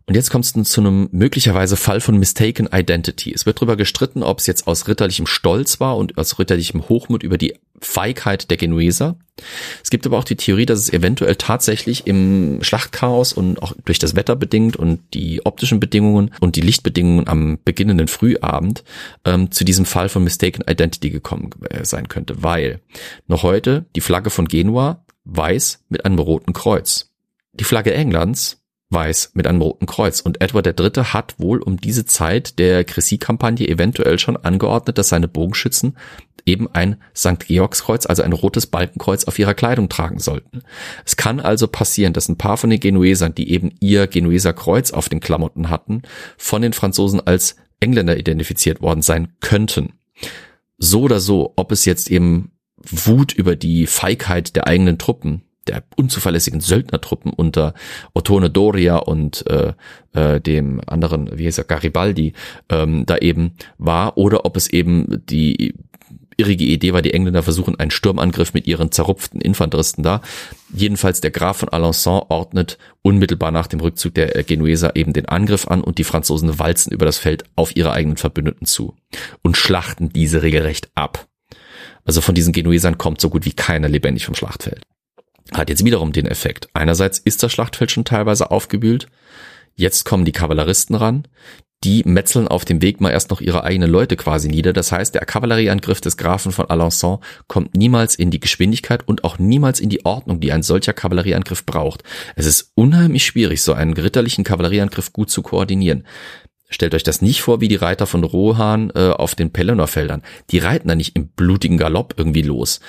Und jetzt kommt es zu einem möglicherweise Fall von Mistaken Identity. Es wird darüber gestritten, ob es jetzt aus ritterlichem Stolz war und aus ritterlichem Hochmut über die Feigheit der Genueser. Es gibt aber auch die Theorie, dass es eventuell tatsächlich im Schlachtchaos und auch durch das Wetter bedingt und die optischen Bedingungen und die Lichtbedingungen am beginnenden Frühabend ähm, zu diesem Fall von Mistaken Identity gekommen äh, sein könnte, weil noch heute die Flagge von Genua weiß mit einem roten Kreuz. Die Flagge Englands weiß mit einem roten Kreuz. Und Edward III. hat wohl um diese Zeit der Cressy-Kampagne eventuell schon angeordnet, dass seine Bogenschützen eben ein St. Georgskreuz, also ein rotes Balkenkreuz auf ihrer Kleidung tragen sollten. Es kann also passieren, dass ein paar von den Genuesern, die eben ihr Genueser Kreuz auf den Klamotten hatten, von den Franzosen als Engländer identifiziert worden sein könnten. So oder so, ob es jetzt eben Wut über die Feigheit der eigenen Truppen der unzuverlässigen Söldnertruppen unter Ottone Doria und äh, äh, dem anderen, wie heißt er, Garibaldi, ähm, da eben war, oder ob es eben die irrige Idee war, die Engländer versuchen einen Sturmangriff mit ihren zerrupften Infanteristen da. Jedenfalls der Graf von Alençon ordnet unmittelbar nach dem Rückzug der Genueser eben den Angriff an und die Franzosen walzen über das Feld auf ihre eigenen Verbündeten zu und schlachten diese regelrecht ab. Also von diesen Genuesern kommt so gut wie keiner lebendig vom Schlachtfeld hat jetzt wiederum den Effekt. Einerseits ist das Schlachtfeld schon teilweise aufgewühlt. Jetzt kommen die Kavalleristen ran. Die metzeln auf dem Weg mal erst noch ihre eigenen Leute quasi nieder. Das heißt, der Kavallerieangriff des Grafen von Alençon kommt niemals in die Geschwindigkeit und auch niemals in die Ordnung, die ein solcher Kavallerieangriff braucht. Es ist unheimlich schwierig, so einen ritterlichen Kavallerieangriff gut zu koordinieren. Stellt euch das nicht vor wie die Reiter von Rohan äh, auf den Pelennor-Feldern. Die reiten da nicht im blutigen Galopp irgendwie los.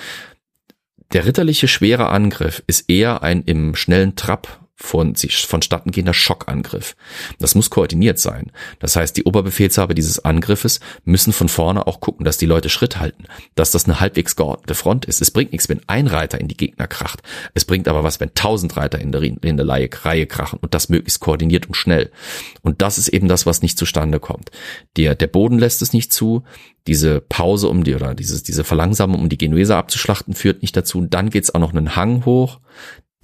Der ritterliche schwere Angriff ist eher ein im schnellen Trab von sich vonstatten gehender Schockangriff. Das muss koordiniert sein. Das heißt, die Oberbefehlshaber dieses Angriffes müssen von vorne auch gucken, dass die Leute Schritt halten, dass das eine halbwegs geordnete Front ist. Es bringt nichts, wenn ein Reiter in die Gegner kracht. Es bringt aber was, wenn tausend Reiter in der, in der Reihe krachen und das möglichst koordiniert und schnell. Und das ist eben das, was nicht zustande kommt. Der, der Boden lässt es nicht zu. Diese Pause um die oder dieses, diese Verlangsamung, um die Genueser abzuschlachten, führt nicht dazu. Dann geht's auch noch einen Hang hoch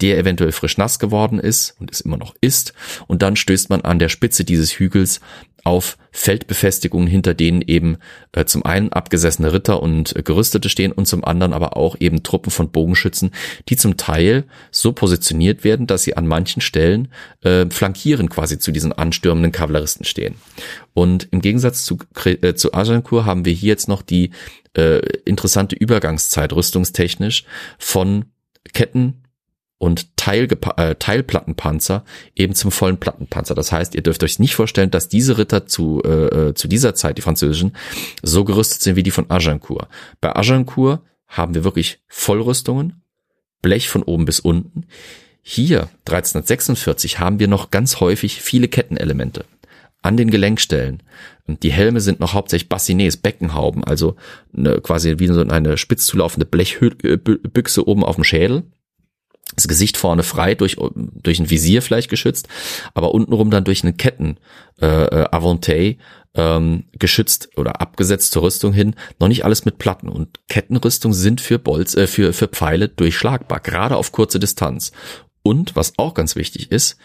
der eventuell frisch nass geworden ist und es immer noch ist. Und dann stößt man an der Spitze dieses Hügels auf Feldbefestigungen, hinter denen eben äh, zum einen abgesessene Ritter und äh, Gerüstete stehen und zum anderen aber auch eben Truppen von Bogenschützen, die zum Teil so positioniert werden, dass sie an manchen Stellen äh, flankieren quasi zu diesen anstürmenden Kavalleristen stehen. Und im Gegensatz zu, äh, zu Agincourt haben wir hier jetzt noch die äh, interessante Übergangszeit rüstungstechnisch von Ketten und Teilgepa äh, Teilplattenpanzer eben zum vollen Plattenpanzer. Das heißt, ihr dürft euch nicht vorstellen, dass diese Ritter zu, äh, äh, zu dieser Zeit, die französischen, so gerüstet sind wie die von Agincourt. Bei Agincourt haben wir wirklich Vollrüstungen, Blech von oben bis unten. Hier, 1346, haben wir noch ganz häufig viele Kettenelemente an den Gelenkstellen. Die Helme sind noch hauptsächlich Bassinets, Beckenhauben, also eine, quasi wie so eine spitz zulaufende Blechbüchse oben auf dem Schädel das Gesicht vorne frei durch durch ein Visier vielleicht geschützt, aber untenrum dann durch eine Ketten äh, äh Avante ähm, geschützt oder abgesetzt zur Rüstung hin. Noch nicht alles mit Platten und Kettenrüstung sind für Bolz äh, für für Pfeile durchschlagbar, gerade auf kurze Distanz. Und was auch ganz wichtig ist,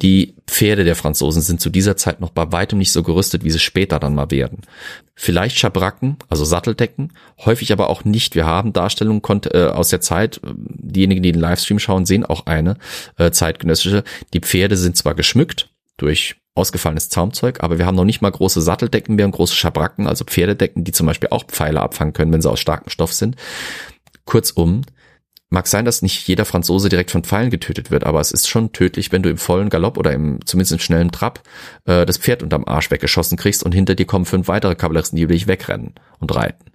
die Pferde der Franzosen sind zu dieser Zeit noch bei weitem nicht so gerüstet, wie sie später dann mal werden. Vielleicht Schabracken, also Satteldecken, häufig aber auch nicht. Wir haben Darstellungen äh, aus der Zeit, diejenigen, die den Livestream schauen, sehen auch eine äh, zeitgenössische. Die Pferde sind zwar geschmückt durch ausgefallenes Zaumzeug, aber wir haben noch nicht mal große Satteldecken mehr und große Schabracken, also Pferdedecken, die zum Beispiel auch Pfeile abfangen können, wenn sie aus starkem Stoff sind. Kurzum, Mag sein, dass nicht jeder Franzose direkt von Pfeilen getötet wird, aber es ist schon tödlich, wenn du im vollen Galopp oder im zumindest im schnellen Trab äh, das Pferd unterm Arsch weggeschossen kriegst und hinter dir kommen fünf weitere Kavalleristen, die über dich wegrennen und reiten.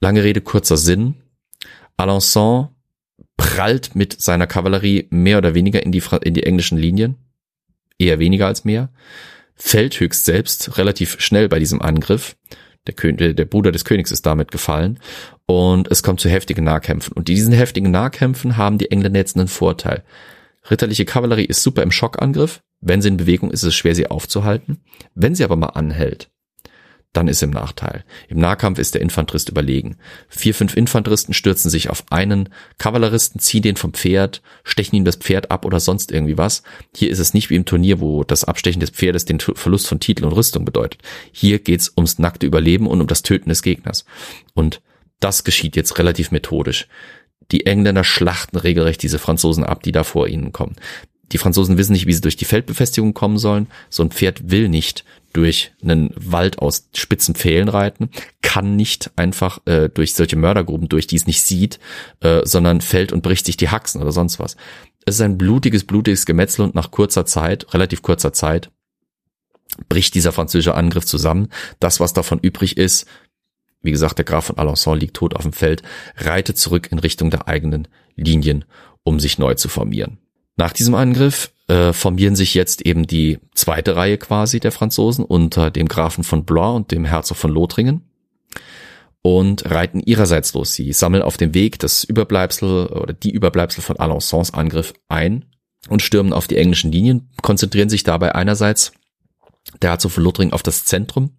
Lange Rede, kurzer Sinn. Alençon prallt mit seiner Kavallerie mehr oder weniger in die, in die englischen Linien. Eher weniger als mehr. Fällt höchst selbst relativ schnell bei diesem Angriff. Der, König, der Bruder des Königs ist damit gefallen und es kommt zu heftigen Nahkämpfen. Und diesen heftigen Nahkämpfen haben die Engländer jetzt einen Vorteil. Ritterliche Kavallerie ist super im Schockangriff. Wenn sie in Bewegung ist, ist es schwer, sie aufzuhalten. Wenn sie aber mal anhält, dann ist im Nachteil. Im Nahkampf ist der Infanterist überlegen. Vier, fünf Infanteristen stürzen sich auf einen Kavalleristen, ziehen den vom Pferd, stechen ihm das Pferd ab oder sonst irgendwie was. Hier ist es nicht wie im Turnier, wo das Abstechen des Pferdes den Verlust von Titel und Rüstung bedeutet. Hier geht's ums nackte Überleben und um das Töten des Gegners. Und das geschieht jetzt relativ methodisch. Die Engländer schlachten regelrecht diese Franzosen ab, die da vor ihnen kommen. Die Franzosen wissen nicht, wie sie durch die Feldbefestigung kommen sollen. So ein Pferd will nicht durch einen Wald aus spitzen Pfählen reiten, kann nicht einfach äh, durch solche Mördergruben durch, die es nicht sieht, äh, sondern fällt und bricht sich die Haxen oder sonst was. Es ist ein blutiges, blutiges Gemetzel und nach kurzer Zeit, relativ kurzer Zeit, bricht dieser französische Angriff zusammen. Das, was davon übrig ist, wie gesagt, der Graf von Alençon liegt tot auf dem Feld, reitet zurück in Richtung der eigenen Linien, um sich neu zu formieren. Nach diesem Angriff äh, formieren sich jetzt eben die zweite Reihe quasi der Franzosen unter dem Grafen von Blois und dem Herzog von Lothringen und reiten ihrerseits los. Sie sammeln auf dem Weg das Überbleibsel oder die Überbleibsel von Alençons Angriff ein und stürmen auf die englischen Linien, konzentrieren sich dabei einerseits der Herzog von Lothringen auf das Zentrum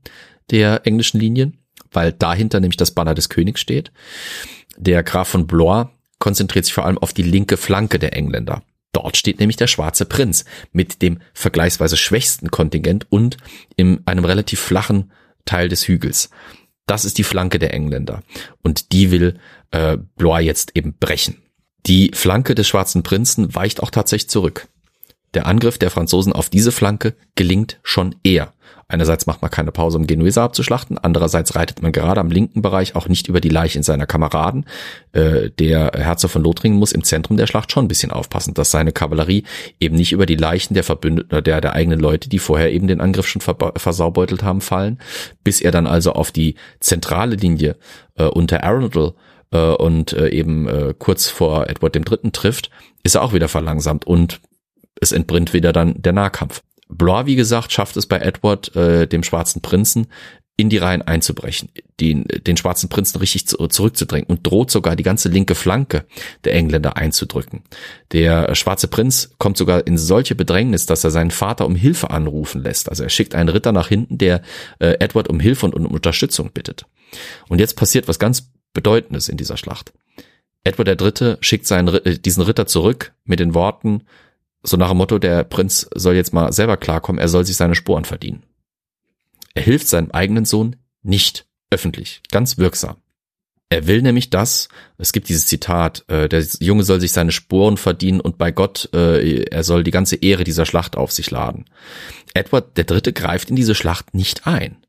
der englischen Linien weil dahinter nämlich das Banner des Königs steht. Der Graf von Blois konzentriert sich vor allem auf die linke Flanke der Engländer. Dort steht nämlich der Schwarze Prinz mit dem vergleichsweise schwächsten Kontingent und in einem relativ flachen Teil des Hügels. Das ist die Flanke der Engländer und die will äh, Blois jetzt eben brechen. Die Flanke des Schwarzen Prinzen weicht auch tatsächlich zurück. Der Angriff der Franzosen auf diese Flanke gelingt schon eher. Einerseits macht man keine Pause, um Genueser abzuschlachten, andererseits reitet man gerade am linken Bereich auch nicht über die Leichen seiner Kameraden. Äh, der Herzog von Lothringen muss im Zentrum der Schlacht schon ein bisschen aufpassen, dass seine Kavallerie eben nicht über die Leichen der Verbündeten, der, der eigenen Leute, die vorher eben den Angriff schon versaubeutelt haben, fallen, bis er dann also auf die zentrale Linie äh, unter Arundel äh, und äh, eben äh, kurz vor Edward III. trifft, ist er auch wieder verlangsamt und es entbrennt wieder dann der Nahkampf. Blois, wie gesagt, schafft es bei Edward, äh, dem schwarzen Prinzen, in die Reihen einzubrechen, den, den schwarzen Prinzen richtig zu, zurückzudrängen und droht sogar die ganze linke Flanke der Engländer einzudrücken. Der schwarze Prinz kommt sogar in solche Bedrängnis, dass er seinen Vater um Hilfe anrufen lässt. Also er schickt einen Ritter nach hinten, der äh, Edward um Hilfe und um Unterstützung bittet. Und jetzt passiert was ganz Bedeutendes in dieser Schlacht. Edward III. schickt seinen, äh, diesen Ritter zurück mit den Worten, so nach dem Motto, der Prinz soll jetzt mal selber klarkommen, er soll sich seine Sporen verdienen. Er hilft seinem eigenen Sohn nicht öffentlich, ganz wirksam. Er will nämlich das, es gibt dieses Zitat, äh, der Junge soll sich seine Sporen verdienen und bei Gott, äh, er soll die ganze Ehre dieser Schlacht auf sich laden. Edward der Dritte greift in diese Schlacht nicht ein.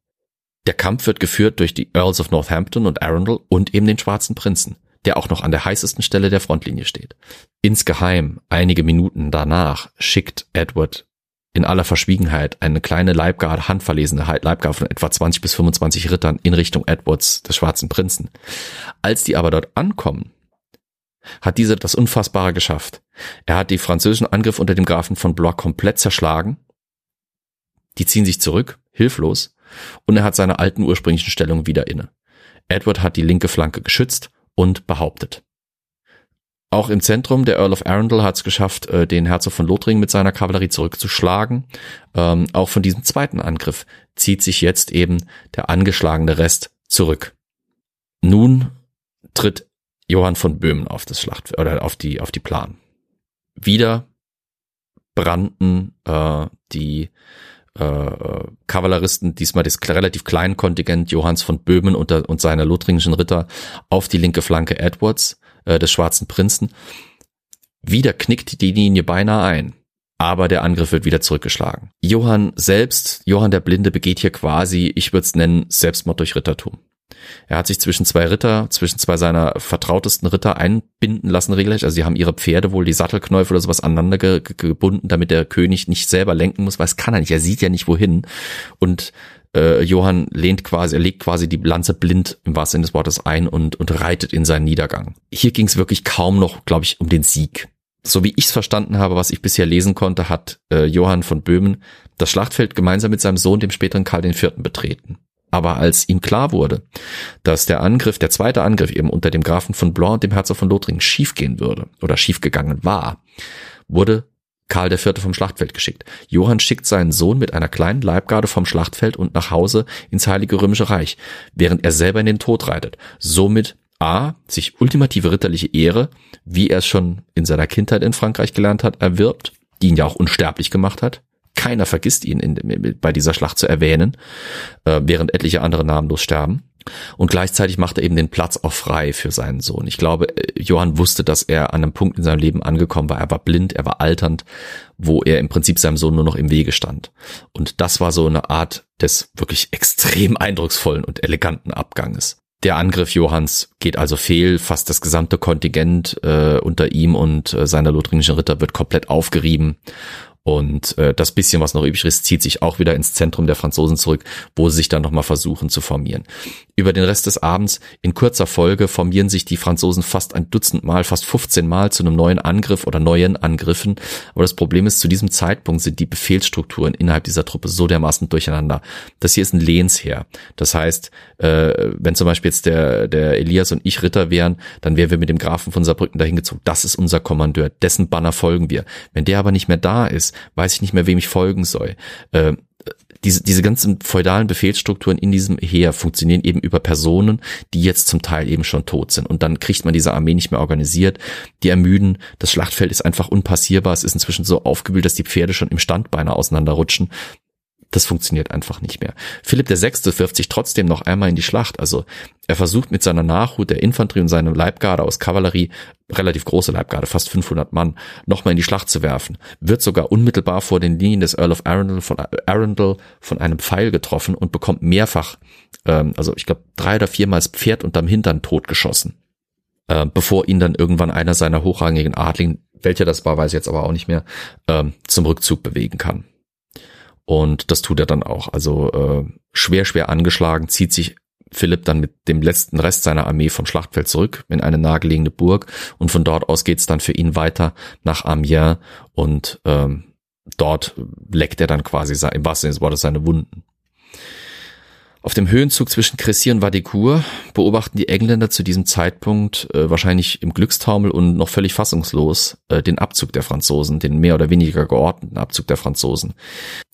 Der Kampf wird geführt durch die Earls of Northampton und Arundel und eben den Schwarzen Prinzen der auch noch an der heißesten Stelle der Frontlinie steht. Insgeheim, einige Minuten danach, schickt Edward in aller Verschwiegenheit eine kleine Leibgarde, handverlesene Leibgarde von etwa 20 bis 25 Rittern in Richtung Edwards, des Schwarzen Prinzen. Als die aber dort ankommen, hat dieser das Unfassbare geschafft. Er hat die französischen Angriff unter dem Grafen von Blois komplett zerschlagen. Die ziehen sich zurück, hilflos, und er hat seine alten ursprünglichen Stellungen wieder inne. Edward hat die linke Flanke geschützt und behauptet. auch im Zentrum, der Earl of Arundel hat es geschafft, äh, den Herzog von Lothringen mit seiner Kavallerie zurückzuschlagen. Ähm, auch von diesem zweiten Angriff zieht sich jetzt eben der angeschlagene Rest zurück. Nun tritt Johann von Böhmen auf das Schlacht oder auf die auf die Plan. Wieder brannten äh, die äh, Kavalleristen, diesmal das relativ kleinen Kontingent Johanns von Böhmen und, und seine lothringischen Ritter auf die linke Flanke Edwards, äh, des Schwarzen Prinzen. Wieder knickt die Linie beinahe ein. Aber der Angriff wird wieder zurückgeschlagen. Johann selbst, Johann der Blinde, begeht hier quasi, ich würde es nennen, Selbstmord durch Rittertum. Er hat sich zwischen zwei Ritter, zwischen zwei seiner vertrautesten Ritter einbinden lassen regelrecht. Also sie haben ihre Pferde wohl die Sattelknäufe oder sowas aneinander ge gebunden, damit der König nicht selber lenken muss, weil es kann er nicht. Er sieht ja nicht wohin. Und äh, Johann lehnt quasi, er legt quasi die Lanze blind im wahrsten Sinne des Wortes ein und, und reitet in seinen Niedergang. Hier ging es wirklich kaum noch, glaube ich, um den Sieg. So wie ich es verstanden habe, was ich bisher lesen konnte, hat äh, Johann von Böhmen das Schlachtfeld gemeinsam mit seinem Sohn, dem späteren Karl IV., betreten. Aber als ihm klar wurde, dass der Angriff, der zweite Angriff eben unter dem Grafen von Blanc und dem Herzog von Lothringen schiefgehen würde oder schiefgegangen war, wurde Karl IV. vom Schlachtfeld geschickt. Johann schickt seinen Sohn mit einer kleinen Leibgarde vom Schlachtfeld und nach Hause ins Heilige Römische Reich, während er selber in den Tod reitet. Somit A, sich ultimative ritterliche Ehre, wie er es schon in seiner Kindheit in Frankreich gelernt hat, erwirbt, die ihn ja auch unsterblich gemacht hat. Keiner vergisst ihn in, bei dieser Schlacht zu erwähnen, äh, während etliche andere namenlos sterben. Und gleichzeitig macht er eben den Platz auch frei für seinen Sohn. Ich glaube, äh, Johann wusste, dass er an einem Punkt in seinem Leben angekommen war. Er war blind, er war alternd, wo er im Prinzip seinem Sohn nur noch im Wege stand. Und das war so eine Art des wirklich extrem eindrucksvollen und eleganten Abganges. Der Angriff Johanns geht also fehl, fast das gesamte Kontingent äh, unter ihm und äh, seiner lothringischen Ritter wird komplett aufgerieben und äh, das bisschen, was noch übrig ist, zieht sich auch wieder ins Zentrum der Franzosen zurück, wo sie sich dann nochmal versuchen zu formieren. Über den Rest des Abends in kurzer Folge formieren sich die Franzosen fast ein Dutzend Mal, fast 15 Mal zu einem neuen Angriff oder neuen Angriffen. Aber das Problem ist, zu diesem Zeitpunkt sind die Befehlsstrukturen innerhalb dieser Truppe so dermaßen durcheinander. Das hier ist ein Lehnsheer. Das heißt, äh, wenn zum Beispiel jetzt der, der Elias und ich Ritter wären, dann wären wir mit dem Grafen von Saarbrücken dahin gezogen. Das ist unser Kommandeur, dessen Banner folgen wir. Wenn der aber nicht mehr da ist, weiß ich nicht mehr, wem ich folgen soll. Äh, diese, diese ganzen feudalen Befehlsstrukturen in diesem Heer funktionieren eben über Personen, die jetzt zum Teil eben schon tot sind. Und dann kriegt man diese Armee nicht mehr organisiert. Die ermüden. Das Schlachtfeld ist einfach unpassierbar. Es ist inzwischen so aufgewühlt, dass die Pferde schon im Standbeine auseinanderrutschen. Das funktioniert einfach nicht mehr. Philipp VI. wirft sich trotzdem noch einmal in die Schlacht. Also er versucht mit seiner Nachhut der Infanterie und seiner Leibgarde aus Kavallerie, relativ große Leibgarde, fast 500 Mann, nochmal in die Schlacht zu werfen. Wird sogar unmittelbar vor den Linien des Earl of Arundel von, Arundel von einem Pfeil getroffen und bekommt mehrfach, ähm, also ich glaube drei oder viermal das Pferd unterm Hintern totgeschossen. Äh, bevor ihn dann irgendwann einer seiner hochrangigen Adligen, welcher das war, weiß jetzt aber auch nicht mehr, ähm, zum Rückzug bewegen kann. Und das tut er dann auch. Also äh, schwer, schwer angeschlagen, zieht sich Philipp dann mit dem letzten Rest seiner Armee vom Schlachtfeld zurück in eine nahegelegene Burg und von dort aus geht's dann für ihn weiter nach Amiens und ähm, dort leckt er dann quasi im wahrsten des Wortes seine Wunden. Auf dem Höhenzug zwischen Crécy und Vadicourt beobachten die Engländer zu diesem Zeitpunkt äh, wahrscheinlich im Glückstaumel und noch völlig fassungslos äh, den Abzug der Franzosen, den mehr oder weniger geordneten Abzug der Franzosen.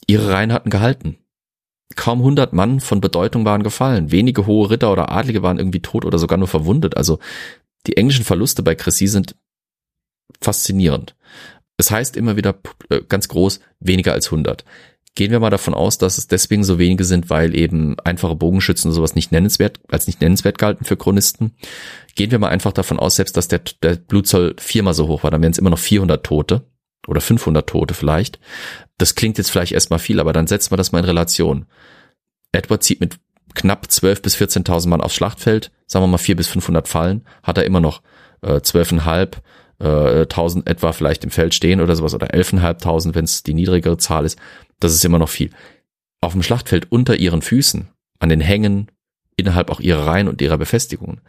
Ihre Reihen hatten gehalten. Kaum hundert Mann von Bedeutung waren gefallen. Wenige hohe Ritter oder Adlige waren irgendwie tot oder sogar nur verwundet. Also die englischen Verluste bei Crécy sind faszinierend. Es heißt immer wieder äh, ganz groß, weniger als hundert. Gehen wir mal davon aus, dass es deswegen so wenige sind, weil eben einfache Bogenschützen und sowas nicht nennenswert, als nicht nennenswert galten für Chronisten. Gehen wir mal einfach davon aus, selbst dass der, der Blutzoll viermal so hoch war, dann wären es immer noch 400 Tote oder 500 Tote vielleicht. Das klingt jetzt vielleicht erstmal viel, aber dann setzen wir das mal in Relation. Edward zieht mit knapp 12 bis 14.000 Mann aufs Schlachtfeld, sagen wir mal 4 bis 500 Fallen, hat er immer noch äh, 12,5 äh, 1000 etwa vielleicht im Feld stehen oder sowas oder 11.500, wenn es die niedrigere Zahl ist das ist immer noch viel. Auf dem Schlachtfeld unter ihren Füßen, an den Hängen, innerhalb auch ihrer Reihen und ihrer Befestigungen,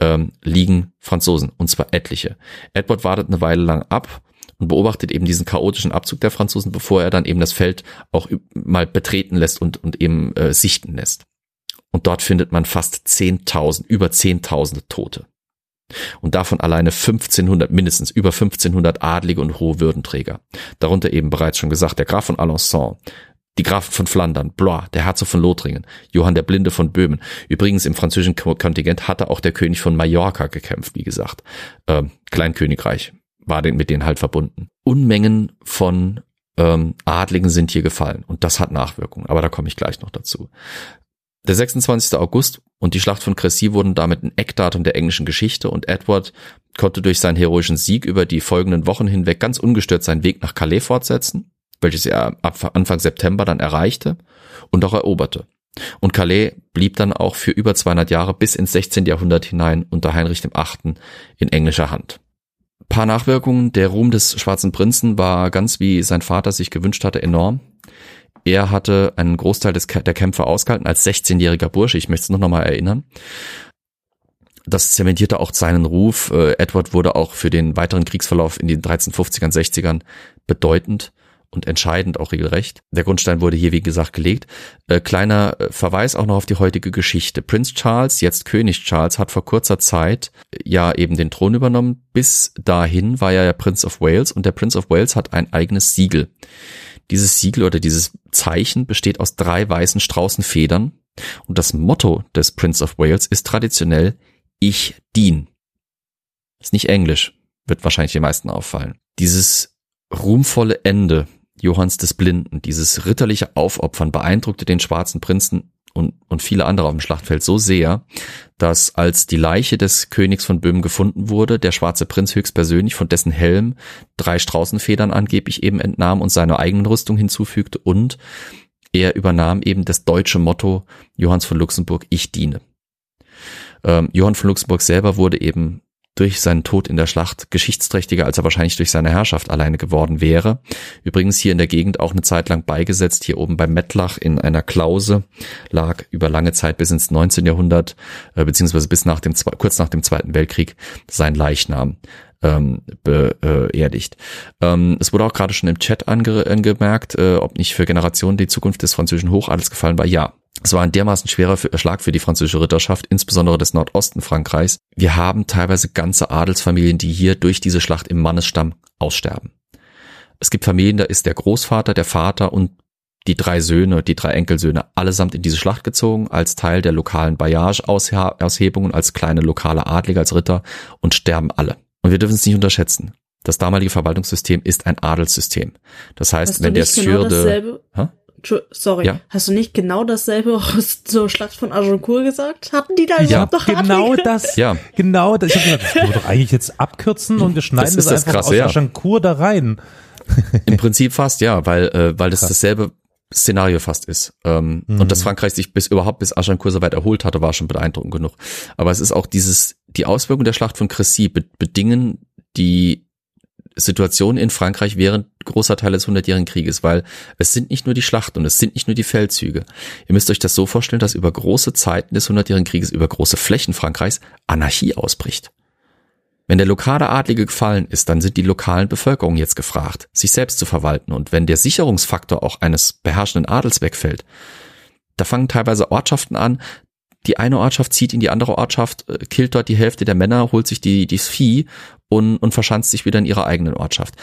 ähm, liegen Franzosen, und zwar etliche. Edward wartet eine Weile lang ab und beobachtet eben diesen chaotischen Abzug der Franzosen, bevor er dann eben das Feld auch mal betreten lässt und, und eben äh, sichten lässt. Und dort findet man fast 10.000, über 10.000 Tote. Und davon alleine 1500, mindestens über 1500 Adlige und hohe Würdenträger. Darunter eben bereits schon gesagt, der Graf von Alençon, die Grafen von Flandern, Blois, der Herzog von Lothringen, Johann der Blinde von Böhmen. Übrigens im französischen Kontingent hatte auch der König von Mallorca gekämpft, wie gesagt. Äh, Kleinkönigreich war mit denen halt verbunden. Unmengen von ähm, Adligen sind hier gefallen und das hat Nachwirkungen, aber da komme ich gleich noch dazu. Der 26. August und die Schlacht von Crécy wurden damit ein Eckdatum der englischen Geschichte und Edward konnte durch seinen heroischen Sieg über die folgenden Wochen hinweg ganz ungestört seinen Weg nach Calais fortsetzen, welches er ab Anfang September dann erreichte und auch eroberte. Und Calais blieb dann auch für über 200 Jahre bis ins 16. Jahrhundert hinein unter Heinrich VIII. in englischer Hand. Paar Nachwirkungen. Der Ruhm des Schwarzen Prinzen war ganz wie sein Vater sich gewünscht hatte enorm. Er hatte einen Großteil des, der Kämpfe ausgehalten als 16-jähriger Bursche. Ich möchte es noch nochmal erinnern. Das zementierte auch seinen Ruf. Äh, Edward wurde auch für den weiteren Kriegsverlauf in den 1350ern, 60ern bedeutend und entscheidend auch regelrecht. Der Grundstein wurde hier, wie gesagt, gelegt. Äh, kleiner äh, Verweis auch noch auf die heutige Geschichte. Prinz Charles, jetzt König Charles, hat vor kurzer Zeit äh, ja eben den Thron übernommen. Bis dahin war er ja Prince of Wales und der Prince of Wales hat ein eigenes Siegel. Dieses Siegel oder dieses Zeichen besteht aus drei weißen Straußenfedern und das Motto des Prince of Wales ist traditionell Ich dien. Ist nicht Englisch, wird wahrscheinlich den meisten auffallen. Dieses ruhmvolle Ende Johanns des Blinden, dieses ritterliche Aufopfern beeindruckte den schwarzen Prinzen und, und viele andere auf dem Schlachtfeld so sehr, dass als die Leiche des Königs von Böhmen gefunden wurde, der schwarze Prinz höchstpersönlich von dessen Helm drei Straußenfedern angeblich eben entnahm und seine eigenen Rüstung hinzufügte und er übernahm eben das deutsche Motto Johanns von Luxemburg, ich diene. Ähm, Johann von Luxemburg selber wurde eben durch seinen Tod in der Schlacht geschichtsträchtiger, als er wahrscheinlich durch seine Herrschaft alleine geworden wäre. Übrigens hier in der Gegend auch eine Zeit lang beigesetzt, hier oben bei Mettlach in einer Klause, lag über lange Zeit bis ins 19. Jahrhundert, äh, beziehungsweise bis nach dem, kurz nach dem Zweiten Weltkrieg sein Leichnam ähm, beerdigt. Ähm, es wurde auch gerade schon im Chat ange angemerkt, äh, ob nicht für Generationen die Zukunft des französischen Hochadels gefallen war. Ja, es war ein dermaßen schwerer Schlag für die französische Ritterschaft, insbesondere des Nordosten Frankreichs. Wir haben teilweise ganze Adelsfamilien, die hier durch diese Schlacht im Mannesstamm aussterben. Es gibt Familien, da ist der Großvater, der Vater und die drei Söhne, die drei Enkelsöhne allesamt in diese Schlacht gezogen, als Teil der lokalen Bailliage-Aushebungen, als kleine lokale Adlige, als Ritter und sterben alle. Und wir dürfen es nicht unterschätzen. Das damalige Verwaltungssystem ist ein Adelssystem. Das heißt, Hast wenn der genau Syrde, Sorry, Ja? hast du nicht genau dasselbe aus zur Schlacht von Agincourt gesagt? Hatten die da Ja, überhaupt noch genau Adlige? das. Ja. Genau das. Ich hab gedacht, das können wir doch eigentlich jetzt abkürzen und wir schneiden Das das, ist das einfach Krasse, aus ja. Aschankur da rein. Im Prinzip fast, ja, weil, äh, weil das dasselbe Szenario fast ist. Ähm, Mhm. Und dass Frankreich sich bis überhaupt bis Agincourt so weit erholt hatte, war schon beeindruckend genug. Aber es ist auch dieses, die Auswirkungen der Schlacht von Crécy be bedingen die Situation in Frankreich während großer Teile des Hundertjährigen Krieges, weil es sind nicht nur die Schlachten und es sind nicht nur die Feldzüge. Ihr müsst euch das so vorstellen, dass über große Zeiten des Hundertjährigen Krieges, über große Flächen Frankreichs Anarchie ausbricht. Wenn der lokale Adlige gefallen ist, dann sind die lokalen Bevölkerungen jetzt gefragt, sich selbst zu verwalten. Und wenn der Sicherungsfaktor auch eines beherrschenden Adels wegfällt, da fangen teilweise Ortschaften an, die eine Ortschaft zieht in die andere Ortschaft, äh, killt dort die Hälfte der Männer, holt sich die, das Vieh und, und verschanzt sich wieder in ihrer eigenen Ortschaft.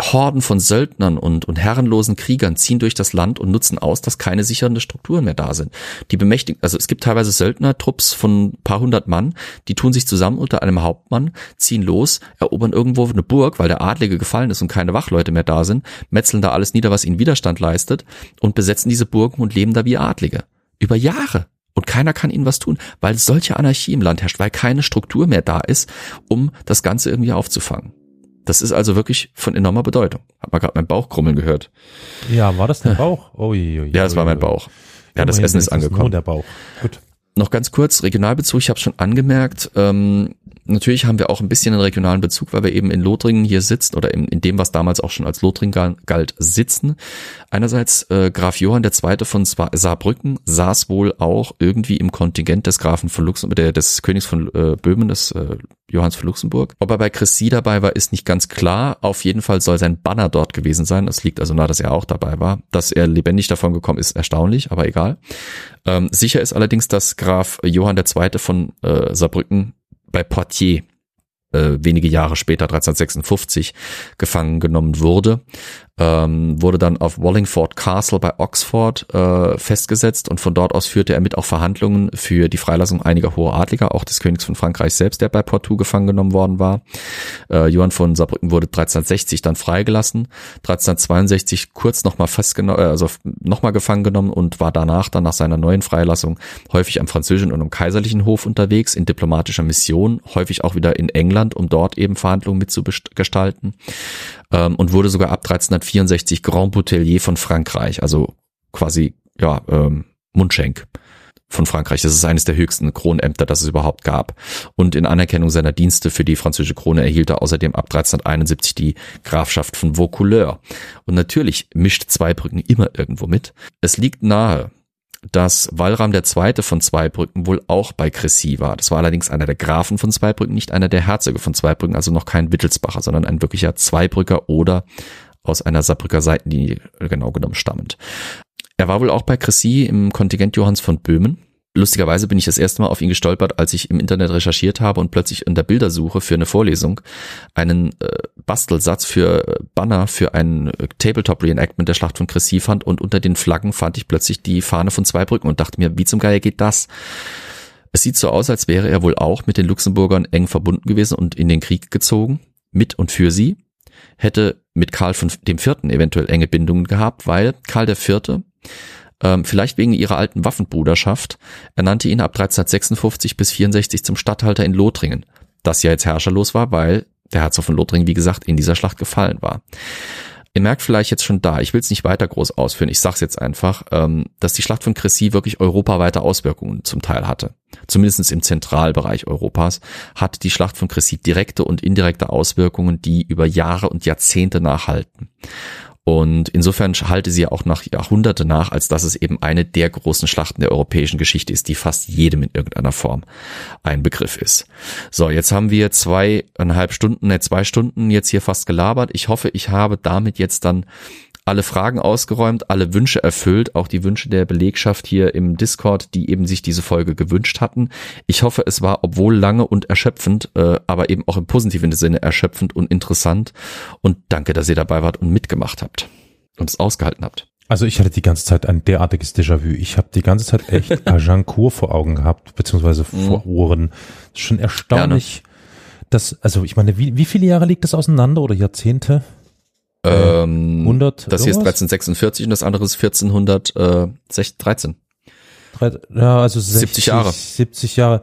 Horden von Söldnern und, und herrenlosen Kriegern ziehen durch das Land und nutzen aus, dass keine sichernde Strukturen mehr da sind. Die bemächtigen, also es gibt teilweise Söldnertrupps von ein paar hundert Mann, die tun sich zusammen unter einem Hauptmann, ziehen los, erobern irgendwo eine Burg, weil der Adlige gefallen ist und keine Wachleute mehr da sind, metzeln da alles nieder, was ihnen Widerstand leistet und besetzen diese Burgen und leben da wie Adlige. Über Jahre. Und keiner kann ihnen was tun, weil solche Anarchie im Land herrscht, weil keine Struktur mehr da ist, um das Ganze irgendwie aufzufangen. Das ist also wirklich von enormer Bedeutung. Hat man gerade mein Bauch krummeln gehört. Ja, war das der Bauch? Oh, je, oh, je, Ja, das war je, mein je. Bauch. Ja, das Essen ist wenigstens Nur angekommen. der Bauch. Gut. Noch ganz kurz, Regionalbezug, ich habe schon angemerkt, ähm, natürlich haben wir auch ein bisschen einen regionalen Bezug, weil wir eben in Lothringen hier sitzen oder in, in dem, was damals auch schon als Lothringen gal- galt, sitzen. Einerseits äh, Graf Johann II. von Saarbrücken saß wohl auch irgendwie im Kontingent des Grafen von Luxemburg, der, des Königs von äh, Böhmen, des äh, Johanns von Luxemburg. Ob er bei Chrissy dabei war, ist nicht ganz klar. Auf jeden Fall soll sein Banner dort gewesen sein. Das liegt also nahe, dass er auch dabei war. Dass er lebendig davon gekommen ist, erstaunlich, aber egal. Ähm, sicher ist allerdings, dass Graf Johann II. von äh, Saarbrücken bei Poitiers äh, wenige Jahre später, 1356, gefangen genommen wurde ähm, wurde dann auf Wallingford Castle bei Oxford äh, festgesetzt und von dort aus führte er mit auch Verhandlungen für die Freilassung einiger hoher Adliger, auch des Königs von Frankreich selbst, der bei Portou gefangen genommen worden war. Äh, Johann von Saarbrücken wurde 1360 dann freigelassen, 1362 kurz nochmal festgenommen, äh, also nochmal gefangen genommen und war danach dann nach seiner neuen Freilassung häufig am französischen und am kaiserlichen Hof unterwegs, in diplomatischer Mission, häufig auch wieder in England, um dort eben Verhandlungen mitzugestalten ähm, und wurde sogar ab 1364 Grand Boutelier von Frankreich, also quasi ja ähm, Mundschenk von Frankreich. Das ist eines der höchsten Kronämter, das es überhaupt gab. Und in Anerkennung seiner Dienste für die französische Krone erhielt er außerdem ab 1371 die Grafschaft von Vaucouleurs. Und natürlich mischt Zweibrücken immer irgendwo mit. Es liegt nahe, dass Walram II. von Zweibrücken wohl auch bei Cressy war. Das war allerdings einer der Grafen von Zweibrücken, nicht einer der Herzöge von Zweibrücken, also noch kein Wittelsbacher, sondern ein wirklicher Zweibrücker oder aus einer Saarbrücker Seitenlinie genau genommen stammend. Er war wohl auch bei Cressy im Kontingent Johanns von Böhmen Lustigerweise bin ich das erste Mal auf ihn gestolpert, als ich im Internet recherchiert habe und plötzlich in der Bildersuche für eine Vorlesung einen äh, Bastelsatz für äh, Banner für ein äh, Tabletop-Reenactment der Schlacht von Cressy fand und unter den Flaggen fand ich plötzlich die Fahne von Zweibrücken und dachte mir, wie zum Geier geht das? Es sieht so aus, als wäre er wohl auch mit den Luxemburgern eng verbunden gewesen und in den Krieg gezogen, mit und für sie, hätte mit Karl von dem Vierten eventuell enge Bindungen gehabt, weil Karl der Vierte ähm, vielleicht wegen ihrer alten Waffenbruderschaft, ernannte ihn ab 1356 bis 64 zum Statthalter in Lothringen, das ja jetzt herrscherlos war, weil der Herzog von Lothringen, wie gesagt, in dieser Schlacht gefallen war. Ihr merkt vielleicht jetzt schon da, ich will es nicht weiter groß ausführen, ich sag's jetzt einfach, ähm, dass die Schlacht von Cressy wirklich europaweite Auswirkungen zum Teil hatte. Zumindest im Zentralbereich Europas hat die Schlacht von Cressy direkte und indirekte Auswirkungen, die über Jahre und Jahrzehnte nachhalten. Und insofern halte sie auch nach Jahrhunderte nach, als dass es eben eine der großen Schlachten der europäischen Geschichte ist, die fast jedem in irgendeiner Form ein Begriff ist. So, jetzt haben wir zweieinhalb Stunden, ne, zwei Stunden jetzt hier fast gelabert. Ich hoffe, ich habe damit jetzt dann alle Fragen ausgeräumt, alle Wünsche erfüllt, auch die Wünsche der Belegschaft hier im Discord, die eben sich diese Folge gewünscht hatten. Ich hoffe, es war obwohl lange und erschöpfend, äh, aber eben auch im positiven Sinne erschöpfend und interessant. Und danke, dass ihr dabei wart und mitgemacht habt und es ausgehalten habt. Also ich hatte die ganze Zeit ein derartiges Déjà-vu. Ich habe die ganze Zeit echt Agincourt vor Augen gehabt, beziehungsweise mhm. vor Ohren. Schon erstaunlich, ja, ne? dass, also ich meine, wie, wie viele Jahre liegt das auseinander oder Jahrzehnte? Ähm, 100 das hier ist 1346 und das andere ist 1413. Ja, also 60, 70 Jahre. 70 Jahre.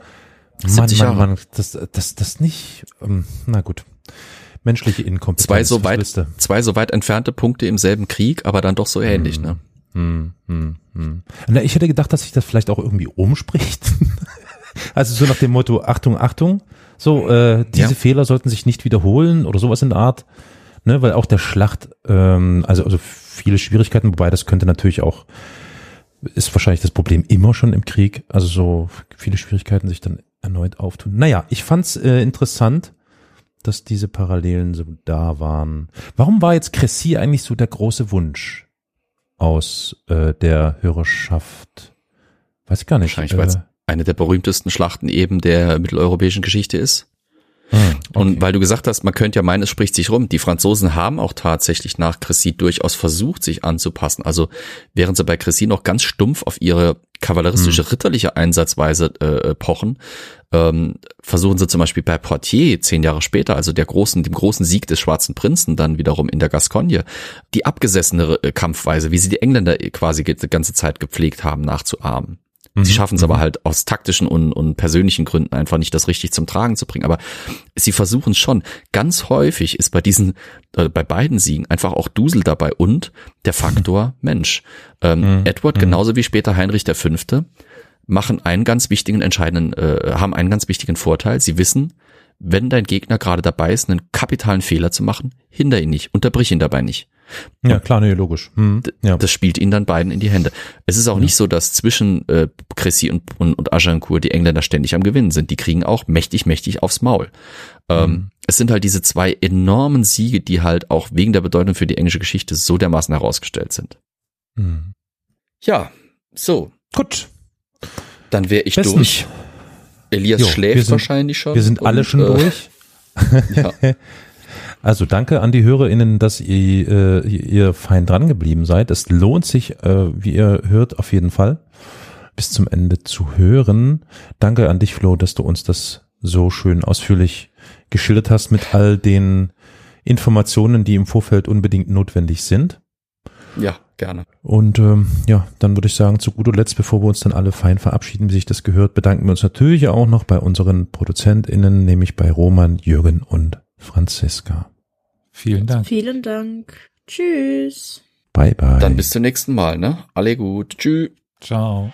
Mann, 70 Jahre. Mann, Mann, das, das, das nicht, ähm, na gut. Menschliche Inkompetenz. Zwei so weit, zwei so weit entfernte Punkte im selben Krieg, aber dann doch so ähnlich, hm, ne? Hm, hm, hm. Na, ich hätte gedacht, dass sich das vielleicht auch irgendwie umspricht. also so nach dem Motto, Achtung, Achtung, so, äh, diese ja. Fehler sollten sich nicht wiederholen oder sowas in der Art ne, weil auch der Schlacht, ähm, also, also viele Schwierigkeiten, wobei das könnte natürlich auch, ist wahrscheinlich das Problem immer schon im Krieg, also so viele Schwierigkeiten sich dann erneut auftun. Naja, ich fand's äh, interessant, dass diese Parallelen so da waren. Warum war jetzt Cressy eigentlich so der große Wunsch aus äh, der Hörerschaft? Weiß ich gar nicht. Wahrscheinlich, weil es äh, eine der berühmtesten Schlachten eben der mitteleuropäischen Geschichte ist. Ah, okay. Und weil du gesagt hast, man könnte ja meinen, es spricht sich rum. Die Franzosen haben auch tatsächlich nach Cressy durchaus versucht, sich anzupassen. Also während sie bei Cressy noch ganz stumpf auf ihre kavalleristische mhm. ritterliche Einsatzweise äh, pochen, ähm, versuchen sie zum Beispiel bei Poitiers zehn Jahre später, also der großen, dem großen Sieg des Schwarzen Prinzen dann wiederum in der Gascogne, die abgesessene äh, Kampfweise, wie sie die Engländer quasi die ganze Zeit gepflegt haben, nachzuahmen. Sie mhm. schaffen es aber mhm. halt aus taktischen und, und persönlichen Gründen einfach nicht, das richtig zum Tragen zu bringen. Aber sie versuchen es schon. Ganz häufig ist bei diesen, äh, bei beiden Siegen einfach auch Dusel dabei und der Faktor Mensch. Ähm, mhm. Edward, mhm. genauso wie später Heinrich V., machen einen ganz wichtigen, entscheidenden, äh, haben einen ganz wichtigen Vorteil. Sie wissen, wenn dein Gegner gerade dabei ist, einen kapitalen Fehler zu machen, hinder ihn nicht, unterbrich ihn dabei nicht. Ja, klar, nee, logisch. Hm, ja. Das spielt ihnen dann beiden in die Hände. Es ist auch ja. nicht so, dass zwischen äh, Cressy und, und, und Agincourt die Engländer ständig am Gewinnen sind. Die kriegen auch mächtig, mächtig aufs Maul. Ähm, mhm. Es sind halt diese zwei enormen Siege, die halt auch wegen der Bedeutung für die englische Geschichte so dermaßen herausgestellt sind. Mhm. Ja, so. Gut. Dann wäre ich Bestens. durch. Elias Jo, schläft sind- wahrscheinlich schon. Wir sind alle schon äh, durch. Ja. Also danke an die HörerInnen, dass ihr, äh, ihr fein dran geblieben seid. Es lohnt sich, äh, wie ihr hört, auf jeden Fall bis zum Ende zu hören. Danke an dich, Flo, dass du uns das so schön ausführlich geschildert hast mit all den Informationen, die im Vorfeld unbedingt notwendig sind. ja, gerne. Und ähm, ja, dann würde ich sagen, zu guter Letzt, bevor wir uns dann alle fein verabschieden, wie sich das gehört, bedanken wir uns natürlich auch noch bei unseren ProduzentInnen, nämlich bei Roman, Jürgen und Franziska. Vielen Dank. Vielen Dank. Tschüss. Bye, bye. Dann bis zum nächsten Mal, ne? Alle gut. Tschüss. Ciao.